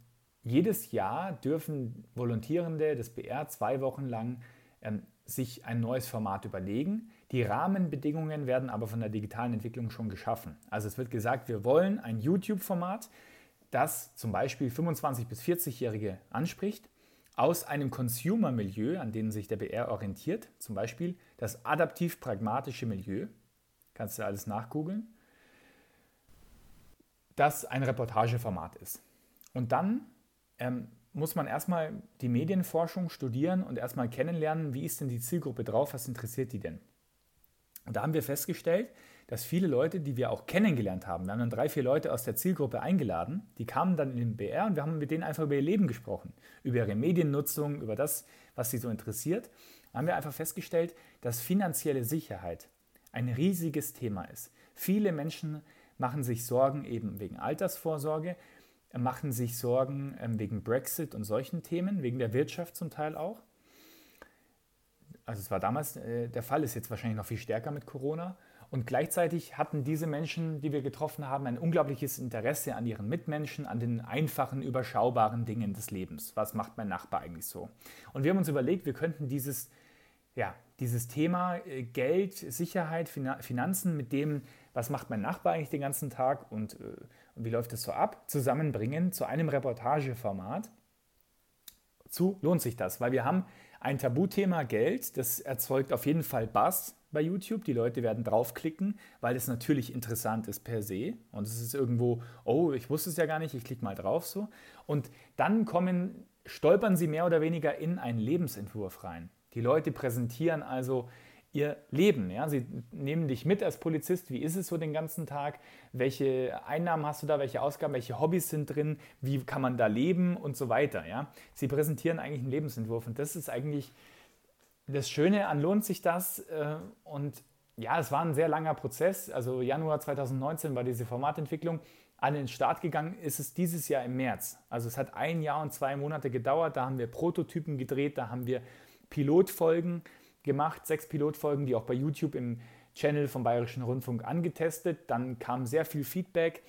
jedes Jahr dürfen Volontierende des BR zwei Wochen lang ähm, sich ein neues Format überlegen. Die Rahmenbedingungen werden aber von der digitalen Entwicklung schon geschaffen. Also es wird gesagt, wir wollen ein YouTube-Format, das zum Beispiel 25- bis 40-Jährige anspricht, aus einem Consumer-Milieu, an dem sich der BR orientiert, zum Beispiel das adaptiv-pragmatische Milieu, kannst du alles nachgoogeln, das ein Reportageformat ist. Und dann ähm, muss man erstmal die Medienforschung studieren und erstmal kennenlernen, wie ist denn die Zielgruppe drauf, was interessiert die denn? Und da haben wir festgestellt, dass viele Leute, die wir auch kennengelernt haben, wir haben dann drei, vier Leute aus der Zielgruppe eingeladen, die kamen dann in den BR und wir haben mit denen einfach über ihr Leben gesprochen, über ihre Mediennutzung, über das, was sie so interessiert. Da haben wir einfach festgestellt, dass finanzielle Sicherheit ein riesiges Thema ist. Viele Menschen machen sich Sorgen eben wegen Altersvorsorge, machen sich Sorgen ähm, wegen Brexit und solchen Themen, wegen der Wirtschaft zum Teil auch. Also es war damals äh, der Fall, ist jetzt wahrscheinlich noch viel stärker mit Corona. Und gleichzeitig hatten diese Menschen, die wir getroffen haben, ein unglaubliches Interesse an ihren Mitmenschen, an den einfachen, überschaubaren Dingen des Lebens. Was macht mein Nachbar eigentlich so? Und wir haben uns überlegt, wir könnten dieses, ja, dieses Thema äh, Geld, Sicherheit, Finanzen mit dem, was macht mein Nachbar eigentlich den ganzen Tag und äh, und wie läuft es so ab, zusammenbringen zu einem Reportageformat. Zu lohnt sich das, weil wir haben ein Tabuthema Geld, das erzeugt auf jeden Fall Bass bei YouTube. Die Leute werden draufklicken, weil es natürlich interessant ist per se. Und es ist irgendwo, oh, ich wusste es ja gar nicht, ich klicke mal drauf so. Und dann kommen, stolpern sie mehr oder weniger in einen Lebensentwurf rein. Die Leute präsentieren also ihr Leben. Ja? Sie nehmen dich mit als Polizist, wie ist es so den ganzen Tag, welche Einnahmen hast du da, welche Ausgaben, welche Hobbys sind drin, wie kann man da leben und so weiter. Ja? Sie präsentieren eigentlich einen Lebensentwurf und das ist eigentlich das Schöne an lohnt sich das äh, und ja, es war ein sehr langer Prozess. Also Januar 2019 war diese Formatentwicklung. An den Start gegangen ist es dieses Jahr im März. Also es hat ein Jahr und zwei Monate gedauert. Da haben wir Prototypen gedreht, da haben wir Pilotfolgen gemacht, sechs Pilotfolgen, die auch bei YouTube im Channel vom Bayerischen Rundfunk angetestet. Dann kam sehr viel Feedback,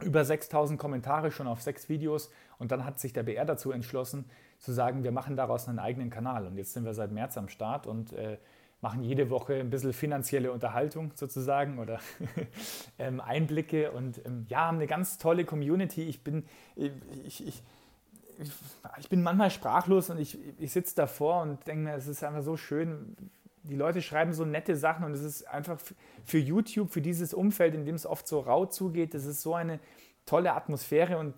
über 6000 Kommentare schon auf sechs Videos und dann hat sich der BR dazu entschlossen zu sagen, wir machen daraus einen eigenen Kanal. Und jetzt sind wir seit März am Start und äh, machen jede Woche ein bisschen finanzielle Unterhaltung sozusagen oder ähm, Einblicke und ähm, ja, haben eine ganz tolle Community. Ich bin, ich, ich, ich, ich bin manchmal sprachlos und ich, ich sitze davor und denke mir, es ist einfach so schön. Die Leute schreiben so nette Sachen und es ist einfach für YouTube, für dieses Umfeld, in dem es oft so rau zugeht, das ist so eine tolle Atmosphäre und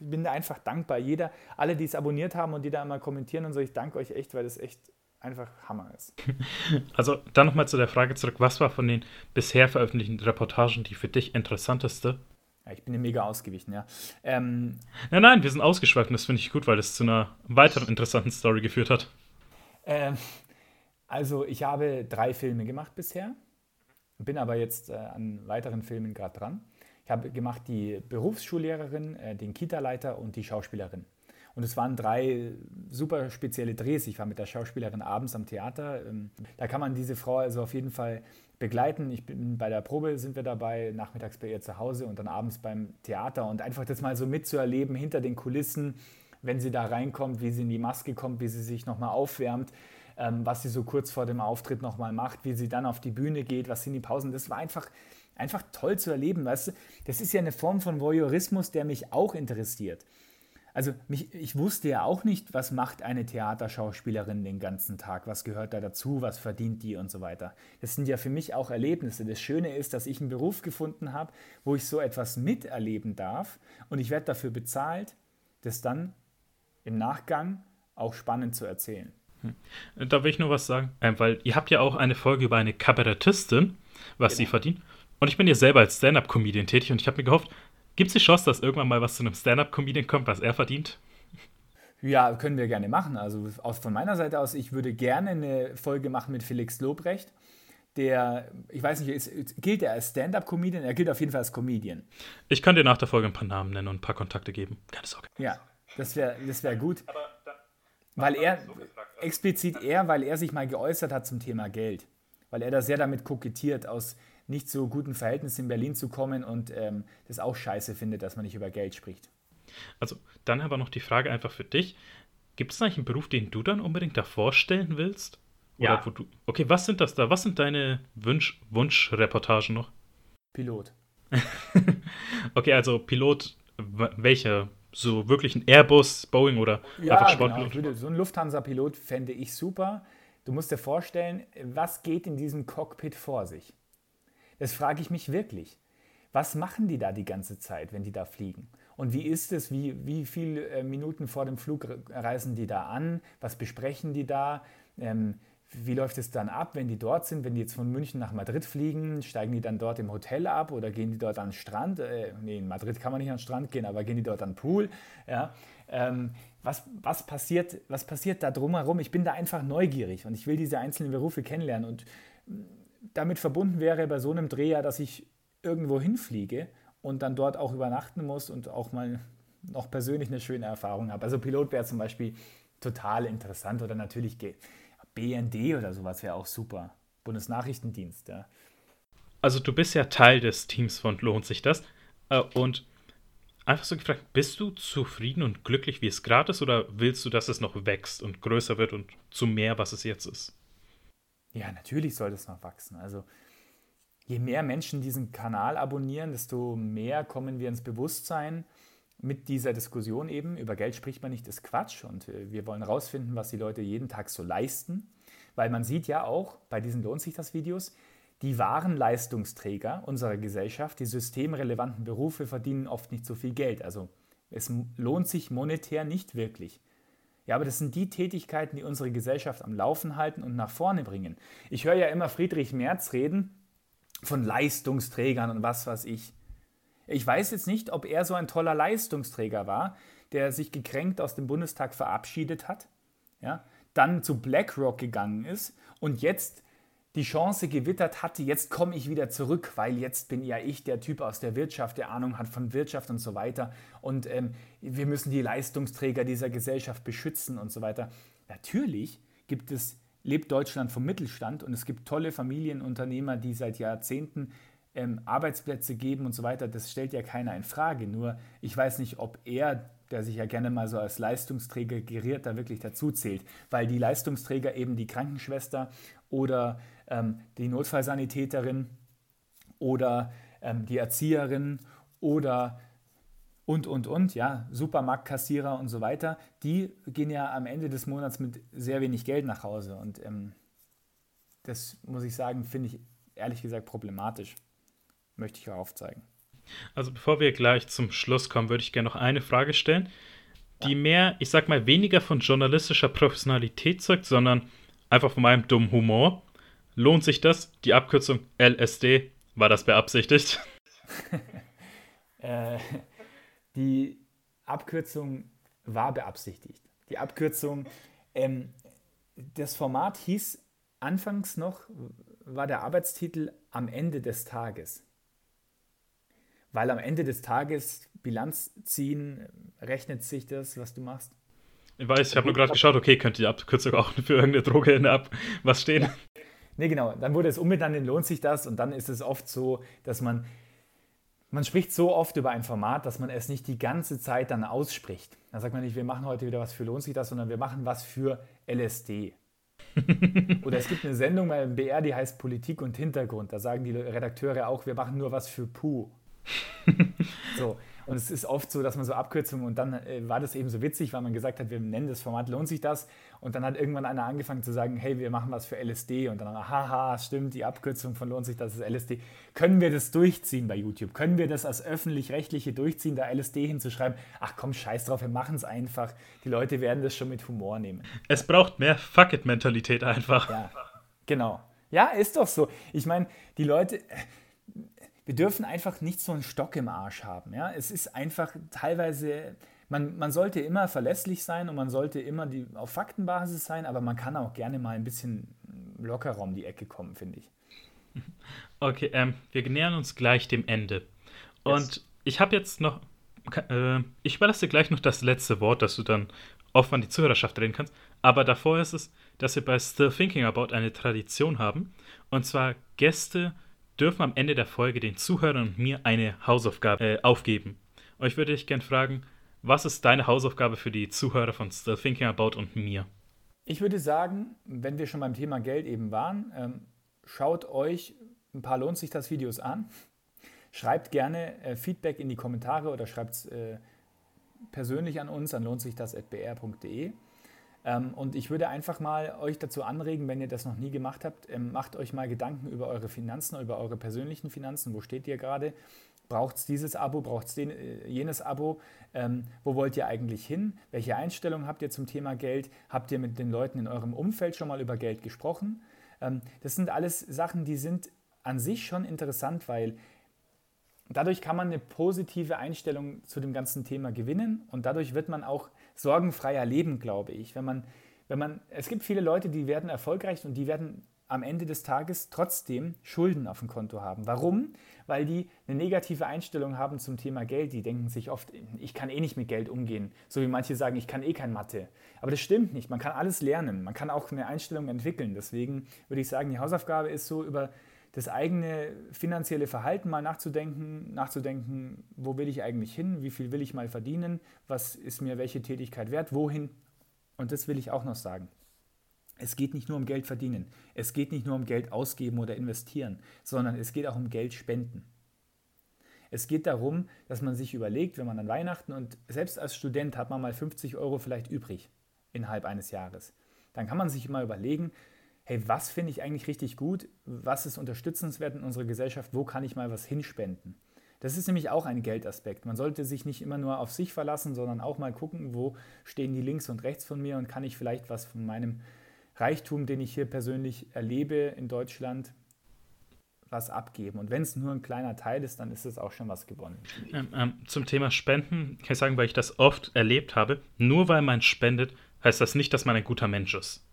ich bin da einfach dankbar. Jeder, alle, die es abonniert haben und die da immer kommentieren und so, ich danke euch echt, weil das echt einfach Hammer ist. Also dann nochmal zu der Frage zurück, was war von den bisher veröffentlichten Reportagen die für dich interessanteste? Ja, ich bin dir mega ausgewichen, ja. Ähm, nein, nein, wir sind ausgeschweift und das finde ich gut, weil es zu einer weiteren interessanten Story geführt hat. Ähm, also, ich habe drei Filme gemacht bisher, bin aber jetzt äh, an weiteren Filmen gerade dran. Ich habe gemacht die Berufsschullehrerin, äh, den Kita-Leiter und die Schauspielerin. Und es waren drei super spezielle Drehs. Ich war mit der Schauspielerin abends am Theater. Ähm, da kann man diese Frau also auf jeden Fall begleiten. Ich bin bei der Probe sind wir dabei, nachmittags bei ihr zu Hause und dann abends beim Theater und einfach das mal so mitzuerleben hinter den Kulissen, wenn sie da reinkommt, wie sie in die Maske kommt, wie sie sich nochmal aufwärmt, ähm, was sie so kurz vor dem Auftritt nochmal macht, wie sie dann auf die Bühne geht, was in die Pausen. Das war einfach, einfach toll zu erleben. Weißt du? Das ist ja eine Form von Voyeurismus, der mich auch interessiert. Also mich, ich wusste ja auch nicht, was macht eine Theaterschauspielerin den ganzen Tag, was gehört da dazu, was verdient die und so weiter. Das sind ja für mich auch Erlebnisse. Das Schöne ist, dass ich einen Beruf gefunden habe, wo ich so etwas miterleben darf und ich werde dafür bezahlt, das dann im Nachgang auch spannend zu erzählen. Hm. Da will ich nur was sagen, äh, weil ihr habt ja auch eine Folge über eine Kabarettistin, was genau. sie verdient. Und ich bin ja selber als Stand-up-Comedian tätig und ich habe mir gehofft, Gibt es die Chance, dass irgendwann mal was zu einem Stand-Up-Comedian kommt, was er verdient? Ja, können wir gerne machen. Also aus, von meiner Seite aus, ich würde gerne eine Folge machen mit Felix Lobrecht. Der, ich weiß nicht, ist, gilt er als Stand-Up-Comedian? Er gilt auf jeden Fall als Comedian. Ich kann dir nach der Folge ein paar Namen nennen und ein paar Kontakte geben. Keine Sorge. Ja, das wäre das wär gut. Weil er, so explizit er, weil er sich mal geäußert hat zum Thema Geld. Weil er da sehr damit kokettiert, aus nicht so guten Verhältnissen in Berlin zu kommen und ähm, das auch scheiße findet, dass man nicht über Geld spricht. Also dann aber noch die Frage einfach für dich. Gibt es eigentlich einen Beruf, den du dann unbedingt da vorstellen willst? Oder ja. wo du. Okay, was sind das da? Was sind deine Wunsch Wunschreportagen noch? Pilot. okay, also Pilot, welcher? So wirklich ein Airbus, Boeing oder ja, einfach Sportpilot? Genau. So ein Lufthansa-Pilot fände ich super. Du musst dir vorstellen, was geht in diesem Cockpit vor sich? Das frage ich mich wirklich. Was machen die da die ganze Zeit, wenn die da fliegen? Und wie ist es? Wie, wie viele äh, Minuten vor dem Flug reisen die da an? Was besprechen die da? Ähm, wie läuft es dann ab, wenn die dort sind? Wenn die jetzt von München nach Madrid fliegen, steigen die dann dort im Hotel ab oder gehen die dort an den Strand? Äh, nee, in Madrid kann man nicht an den Strand gehen, aber gehen die dort an den Pool? Ja? Ähm, was, was, passiert, was passiert da drumherum? Ich bin da einfach neugierig und ich will diese einzelnen Berufe kennenlernen. Und damit verbunden wäre bei so einem Dreh ja, dass ich irgendwo hinfliege und dann dort auch übernachten muss und auch mal noch persönlich eine schöne Erfahrung habe. Also Pilot wäre zum Beispiel total interessant oder natürlich BND oder sowas wäre auch super. Bundesnachrichtendienst, ja. Also du bist ja Teil des Teams von Lohnt sich das? Äh, und einfach so gefragt, bist du zufrieden und glücklich, wie es gerade ist, oder willst du, dass es noch wächst und größer wird und zu mehr, was es jetzt ist? Ja, natürlich soll das noch wachsen. Also je mehr Menschen diesen Kanal abonnieren, desto mehr kommen wir ins Bewusstsein mit dieser Diskussion eben. Über Geld spricht man nicht, ist Quatsch. Und äh, wir wollen herausfinden, was die Leute jeden Tag so leisten. Weil man sieht ja auch, bei diesen lohnt sich das Videos, die wahren Leistungsträger unserer Gesellschaft, die systemrelevanten Berufe verdienen oft nicht so viel Geld. Also es lohnt sich monetär nicht wirklich. Ja, aber das sind die Tätigkeiten, die unsere Gesellschaft am Laufen halten und nach vorne bringen. Ich höre ja immer Friedrich Merz reden von Leistungsträgern und was weiß ich. Ich weiß jetzt nicht, ob er so ein toller Leistungsträger war, der sich gekränkt aus dem Bundestag verabschiedet hat, ja, dann zu BlackRock gegangen ist und jetzt die Chance gewittert hatte, jetzt komme ich wieder zurück, weil jetzt bin ja ich der Typ aus der Wirtschaft, der Ahnung hat von Wirtschaft und so weiter. Und ähm, wir müssen die Leistungsträger dieser Gesellschaft beschützen und so weiter. Natürlich gibt es, lebt Deutschland vom Mittelstand und es gibt tolle Familienunternehmer, die seit Jahrzehnten ähm, Arbeitsplätze geben und so weiter. Das stellt ja keiner in Frage. Nur ich weiß nicht, ob er der sich ja gerne mal so als Leistungsträger geriert, da wirklich dazu zählt, weil die Leistungsträger eben die Krankenschwester oder ähm, die Notfallsanitäterin oder ähm, die Erzieherin oder und, und, und, ja, Supermarktkassierer und so weiter, die gehen ja am Ende des Monats mit sehr wenig Geld nach Hause. Und ähm, das muss ich sagen, finde ich ehrlich gesagt problematisch. Möchte ich auch aufzeigen. Also bevor wir gleich zum Schluss kommen, würde ich gerne noch eine Frage stellen, die ja. mehr, ich sag mal, weniger von journalistischer Professionalität zeugt, sondern einfach von meinem dummen Humor. Lohnt sich das? Die Abkürzung LSD, war das beabsichtigt? Äh, die Abkürzung war beabsichtigt. Die Abkürzung, ähm, das Format hieß anfangs noch, war der Arbeitstitel am Ende des Tages. Weil am Ende des Tages Bilanz ziehen, rechnet sich das, was du machst? Ich weiß, ich habe nur gerade geschaut, okay, könnte die Abkürzung auch für irgendeine Droge in der Ab was stehen. Ja. Nee, genau. Dann wurde es umbenannt in lohnt sich das und dann ist es oft so, dass man man spricht so oft über ein Format, dass man es nicht die ganze Zeit dann ausspricht. Dann sagt man nicht, wir machen heute wieder was für lohnt sich das, sondern wir machen was für LSD. Oder es gibt eine Sendung beim BR, die heißt Politik und Hintergrund. Da sagen die Redakteure auch, wir machen nur was für Puh. so. Und es ist oft so, dass man so Abkürzungen und dann äh, war das eben so witzig, weil man gesagt hat, wir nennen das Format, lohnt sich das? Und dann hat irgendwann einer angefangen zu sagen, hey, wir machen was für LSD. Und dann, haha, stimmt, die Abkürzung von lohnt sich das ist LSD. Können wir das durchziehen bei YouTube? Können wir das als öffentlich-rechtliche durchziehen, da LSD hinzuschreiben? Ach komm, scheiß drauf, wir machen es einfach. Die Leute werden das schon mit Humor nehmen. Es braucht mehr Fuck-it-Mentalität einfach. Ja, genau. Ja, ist doch so. Ich meine, die Leute, wir dürfen einfach nicht so einen Stock im Arsch haben. Ja? Es ist einfach teilweise, man, man sollte immer verlässlich sein und man sollte immer die, auf Faktenbasis sein, aber man kann auch gerne mal ein bisschen lockerer um die Ecke kommen, finde ich. Okay, ähm, wir nähern uns gleich dem Ende. Und yes. ich habe jetzt noch, äh, ich überlasse dir gleich noch das letzte Wort, dass du dann offen an die Zuhörerschaft reden kannst. Aber davor ist es, dass wir bei Still Thinking About eine Tradition haben. Und zwar Gäste dürfen am Ende der Folge den Zuhörern und mir eine Hausaufgabe äh, aufgeben. Euch würde ich gerne fragen, was ist deine Hausaufgabe für die Zuhörer von Still Thinking About und mir? Ich würde sagen, wenn wir schon beim Thema Geld eben waren, ähm, schaut euch ein paar lohnt sich das Videos an. Schreibt gerne äh, Feedback in die Kommentare oder schreibt es äh, persönlich an uns an lohnt sich das.br.de. Ähm, und ich würde einfach mal euch dazu anregen, wenn ihr das noch nie gemacht habt, ähm, macht euch mal Gedanken über eure Finanzen, über eure persönlichen Finanzen. Wo steht ihr gerade? Braucht es dieses Abo? Braucht es äh, jenes Abo? Ähm, wo wollt ihr eigentlich hin? Welche Einstellung habt ihr zum Thema Geld? Habt ihr mit den Leuten in eurem Umfeld schon mal über Geld gesprochen? Ähm, das sind alles Sachen, die sind an sich schon interessant, weil dadurch kann man eine positive Einstellung zu dem ganzen Thema gewinnen und dadurch wird man auch sorgenfreier leben, glaube ich. Wenn man, wenn man, es gibt viele Leute, die werden erfolgreich und die werden am Ende des Tages trotzdem Schulden auf dem Konto haben. Warum? Weil die eine negative Einstellung haben zum Thema Geld. Die denken sich oft, ich kann eh nicht mit Geld umgehen. So wie manche sagen, ich kann eh kein Mathe. Aber das stimmt nicht. Man kann alles lernen. Man kann auch eine Einstellung entwickeln. Deswegen würde ich sagen, die Hausaufgabe ist so über das eigene finanzielle Verhalten mal nachzudenken, nachzudenken, wo will ich eigentlich hin, wie viel will ich mal verdienen, was ist mir welche Tätigkeit wert, wohin. Und das will ich auch noch sagen. Es geht nicht nur um Geld verdienen, es geht nicht nur um Geld ausgeben oder investieren, sondern es geht auch um Geld spenden. Es geht darum, dass man sich überlegt, wenn man an Weihnachten und selbst als Student hat man mal 50 Euro vielleicht übrig innerhalb eines Jahres. Dann kann man sich immer überlegen, hey, was finde ich eigentlich richtig gut, was ist unterstützenswert in unserer Gesellschaft, wo kann ich mal was hinspenden. Das ist nämlich auch ein Geldaspekt. Man sollte sich nicht immer nur auf sich verlassen, sondern auch mal gucken, wo stehen die links und rechts von mir und kann ich vielleicht was von meinem Reichtum, den ich hier persönlich erlebe in Deutschland, was abgeben. Und wenn es nur ein kleiner Teil ist, dann ist es auch schon was gewonnen. Ähm, ähm, zum Thema Spenden kann ich sagen, weil ich das oft erlebt habe, nur weil man spendet, heißt das nicht, dass man ein guter Mensch ist.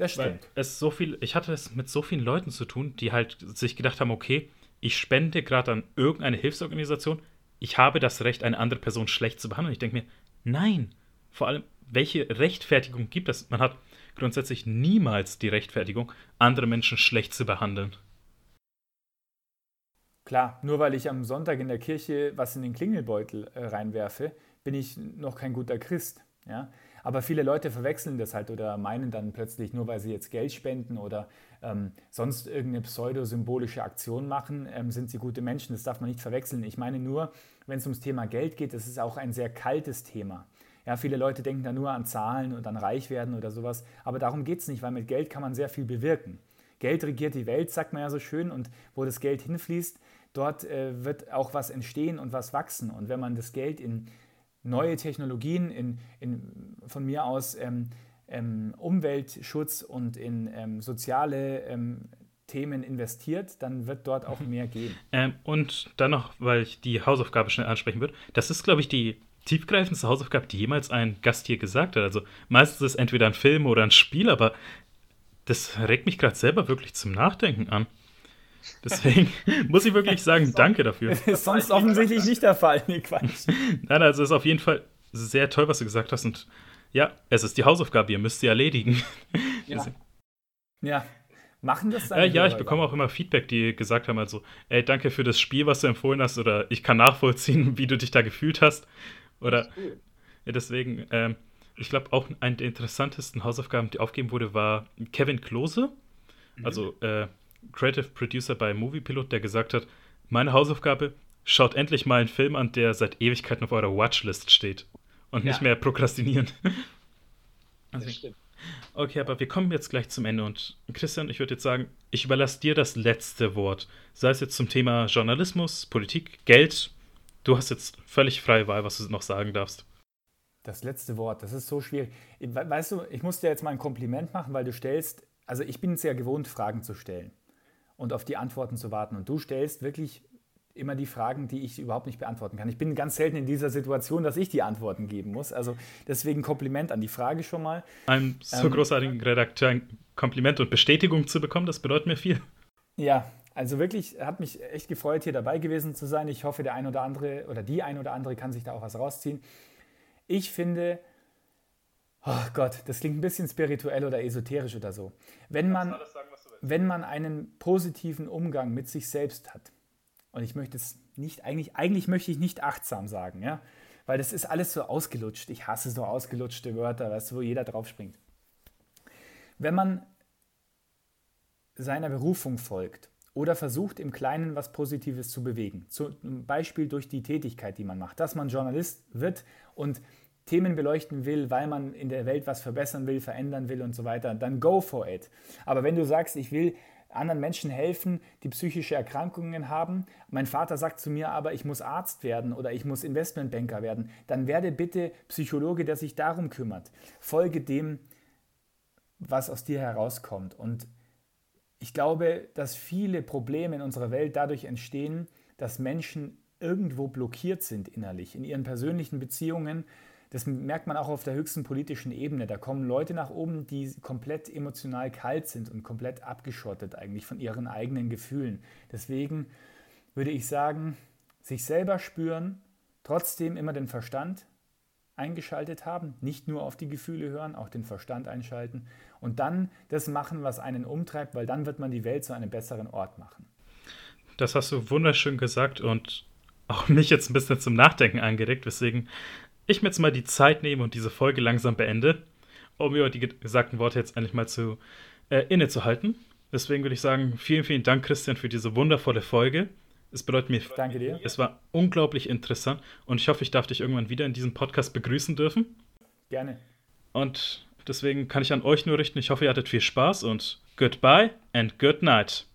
Das stimmt. Weil es so viel, ich hatte es mit so vielen Leuten zu tun, die halt sich gedacht haben, okay, ich spende gerade an irgendeine Hilfsorganisation, ich habe das Recht, eine andere Person schlecht zu behandeln. Ich denke mir, nein. Vor allem, welche Rechtfertigung gibt es? Man hat grundsätzlich niemals die Rechtfertigung, andere Menschen schlecht zu behandeln. Klar, nur weil ich am Sonntag in der Kirche was in den Klingelbeutel äh, reinwerfe, bin ich noch kein guter Christ. Ja? Aber viele Leute verwechseln das halt oder meinen dann plötzlich, nur weil sie jetzt Geld spenden oder ähm, sonst irgendeine pseudosymbolische Aktion machen, ähm, sind sie gute Menschen. Das darf man nicht verwechseln. Ich meine nur, wenn es ums Thema Geld geht, das ist auch ein sehr kaltes Thema. Ja, viele Leute denken da nur an Zahlen und an Reichwerden oder sowas. Aber darum geht es nicht, weil mit Geld kann man sehr viel bewirken. Geld regiert die Welt, sagt man ja so schön, und wo das Geld hinfließt, dort äh, wird auch was entstehen und was wachsen. Und wenn man das Geld in neue Technologien, in, in von mir aus ähm, ähm, Umweltschutz und in ähm, soziale ähm, Themen investiert, dann wird dort auch mehr gehen. Ähm, und dann noch, weil ich die Hausaufgabe schnell ansprechen würde, das ist, glaube ich, die tiefgreifendste Hausaufgabe, die jemals ein Gast hier gesagt hat. Also meistens ist es entweder ein Film oder ein Spiel, aber das regt mich gerade selber wirklich zum Nachdenken an. Deswegen muss ich wirklich sagen, danke dafür. Ist sonst offensichtlich nicht der Fall. Nee, Quatsch. Nein, also es ist auf jeden Fall sehr toll, was du gesagt hast. Und ja, es ist die Hausaufgabe, ihr müsst sie erledigen. Ja. ja. Machen das dann? Äh, ja, ich bekomme auch immer Feedback, die gesagt haben, also, ey, danke für das Spiel, was du empfohlen hast, oder ich kann nachvollziehen, wie du dich da gefühlt hast. Oder ja, deswegen, ähm, ich glaube auch eine der interessantesten Hausaufgaben, die aufgegeben wurde, war Kevin Klose, mhm. also äh, Creative Producer bei Moviepilot, der gesagt hat, meine Hausaufgabe, schaut endlich mal einen Film an, der seit Ewigkeiten auf eurer Watchlist steht. Und ja. nicht mehr prokrastinieren. also, das stimmt. Okay, aber wir kommen jetzt gleich zum Ende und Christian, ich würde jetzt sagen, ich überlasse dir das letzte Wort. Sei es jetzt zum Thema Journalismus, Politik, Geld. Du hast jetzt völlig freie Wahl, was du noch sagen darfst. Das letzte Wort, das ist so schwierig. Weißt du, ich muss dir jetzt mal ein Kompliment machen, weil du stellst, also ich bin es ja gewohnt, Fragen zu stellen und auf die Antworten zu warten. Und du stellst wirklich immer die Fragen, die ich überhaupt nicht beantworten kann. Ich bin ganz selten in dieser Situation, dass ich die Antworten geben muss. Also deswegen Kompliment an die Frage schon mal. Einem so ähm, großartigen Redakteur ein Kompliment und Bestätigung zu bekommen, das bedeutet mir viel. Ja, also wirklich hat mich echt gefreut, hier dabei gewesen zu sein. Ich hoffe, der ein oder andere oder die ein oder andere kann sich da auch was rausziehen. Ich finde, oh Gott, das klingt ein bisschen spirituell oder esoterisch oder so. Wenn man, sagen, wenn man einen positiven Umgang mit sich selbst hat, und ich möchte es nicht, eigentlich, eigentlich möchte ich nicht achtsam sagen, ja, weil das ist alles so ausgelutscht. Ich hasse so ausgelutschte Wörter, weißt du, wo jeder drauf springt. Wenn man seiner Berufung folgt oder versucht im Kleinen was Positives zu bewegen, zum Beispiel durch die Tätigkeit, die man macht, dass man Journalist wird und Themen beleuchten will, weil man in der Welt was verbessern will, verändern will und so weiter, dann go for it. Aber wenn du sagst, ich will anderen Menschen helfen, die psychische Erkrankungen haben. Mein Vater sagt zu mir aber, ich muss Arzt werden oder ich muss Investmentbanker werden. Dann werde bitte Psychologe, der sich darum kümmert. Folge dem, was aus dir herauskommt. Und ich glaube, dass viele Probleme in unserer Welt dadurch entstehen, dass Menschen irgendwo blockiert sind innerlich, in ihren persönlichen Beziehungen das merkt man auch auf der höchsten politischen Ebene. Da kommen Leute nach oben, die komplett emotional kalt sind und komplett abgeschottet eigentlich von ihren eigenen Gefühlen. Deswegen würde ich sagen, sich selber spüren, trotzdem immer den Verstand eingeschaltet haben, nicht nur auf die Gefühle hören, auch den Verstand einschalten und dann das machen, was einen umtreibt, weil dann wird man die Welt zu einem besseren Ort machen. Das hast du wunderschön gesagt und auch mich jetzt ein bisschen zum Nachdenken angeregt, weswegen ich mir jetzt mal die Zeit nehme und diese Folge langsam beende, um über die gesagten Worte jetzt endlich mal zu äh, innezuhalten. Deswegen würde ich sagen, vielen, vielen Dank, Christian, für diese wundervolle Folge. Es bedeutet mir, Danke dir. es war unglaublich interessant und ich hoffe, ich darf dich irgendwann wieder in diesem Podcast begrüßen dürfen. Gerne. Und deswegen kann ich an euch nur richten, ich hoffe, ihr hattet viel Spaß und goodbye and good night.